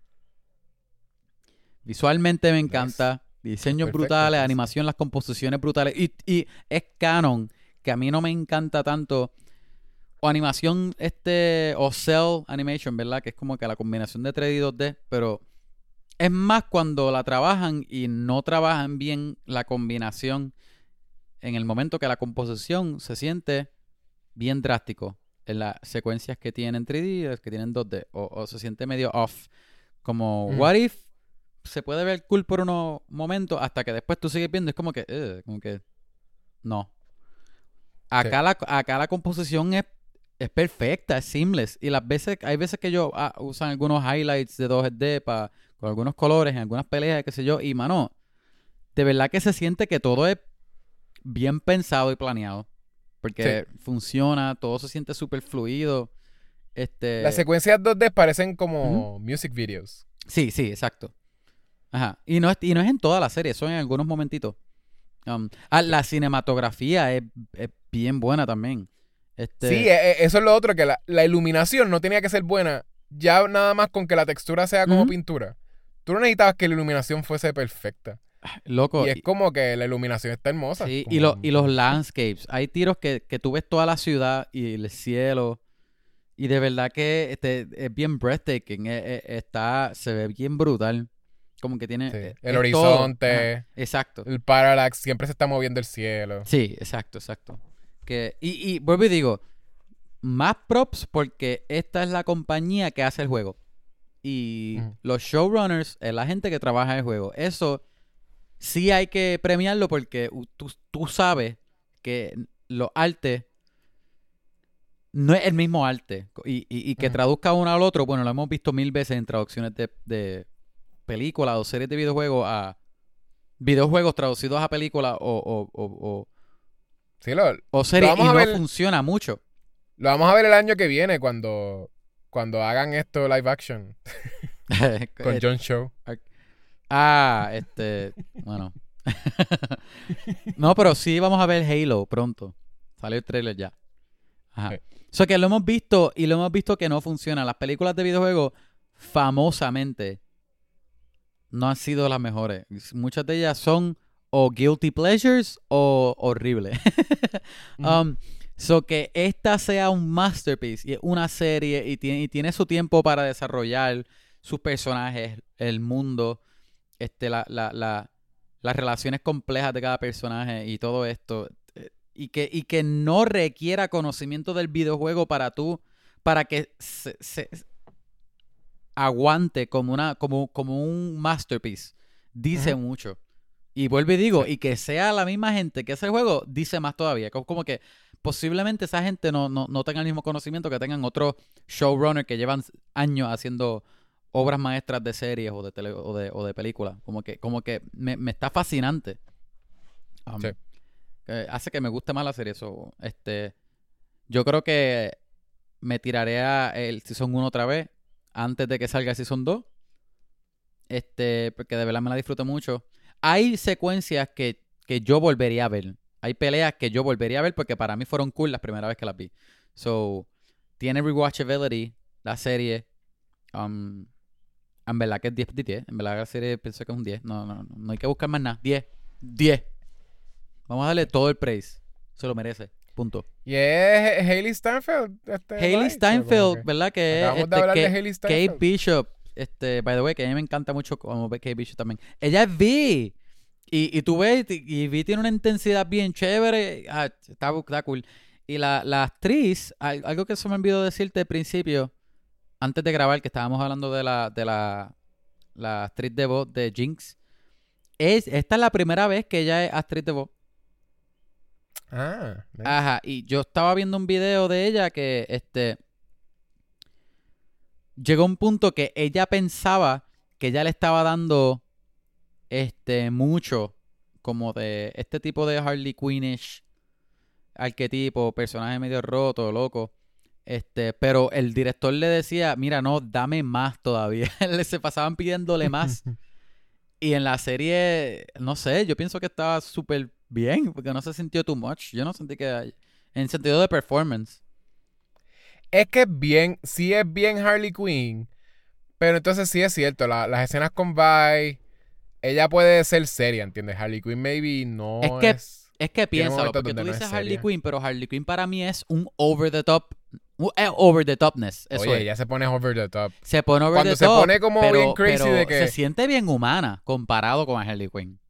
Visualmente me encanta. Diseños Perfecto, brutales, animación, las composiciones brutales. Y, y es canon, que a mí no me encanta tanto. O animación, este, o cell animation, ¿verdad? Que es como que la combinación de 3D y 2D. Pero es más cuando la trabajan y no trabajan bien la combinación. En el momento que la composición se siente bien drástico en las secuencias que tienen 3D y las que tienen 2D. O, o se siente medio off. Como, Mm. what if se puede ver cool por unos momentos hasta que después tú sigues viendo. Es como que, eh, como que, no. Acá, la, acá la composición es, es perfecta, es seamless. Y las veces, hay veces que yo ah, usan algunos highlights de 2D para, con algunos colores en algunas peleas, qué sé yo. Y mano, de verdad que se siente que todo es bien pensado y planeado. Porque funciona, todo se siente súper fluido. Este... Las secuencias 2D parecen como music videos. Sí, sí, exacto. Ajá. Y no, es, y no es en toda la serie, son en algunos momentitos. Um, ah, la cinematografía es, bien buena también. Este... Sí, e, e, eso es lo otro, que la, iluminación no tenía que ser buena. Ya nada más con que la textura sea como pintura. Tú no necesitabas que la iluminación fuese perfecta. Loco. Y es como que la iluminación está hermosa. Sí, y, y los landscapes. Hay tiros que, que tú ves toda la ciudad y el cielo. Y de verdad que este, es bien breathtaking. E, e, está, se ve bien brutal. Como que tiene. Eh, el horizonte. Exacto. El parallax. Siempre se está moviendo el cielo. Sí, exacto, exacto. Que, y, y vuelvo y digo. Más props porque esta es la compañía que hace el juego. Y los showrunners es la gente que trabaja el juego. Eso sí hay que premiarlo porque tú, sabes que los artes no es el mismo arte. Y, que traduzca uno al otro, bueno, lo hemos visto mil veces en traducciones de, de películas o series de videojuegos a videojuegos traducidos a películas o, o, o, o series y no funciona mucho. Lo vamos a ver el año que viene cuando, cuando hagan esto live action. Con John Show. Ah, este, bueno. no, pero sí vamos a ver Halo pronto. Salió el trailer ya. Ajá. O sea que lo hemos visto y lo hemos visto que no funciona. Las películas de videojuegos, famosamente, no han sido las mejores. Muchas de ellas son o guilty pleasures o horribles. um, so que esta sea un masterpiece y una serie y tiene, y tiene su tiempo para desarrollar sus personajes, el mundo este, la, la, la, las relaciones complejas de cada personaje y todo esto. Eh, y que, y que no requiera conocimiento del videojuego para tú, para que se, aguante como, una, como, como un masterpiece. Dice mucho. Y vuelvo y digo, y que sea la misma gente que hace el juego, dice más todavía. Como que posiblemente esa gente no, no, no tenga el mismo conocimiento que tengan otros showrunners que llevan años haciendo obras maestras de series o de, tele, o de, o de películas. Como que, como que me, me está fascinante. Um, hace que me guste más la serie. Eso, este, yo creo que me tiraré a el Season 1 otra vez antes de que salga el Season 2. Este, porque de verdad me la disfruto mucho. Hay secuencias que, que yo volvería a ver. Hay peleas que yo volvería a ver porque para mí fueron cool las primeras vez que las vi. So, tiene rewatchability la serie. Um, en verdad que es 10 de 10. En verdad la serie pienso que es un 10. No, no, no, no hay que buscar más nada. 10. 10. Vamos a darle todo el praise. Se lo merece. Punto. Y es Hayley Steinfeld. Este, Hayley Steinfeld, ¿verdad? Que es este, de Kate Bishop. Este, by the way, que a mí me encanta mucho como Kate Bishop también. Ella es V. Y, y tú ves, y V tiene una intensidad bien chévere. Ah, está, está cool. Y la, la actriz, algo que se me olvidó decirte al principio, antes de grabar, que estábamos hablando de la, de la, la actriz de voz de Jinx, es, esta es la primera vez que ella es actriz de voz. Ah, Ajá, y yo estaba viendo un video de ella que este llegó un punto que ella pensaba que ella le estaba dando este mucho como de este tipo de Harley Quinnish arquetipo, personaje medio roto, loco. Este, pero el director le decía, mira, no, dame más todavía. se pasaban pidiéndole más. y en la serie, no sé, yo pienso que estaba súper bien, porque no se sintió too much. Yo no sentí que... En sentido de performance. Es que es bien, sí es bien Harley Quinn, pero entonces sí es cierto, las escenas con Vi, ella puede ser seria, ¿entiendes? Harley Quinn maybe no es... Que, es, que piénsalo, porque tú dices Harley Quinn, pero Harley Quinn para mí es un over the top eh, over the topness. Eso Oye, ya se pone over the top. Se pone over Cuando the se top. pone como bien crazy de que. Se siente bien humana comparado con Harley Quinn.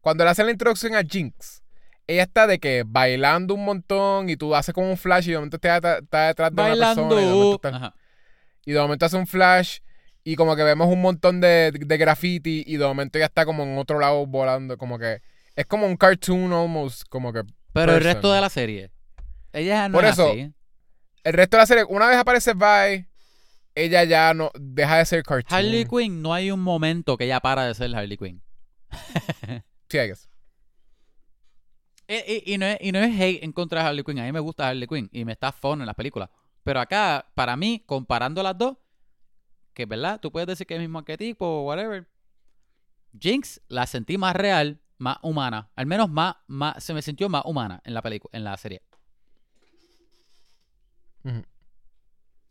Cuando le hacen la introducción a Jinx, ella está de que bailando un montón y tú haces como un flash y de momento está, detrás de bailando. una persona. Y de, momento, y de momento hace un flash Y como que vemos un montón de, de graffiti y de momento ya está como en otro lado volando, como que es como un cartoon almost, como que... Pero el resto de la serie. Ella no Por es eso, así. El resto de la serie, una vez aparece Vi, ella ya no deja de ser cartoon. Harley Quinn, no hay un momento que ella para de ser Harley Quinn. Sí, I guess. Eh, Y, y no es, y no es hate en contra de Harley Quinn. A mí me gusta Harley Quinn y me está fun en las películas. Pero acá, para mí, comparando las dos, que verdad, tú puedes decir que es el mismo arquetipo o whatever. Jinx la sentí más real, más humana. Al menos más, más se me sintió más humana en la película, en la serie.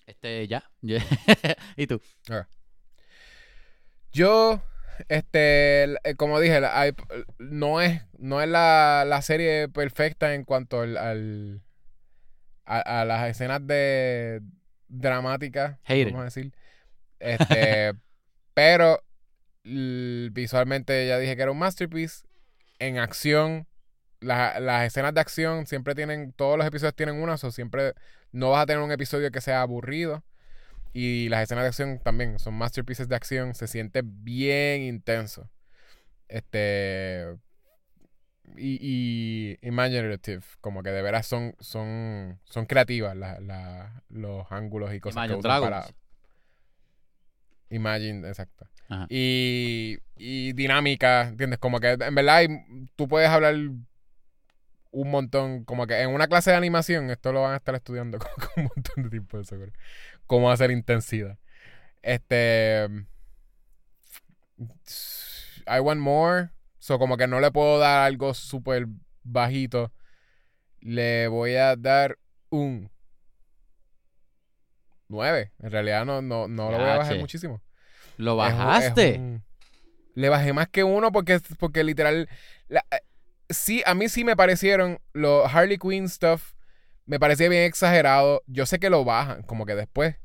Este, ya. ¿Y tú? Yo, este, eh, como dije, la- no es, no es la, la serie perfecta en cuanto al, al- a, a las escenas de dramáticas, vamos a decir. Este, pero visualmente ya dije que era un masterpiece. En acción, la- las escenas de acción siempre tienen, todos los episodios tienen una, o siempre no vas a tener un episodio que sea aburrido. Y las escenas de acción también son masterpieces de acción. Se siente bien intenso. Este. Y, y imaginative. Como que de veras son, son, son creativas la- la- los ángulos y cosas Imagine que usan para. Imagine, exacto. Ajá. Y, y dinámica, ¿entiendes? Como que en verdad tú puedes hablar un montón, como que en una clase de animación, esto lo van a estar estudiando con, con un montón de tiempo de seguro. Cómo hacer intensidad. Este. I want more. So, como que no le puedo dar algo súper bajito. Le voy a dar un 9. En realidad no, no, no lo voy a bajar muchísimo. ¿Lo Es un- es bajaste? un- Le bajé más que uno porque, porque literal. la- eh, sí, a mí sí me parecieron los Harley Quinn stuff. Me parecía bien exagerado. Yo sé que lo bajan, como que después.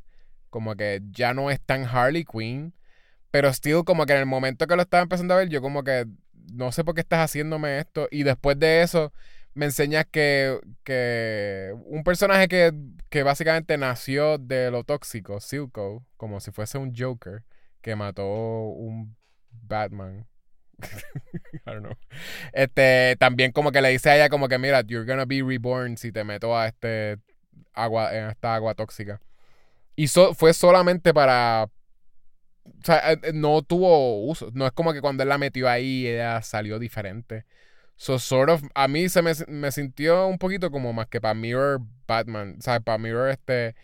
Como que ya no es tan Harley Quinn. Pero still, como que en el momento que lo estaba empezando a ver, yo como que no sé por qué estás haciéndome esto. Y después de eso, me enseñas que, que un personaje que, que básicamente nació de lo tóxico, Silco, como si fuese un Joker, que mató un Batman. I don't know. Este, también como que le dice a ella como que, mira, you're gonna be reborn si te meto a este agua, en esta agua tóxica. Y fue solamente para... O sea, eh, eh, no tuvo uso. No es como que cuando él la metió ahí, ella salió diferente. So, sort of, a mí se me, me sintió un poquito como más que para Mirror Batman. O sea, para Mirror este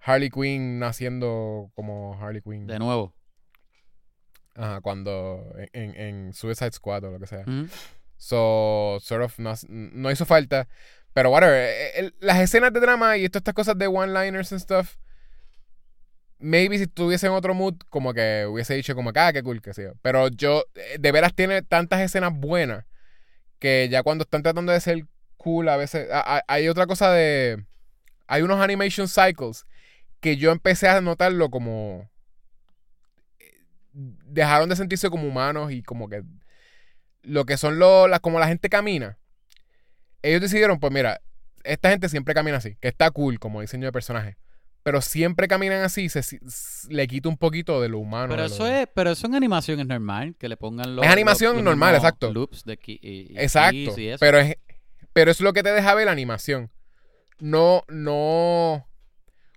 Harley Quinn naciendo como Harley Quinn. De nuevo. Ajá, cuando en, en, en Suicide Squad o lo que sea. So, sort of, no, no hizo falta. Pero, whatever. eh, eh, las escenas de drama y todas estas cosas de one-liners and stuff. Maybe si tuviese en otro mood, como que hubiese dicho, como que, ah, qué cool que sea. Pero yo, eh, de veras, tiene tantas escenas buenas que ya cuando están tratando de ser cool, a veces. hay otra cosa de. Hay unos animation cycles que yo empecé a notarlo como. Dejaron de sentirse como humanos y como que lo que son los, las, como la gente camina. Ellos decidieron, pues mira, esta gente siempre camina así, que está cool como diseño de personaje. Pero siempre caminan así se, se- le quita un poquito de lo humano. Pero lo- eso es, pero eso en animación es normal, que le pongan los Es animación los- los normal, exacto. loops de ki- y- Exacto. y eso. Pero es, pero es lo que te deja ver la animación. No, no.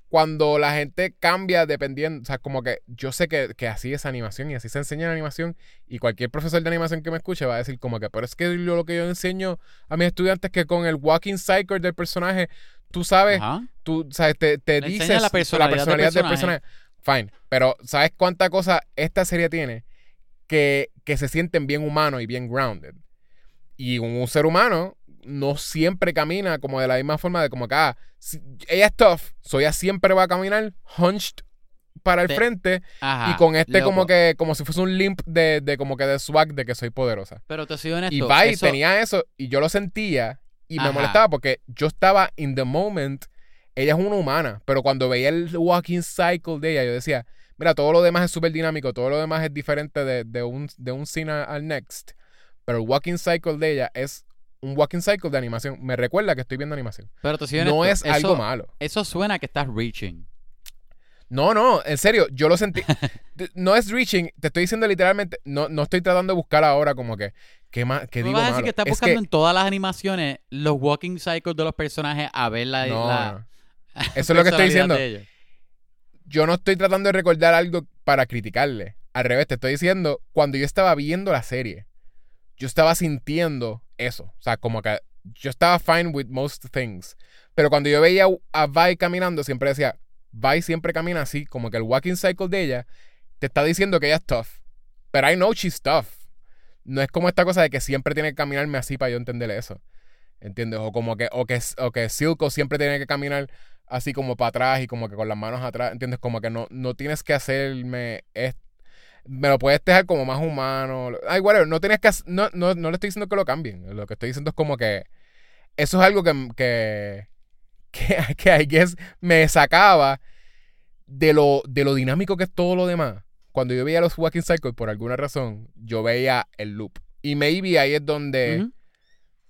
Cuando la gente cambia dependiendo. O sea, como que yo sé que, que así es animación y así se enseña en animación. Y cualquier profesor de animación que me escuche va a decir, como que, pero es que yo- lo que yo enseño a mis estudiantes es que con el walking cycle del personaje, tú sabes, Ajá. tú sabes, te, te dices la personalidad del del personaje. personaje. Fine. Pero, ¿sabes cuánta cosa esta serie tiene? Que, que se sienten bien humanos y bien grounded. Y un, un ser humano no siempre camina como de la misma forma de como que, ah, si- ella es tough, so ella siempre va a caminar hunched para el Te- frente Ajá. y con este loco. como que, como si fuese un limp de, de como que de swag de que soy poderosa. Pero te soy honesto. Y eso- tenía eso y yo lo sentía y me molestaba porque yo estaba in the moment. Ella es una humana, pero cuando veía el walking cycle de ella, yo decía, mira, todo lo demás es súper dinámico, todo lo demás es diferente de, de un, de un scene al next. Pero el walking cycle de ella es un walking cycle de animación. Me recuerda que estoy viendo animación. Pero te No es algo malo. Eso suena que estás reaching. No, no, en serio, yo lo sentí. No es reaching, te estoy diciendo literalmente, no, no estoy tratando de buscar ahora como que, ¿qué, más, qué ¿Tú digo vas a decir malo? que estás Es buscando en todas las animaciones los walking cycles de los personajes a ver la... no, la. Eso es lo que estoy diciendo. Yo no estoy tratando de recordar algo para criticarle. Al revés, te estoy diciendo, cuando yo estaba viendo la serie, yo estaba sintiendo eso. O sea, como que yo estaba fine with most things. Pero cuando yo veía a Vi caminando, siempre decía, Vi siempre camina así, como que el walking cycle de ella te está diciendo que ella es tough. Pero I know she's tough. No es como esta cosa de que siempre tiene que caminarme así para yo entender eso. ¿Entiendes? O como que, o que, o que Silco siempre tiene que caminar así como para atrás y como que con las manos atrás. ¿Entiendes? Como que no, no tienes que hacerme es- me lo puedes dejar como más humano. Ay, whatever. No tienes que no, no, no le estoy diciendo que lo cambien. Lo que estoy diciendo es como que eso es algo que, que, que, que I guess me sacaba de lo, de lo dinámico que es todo lo demás. Cuando yo veía los Walking Cycles, por alguna razón, yo veía el loop. Y maybe ahí es donde, Ujú.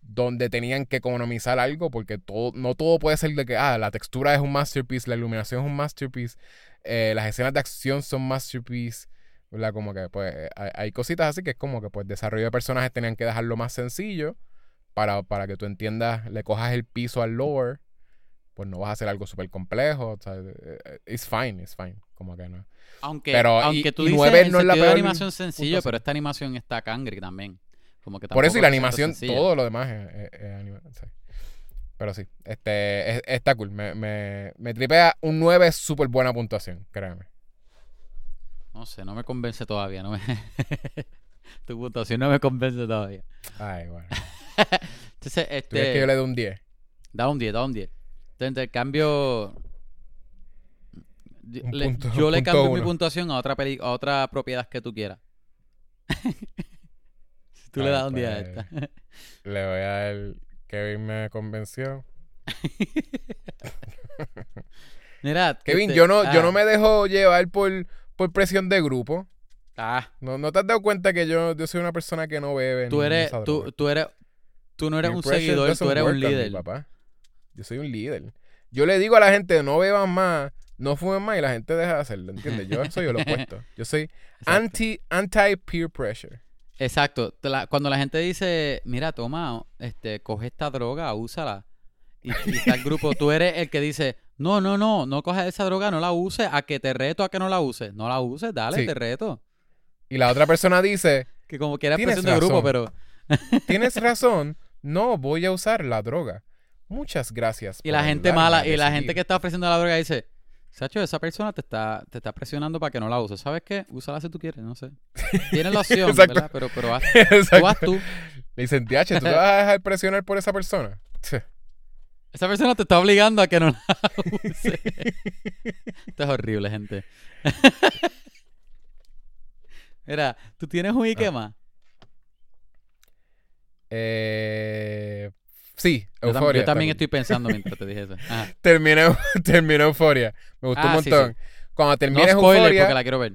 donde tenían que economizar algo, porque todo, no todo puede ser de que, ah, la textura es un masterpiece, la iluminación es un masterpiece, eh, las escenas de acción son masterpiece, ¿verdad? Como que, pues, hay, hay cositas así que es como que, pues, desarrollo de personajes tenían que dejarlo más sencillo para, para que tú entiendas, le cojas el piso al lore, pues no vas a hacer algo súper complejo, o sea, eh, it's fine, it's fine, como que no. Aunque, Pero, y- aunque tú y dices nueve en no es la de peor animación sencillo, pero esta animación está cangre también. Como que Por eso y la animación, todo lo demás es, es- es anima- sí. Pero sí, este, es- está cool. Me, me, me tripea un 9 es súper buena puntuación, créeme. No sé, no me convence todavía. No me... tu puntuación no me convence todavía. Ay, bueno. Entonces, ¿Tú crees que yo este... le doy un 10? Da un 10, da un 10. Entonces, intercambio... Un le- punto- yo le cambio mi puntuación a otra peli- a otra propiedad que tú quieras. si tú le das un 10 a pues, esta. Le voy a dar. Kevin me convenció. Mira, Kevin, este, yo no, yo ah, no me dejo llevar por, por presión de grupo. Ah, No, ¿No te has dado cuenta que yo, yo soy una persona que no bebe? tú eres, usa tú, tú eres, tú no eres un seguidor, tú eres un líder. papá. Yo soy un líder. Yo le digo a la gente, no beban más, no fumen más, y la gente deja de hacerlo, ¿entiendes? Yo soy el opuesto. Yo soy Exacto. anti, anti peer pressure. Exacto. La- cuando la gente dice, mira, toma, este, coge esta droga, úsala. Y, y está el grupo, tú eres el que dice, no, no, no, no cojas esa droga, no la uses, a que te reto a que no la uses. No la uses, dale, Sí. te reto. Y la otra persona dice, Que como quiera presión de grupo, pero... tienes razón, no voy a usar la droga. Muchas gracias. Y la gente mala, y la gente decidir". que está ofreciendo la droga dice, Sacho, esa persona te está, te está presionando para que no la uses. ¿Sabes qué? Úsala si tú quieres, no sé. Tienes la opción. ¿verdad? Pero, pero haz, tú haz tú. Le dicen, "Tiache, ¿tú te vas a dejar presionar por esa persona? Esa persona te está obligando a que no la use. Esto es horrible, gente. Mira, tú tienes un Ah. Ikema. Eh, sí, Euforia. yo también estoy pensando mientras te dije eso. Terminé, terminé Euforia. Me gustó Ah, un sí, montón. Cuando No termines spoiler Euforia, porque la quiero ver.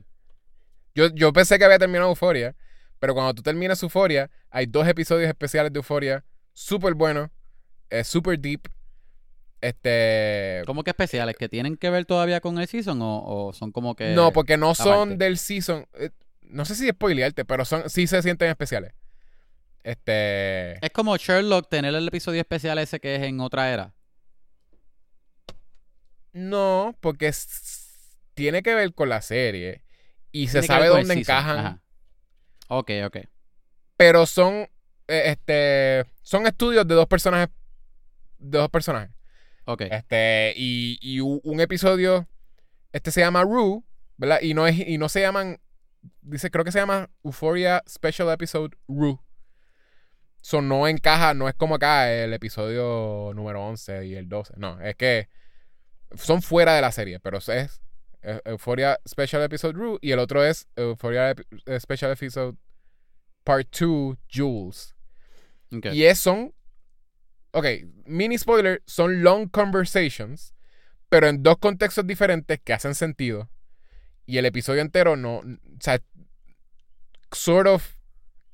yo, yo pensé que había terminado Euforia, pero cuando tú terminas Euforia, hay dos episodios especiales de Euforia, súper buenos, eh, súper deep. Este. ¿Cómo que especiales? ¿Que tienen que ver todavía con el season o, o son como que...? No, porque no son del season. eh, no sé si spoilearte, pero son, sí se sienten especiales. Este. Es como Sherlock tener el episodio especial ese que es en otra era. No, porque tiene que ver con la serie. Y se Tiene sabe dónde encajan. Ajá. Ok, ok. Pero son. eh, este. Son estudios de dos personajes. De dos personajes. Ok. Este. Y, y un episodio. Este se llama Rue. ¿Verdad? Y no es. Y no se llaman. Dice, creo que se llama Euphoria Special Episode Rue. So no encaja, no es como acá el episodio número 11 y el 12. No, es que son fuera de la serie, pero es Euphoria Special Episode Rue y el otro es Euphoria eh, Special Episode Part 2 Jules. Y es son. Ok, mini spoiler, son long conversations, pero en dos contextos diferentes que hacen sentido. Y el episodio entero no. O sea, sort of.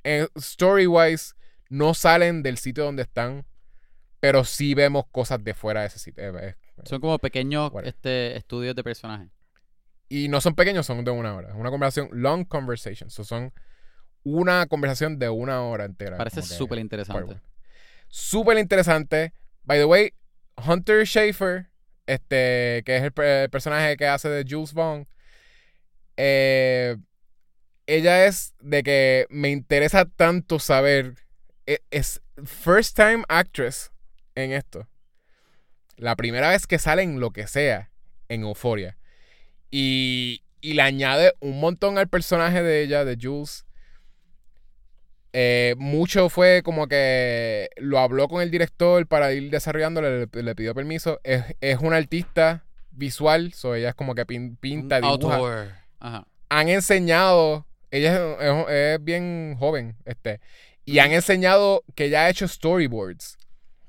eh, Story-wise, no salen del sitio donde están, pero sí vemos cosas de fuera de ese sitio. Eh, eh, Son como pequeños este, estudios de personajes. Y no son pequeños, son de una hora. Es una conversación, long conversation. So son una conversación de una hora entera. Parece súper interesante. Súper interesante. By the way, Hunter Schafer, este, que es el, pe- el personaje que hace de Jules Vaughn, eh, ella es de que me interesa tanto saber. E- Es first time actress en esto. La primera vez que sale en lo que sea en Euphoria. Y, y le añade un montón al personaje de ella, de Jules. Eh, mucho fue como que lo habló con el director para ir desarrollándolo, le, le pidió permiso. Es, es una artista visual, so ella es como que pin- pinta, dibuja. Ajá. Han enseñado, ella es, es- es bien joven, este, y han enseñado que ella ha hecho storyboards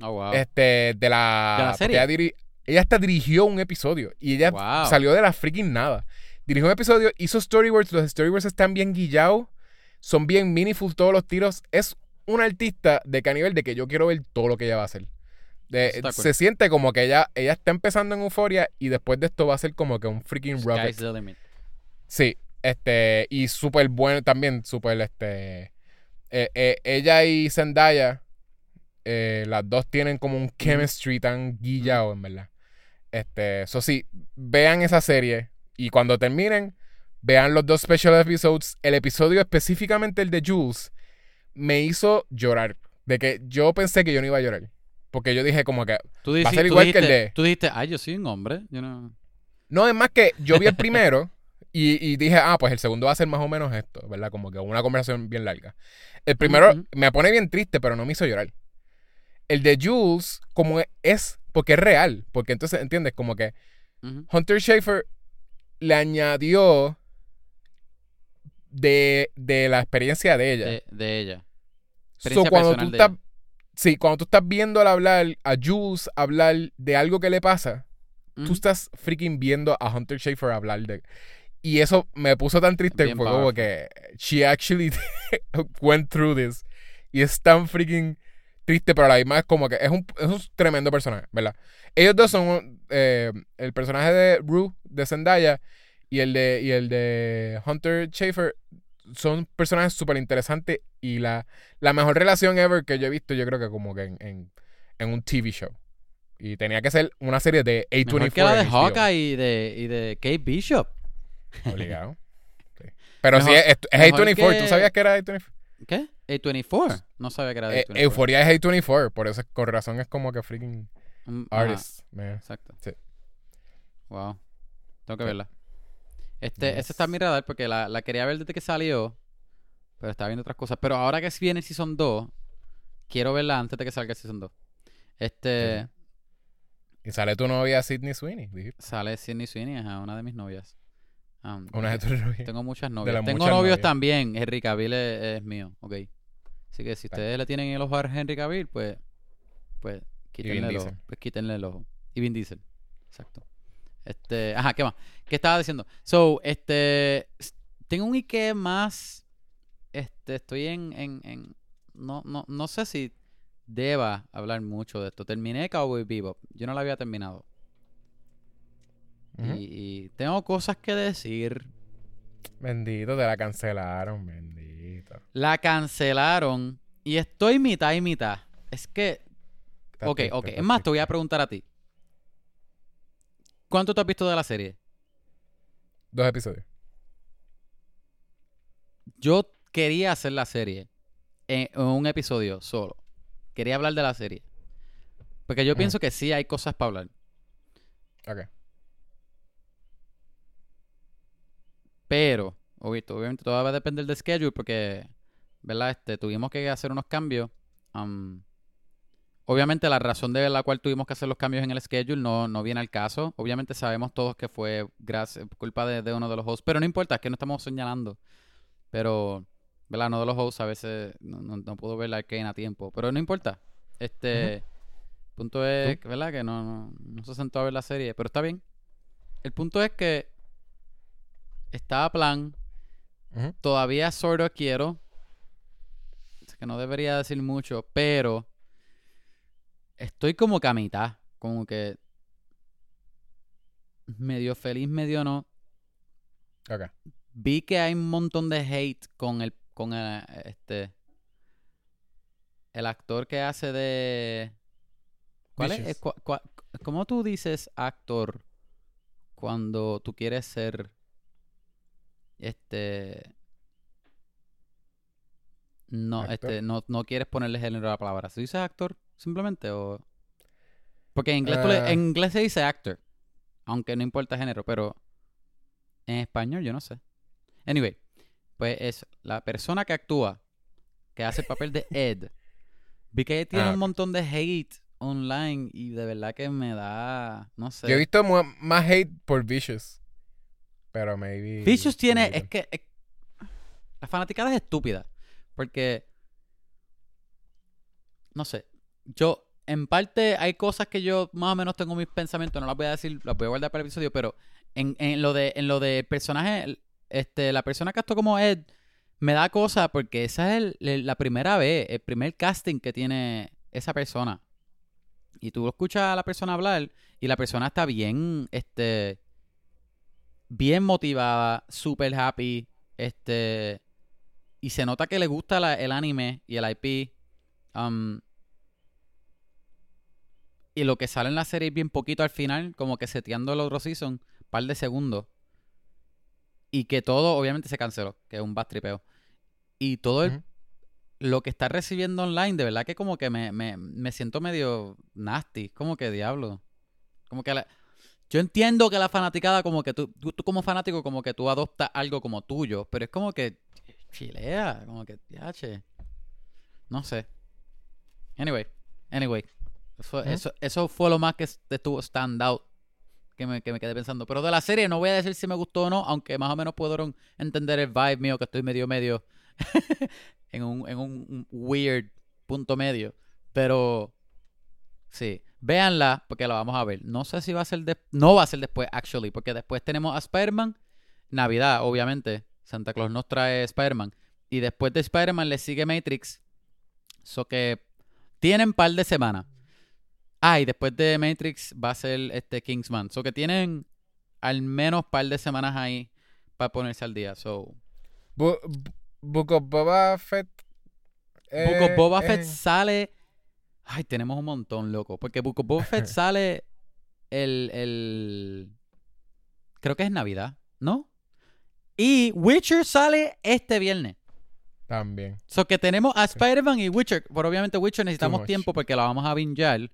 Oh, wow. este, de la, ¿De la porque serie? Ella, diri- ella hasta dirigió un episodio y ella Wow. salió de la freaking nada. Dirigió un episodio, hizo storyboards, los storyboards están bien guillados, son bien meaningful todos los tiros. Es una artista de que a nivel de que yo quiero ver todo lo que ella va a hacer. De- cool. se siente como que ella, ella está empezando en Euphoria y después de esto va a ser como que un freaking rocket. Sí, este, y súper bueno también, súper, este, eh, eh, ella y Zendaya, eh, las dos tienen como un chemistry tan guillado, en verdad. Este, eso sí, vean esa serie y cuando terminen, vean los dos special episodes. El episodio específicamente el de Jules me hizo llorar, de que yo pensé que yo no iba a llorar, porque yo dije como que, Tú Va a dijiste, ser igual que el dijiste- de- Tú dijiste, ay, yo soy un hombre. Yo no... No, es más que yo vi el primero y, y dije, ah, pues el segundo va a ser más o menos esto, ¿verdad? Como que una conversación bien larga. El primero me pone bien triste, pero no me hizo llorar. El de Jules, como e- es, porque es real, porque entonces, ¿entiendes? Como que. Hunter Schafer le añadió de, de la experiencia de ella. de, de ella. So, cuando tú estás, ella. sí, cuando tú estás viendo al hablar a Jules hablar de algo que le pasa, tú estás freaking viendo a Hunter Schafer hablar de. Y eso me puso tan triste. Bien Fue como powerful. que she actually went through this. Y es tan freaking triste, pero a la misma es como que es un, es un tremendo personaje, ¿verdad? Ellos dos son eh, el personaje de Rue, de Zendaya, y el de, y el de Hunter Schafer son personajes súper interesantes y la, la mejor relación ever que yo he visto, yo creo que como que en, en, en un TV show. Y tenía que ser una serie de A24. Mejor que la de. Hawkeye y de, y de Kate Bishop. Obligado. Sí. Pero Mejor- sí, es, es mejor A24. que- ¿Tú sabías que era A24? ¿Qué? A24. No sabía que era Eh, A24. Euforia es A24. Por eso, es- con razón, es como que freaking Mm, artist. man. Exacto. Sí. Wow. Tengo que Sí. verla. Este, Yes. esa está en mi radar porque la, la quería ver desde que salió. Pero estaba viendo otras cosas. Pero ahora que viene el Season 2, quiero verla antes de que salga el Season 2. Este. Y sale tu novia Sidney Sweeney. dijiste. Sale Sidney Sweeney, ajá, una de mis novias. Um, Una de tus novias. Tengo muchas novias. Tengo muchas novios novias. también. Henry Cavill es, es mío, ok. Así que si ustedes le tienen el ojo a Henry Cavill, pues, pues quítenle el ojo. Pues quítenle el ojo. Y Vin Diesel. Exacto. Este, ajá, ¿qué más? ¿Qué estaba diciendo? So, este, tengo un Ike más, este, estoy en, en, en no, no, no sé si deba hablar mucho de esto. Terminé Cowboy Bebop. Yo no la había terminado. Y, y tengo cosas que decir. Bendito, te la cancelaron. Bendito. La cancelaron y estoy mitad y mitad. Es que, Estás ok, triste, ok. Es más, te voy a preguntar a ti. ¿Cuánto te has visto de la serie? Dos episodios. Yo quería hacer la serie en, en un episodio solo. Quería hablar de la serie. Porque yo pienso que sí hay cosas para hablar. Ok. Pero, obvi- obviamente, todo va a depender del schedule porque, ¿verdad? Este, tuvimos que hacer unos cambios. Am, obviamente, la razón de la cual tuvimos que hacer los cambios en el schedule no, no viene al caso. Obviamente, sabemos todos que fue gracias, culpa de, de uno de los hosts. Pero no importa, es que no estamos señalando. Pero, ¿verdad? Uno de los hosts a veces no, no, no pudo ver la arcane a tiempo. Pero no importa. Este. Punto es, ¿verdad? Que no, no, no se sentó a ver la serie. Pero está bien. El punto es que estaba plan. Todavía sordo quiero. Es que no debería decir mucho, pero estoy como que a mitad. Como que medio feliz, medio no. Ok. Vi que hay un montón de hate con el con el, este el actor que hace de ¿Cuál es? Vicious. Eh, ¿Cómo tú dices actor cuando tú quieres ser este no, ¿Actor? este no, no quieres ponerle género a la palabra. ¿Se dice actor simplemente o porque en inglés le- Ah. en inglés se dice actor, aunque no importa género, pero en español yo no sé. Anyway, pues es la persona que actúa, que hace el papel de Ed. Vi que tiene Ah, un montón de hate online y de verdad que me da, no sé. Yo he visto más hate por Vicious. Pero maybe. Vicious tiene, maybe es que es- la fanaticada es estúpida, porque no sé, yo en parte hay cosas que yo más o menos tengo mis pensamientos, no las voy a decir, las voy a guardar para el episodio, pero en, en lo de en lo de personaje, este, la persona que actuó como Ed me da cosa porque esa es el- la primera vez, el primer casting que tiene esa persona. Y tú escuchas a la persona hablar y la persona está bien, este, bien motivada, super happy, este, y se nota que le gusta la- el anime y el IP. um, y lo que sale en la serie es bien poquito al final, como que seteando el otro season, par de segundos. Y que todo, obviamente, se canceló, que es un bad tripeo. Y todo el lo que está recibiendo online, de verdad que como que me, me, me siento medio nasty. Como que diablo. Como que la- yo entiendo que la fanaticada, como que tú, tú, tú como fanático, como que tú adoptas algo como tuyo, pero es como que chilea, como que, yache. No sé. Anyway, anyway. Eso, eso, eso fue lo más que est- estuvo stand out. Que me, que me quedé pensando. Pero de la serie no voy a decir si me gustó o no, aunque más o menos pudieron entender el vibe mío, que estoy medio medio en un, en un weird punto medio. Pero sí, véanla porque la vamos a ver. No sé si va a ser de- no va a ser después, actually, porque después tenemos a Spider-Man, Navidad, obviamente. Santa Claus nos trae Spider-Man. Y después de Spider-Man le sigue Matrix. So que tienen par de semanas. Ah, y después de Matrix va a ser este Kingsman. So que tienen al menos par de semanas ahí para ponerse al día. So, Bu- Bu- Book of Boba Fett. Book of eh, Boba Fett eh, sale. Ay, tenemos un montón, loco. Porque Book of Boba Fett sale el, el. Creo que es Navidad, ¿no? Y Witcher sale este viernes. También. So que tenemos a Spider-Man y Witcher. Pero obviamente Witcher necesitamos tiempo porque la vamos a bingear.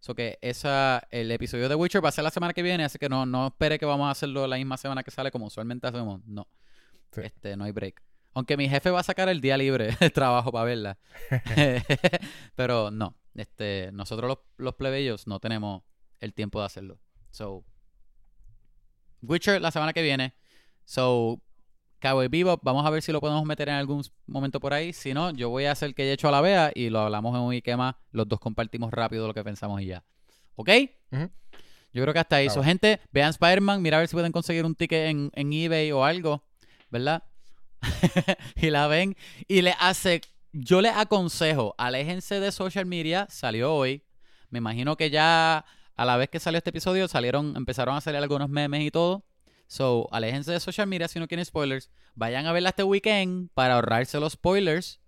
So que esa, el episodio de Witcher va a ser la semana que viene, así que no, no espere que vamos a hacerlo la misma semana que sale como usualmente hacemos. No. Sí. Este, no hay break. Aunque mi jefe va a sacar el día libre de trabajo para verla. Pero no. Este, nosotros los, los plebeyos no tenemos el tiempo de hacerlo. So. Witcher la semana que viene. So. Cowboy Bebop, vamos a ver si lo podemos meter en algún momento por ahí. Si no, yo voy a hacer que haya hecho a la vea y lo hablamos en un Ikema. Los dos compartimos rápido lo que pensamos y ya. ¿Ok? Yo creo que hasta ahí. Ah, So, gente, vean Spider-Man, mira a ver si pueden conseguir un ticket en, en eBay o algo, ¿verdad? y la ven y le hace. Yo les aconsejo, aléjense de social media. Salió hoy. Me imagino que ya a la vez que salió este episodio salieron, empezaron a salir algunos memes y todo. So, aléjense de social media si no quieren spoilers. Vayan a verla este weekend para ahorrarse los spoilers.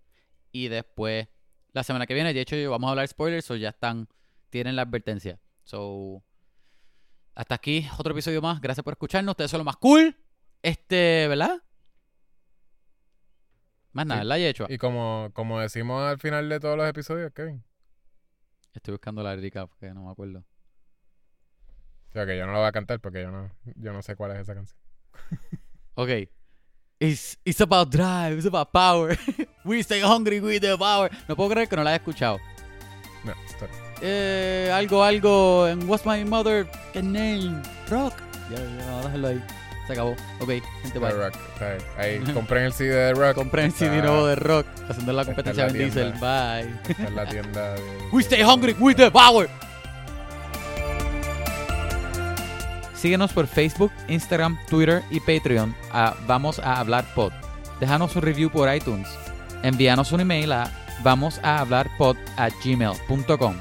Y después, la semana que viene, de hecho, vamos a hablar spoilers, o ya están, tienen la advertencia. So, hasta aquí otro episodio más. Gracias por escucharnos. Ustedes son lo más cool. Este, ¿verdad? Más nada, Sí. ¿verdad, Yechua? Y como, como decimos al final de todos los episodios, Kevin. Estoy buscando la lírica porque no me acuerdo. O sea, que yo no lo voy a cantar porque yo no, yo no sé cuál es esa canción. Ok. It's, it's about drive, it's about power. we stay hungry with the power. No puedo creer que no la haya escuchado. No, sorry. Eh, algo, algo en What's My Mother name? Rock. Ya, ya, dejarlo ahí. Se acabó. Ok, gente, bye. Rock. ahí. Compren el CD de Rock. Compren el CD nuevo de Rock. Haciendo la competencia de Diesel. Bye. Está en la tienda de... We stay hungry with the power. Síguenos por Facebook, Instagram, Twitter y Patreon a Vamos a Hablar Pod. Déjanos un review por iTunes. Envíanos un email a vamos a hablar pod a gmail.com.